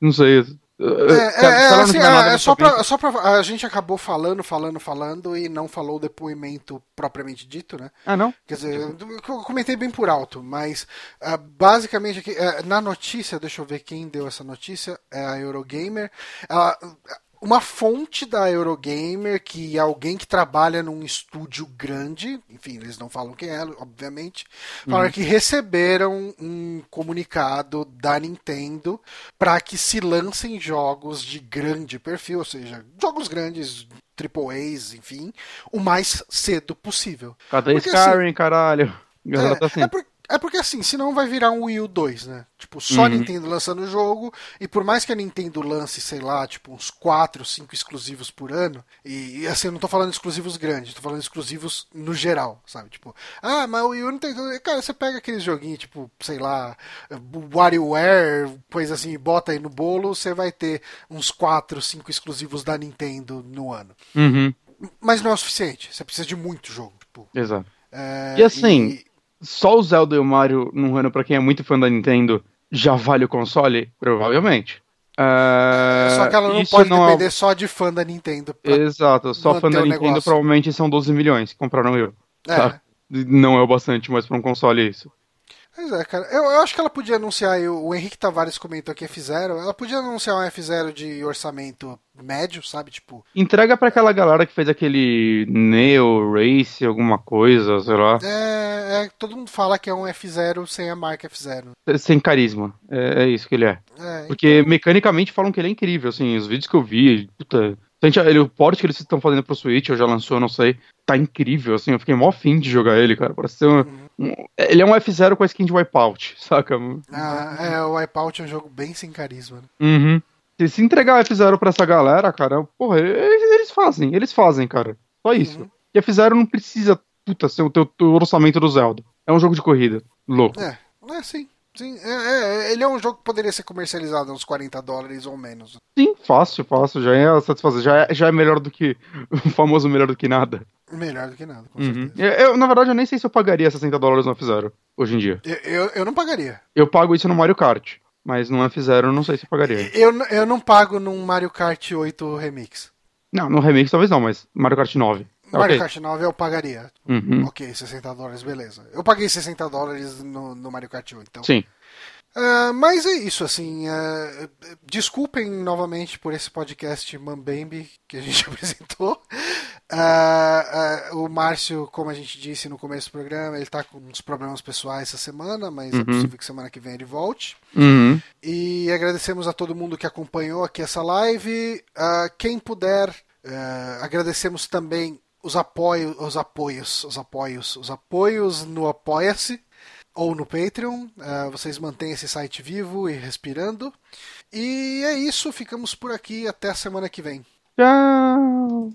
Não sei, É, é, é, assim, é, é só, pra, só pra. A gente acabou falando, falando, falando e não falou o depoimento propriamente dito, né? Ah, não? Quer dizer, eu comentei bem por alto, mas uh, basicamente aqui, uh, na notícia, deixa eu ver quem deu essa notícia, é a Eurogamer. Uh, uma fonte da Eurogamer, que é alguém que trabalha num estúdio grande, enfim, eles não falam quem é, obviamente, falaram uhum. que receberam um comunicado da Nintendo para que se lancem jogos de grande perfil, ou seja, jogos grandes, triple A's, enfim, o mais cedo possível. Cadê Porque, Skyrim, assim, caralho? É, tá assim. é, porque, é porque assim, senão vai virar um Wii U 2, né? Tipo, só uhum. Nintendo lançando o jogo, e por mais que a Nintendo lance, sei lá, tipo, uns 4, 5 exclusivos por ano, e, e assim, eu não tô falando exclusivos grandes, tô falando exclusivos no geral, sabe? Tipo, ah, mas o Wii U não tem. Cara, você pega aqueles joguinhos, tipo, sei lá, WarioWare, coisa assim, e bota aí no bolo, você vai ter uns 4, 5 exclusivos da Nintendo no ano. Uhum. Mas não é o suficiente, você precisa de muito jogo. Tipo, Exato. É, e assim. E só o Zelda e o Mario num ano pra quem é muito fã da Nintendo já vale o console? Provavelmente. Uh, só que ela não pode não é depender é... só de fã da Nintendo. Exato, só fã da Nintendo negócio. provavelmente são 12 milhões que compraram eu. É. Tá? Não é o bastante, mas pra um console isso. Pois é, cara. Eu, eu, acho que ela podia anunciar, o Henrique Tavares comentou que F0, ela podia anunciar um F0 de orçamento médio, sabe? Tipo. Entrega para aquela galera que fez aquele Neo Race, alguma coisa, sei lá. É, é todo mundo fala que é um F0 sem a marca F0. Sem carisma. É, é isso que ele é. é Porque então... mecanicamente falam que ele é incrível, assim, os vídeos que eu vi, puta. Ele, o port que eles estão fazendo pro Switch, eu já lançou, eu não sei, tá incrível, assim, eu fiquei mó fim de jogar ele, cara. Parece ser um, uhum. um ele é um F0 com a skin de Wipeout, saca? Ah, é, o Wipeout é um jogo bem sem carisma. Né? Uhum. Se, se entregar F0 pra essa galera, cara, porra, eles, eles fazem, eles fazem, cara. Só isso. Uhum. E F0 não precisa, puta, ser o teu, teu orçamento do Zelda. É um jogo de corrida, louco. É, é sim. Sim, é, é, ele é um jogo que poderia ser comercializado uns 40 dólares ou menos. Sim, fácil, fácil. Já é satisfazer. Já é, já é melhor do que. O famoso melhor do que nada. Melhor do que nada, com uhum. certeza. Eu, na verdade, eu nem sei se eu pagaria 60 dólares no F0 hoje em dia. Eu, eu, eu, não pagaria. Eu pago isso no Mario Kart, mas no F0 eu não sei se eu pagaria. Eu, eu não pago num Mario Kart 8 Remix. Não, no Remix talvez não, mas Mario Kart 9. Mario okay. Kart 9 eu pagaria. Uhum. Ok, 60 dólares, beleza. Eu paguei 60 dólares no, no Mario Kart 8, então. Sim. Uh, mas é isso, assim. Uh, desculpem novamente por esse podcast Mambembe que a gente apresentou. Uh, o Márcio, como a gente disse no começo do programa, ele está com uns problemas pessoais essa semana, mas é uhum. é possível que semana que vem ele volte. Uhum. E agradecemos a todo mundo que acompanhou aqui essa live. quem puder, agradecemos também os apoios, os apoios, os apoios, os apoios no Apoia-se ou no Patreon. Uh, vocês mantêm esse site vivo e respirando. E é isso, ficamos por aqui. Até a semana que vem. Tchau!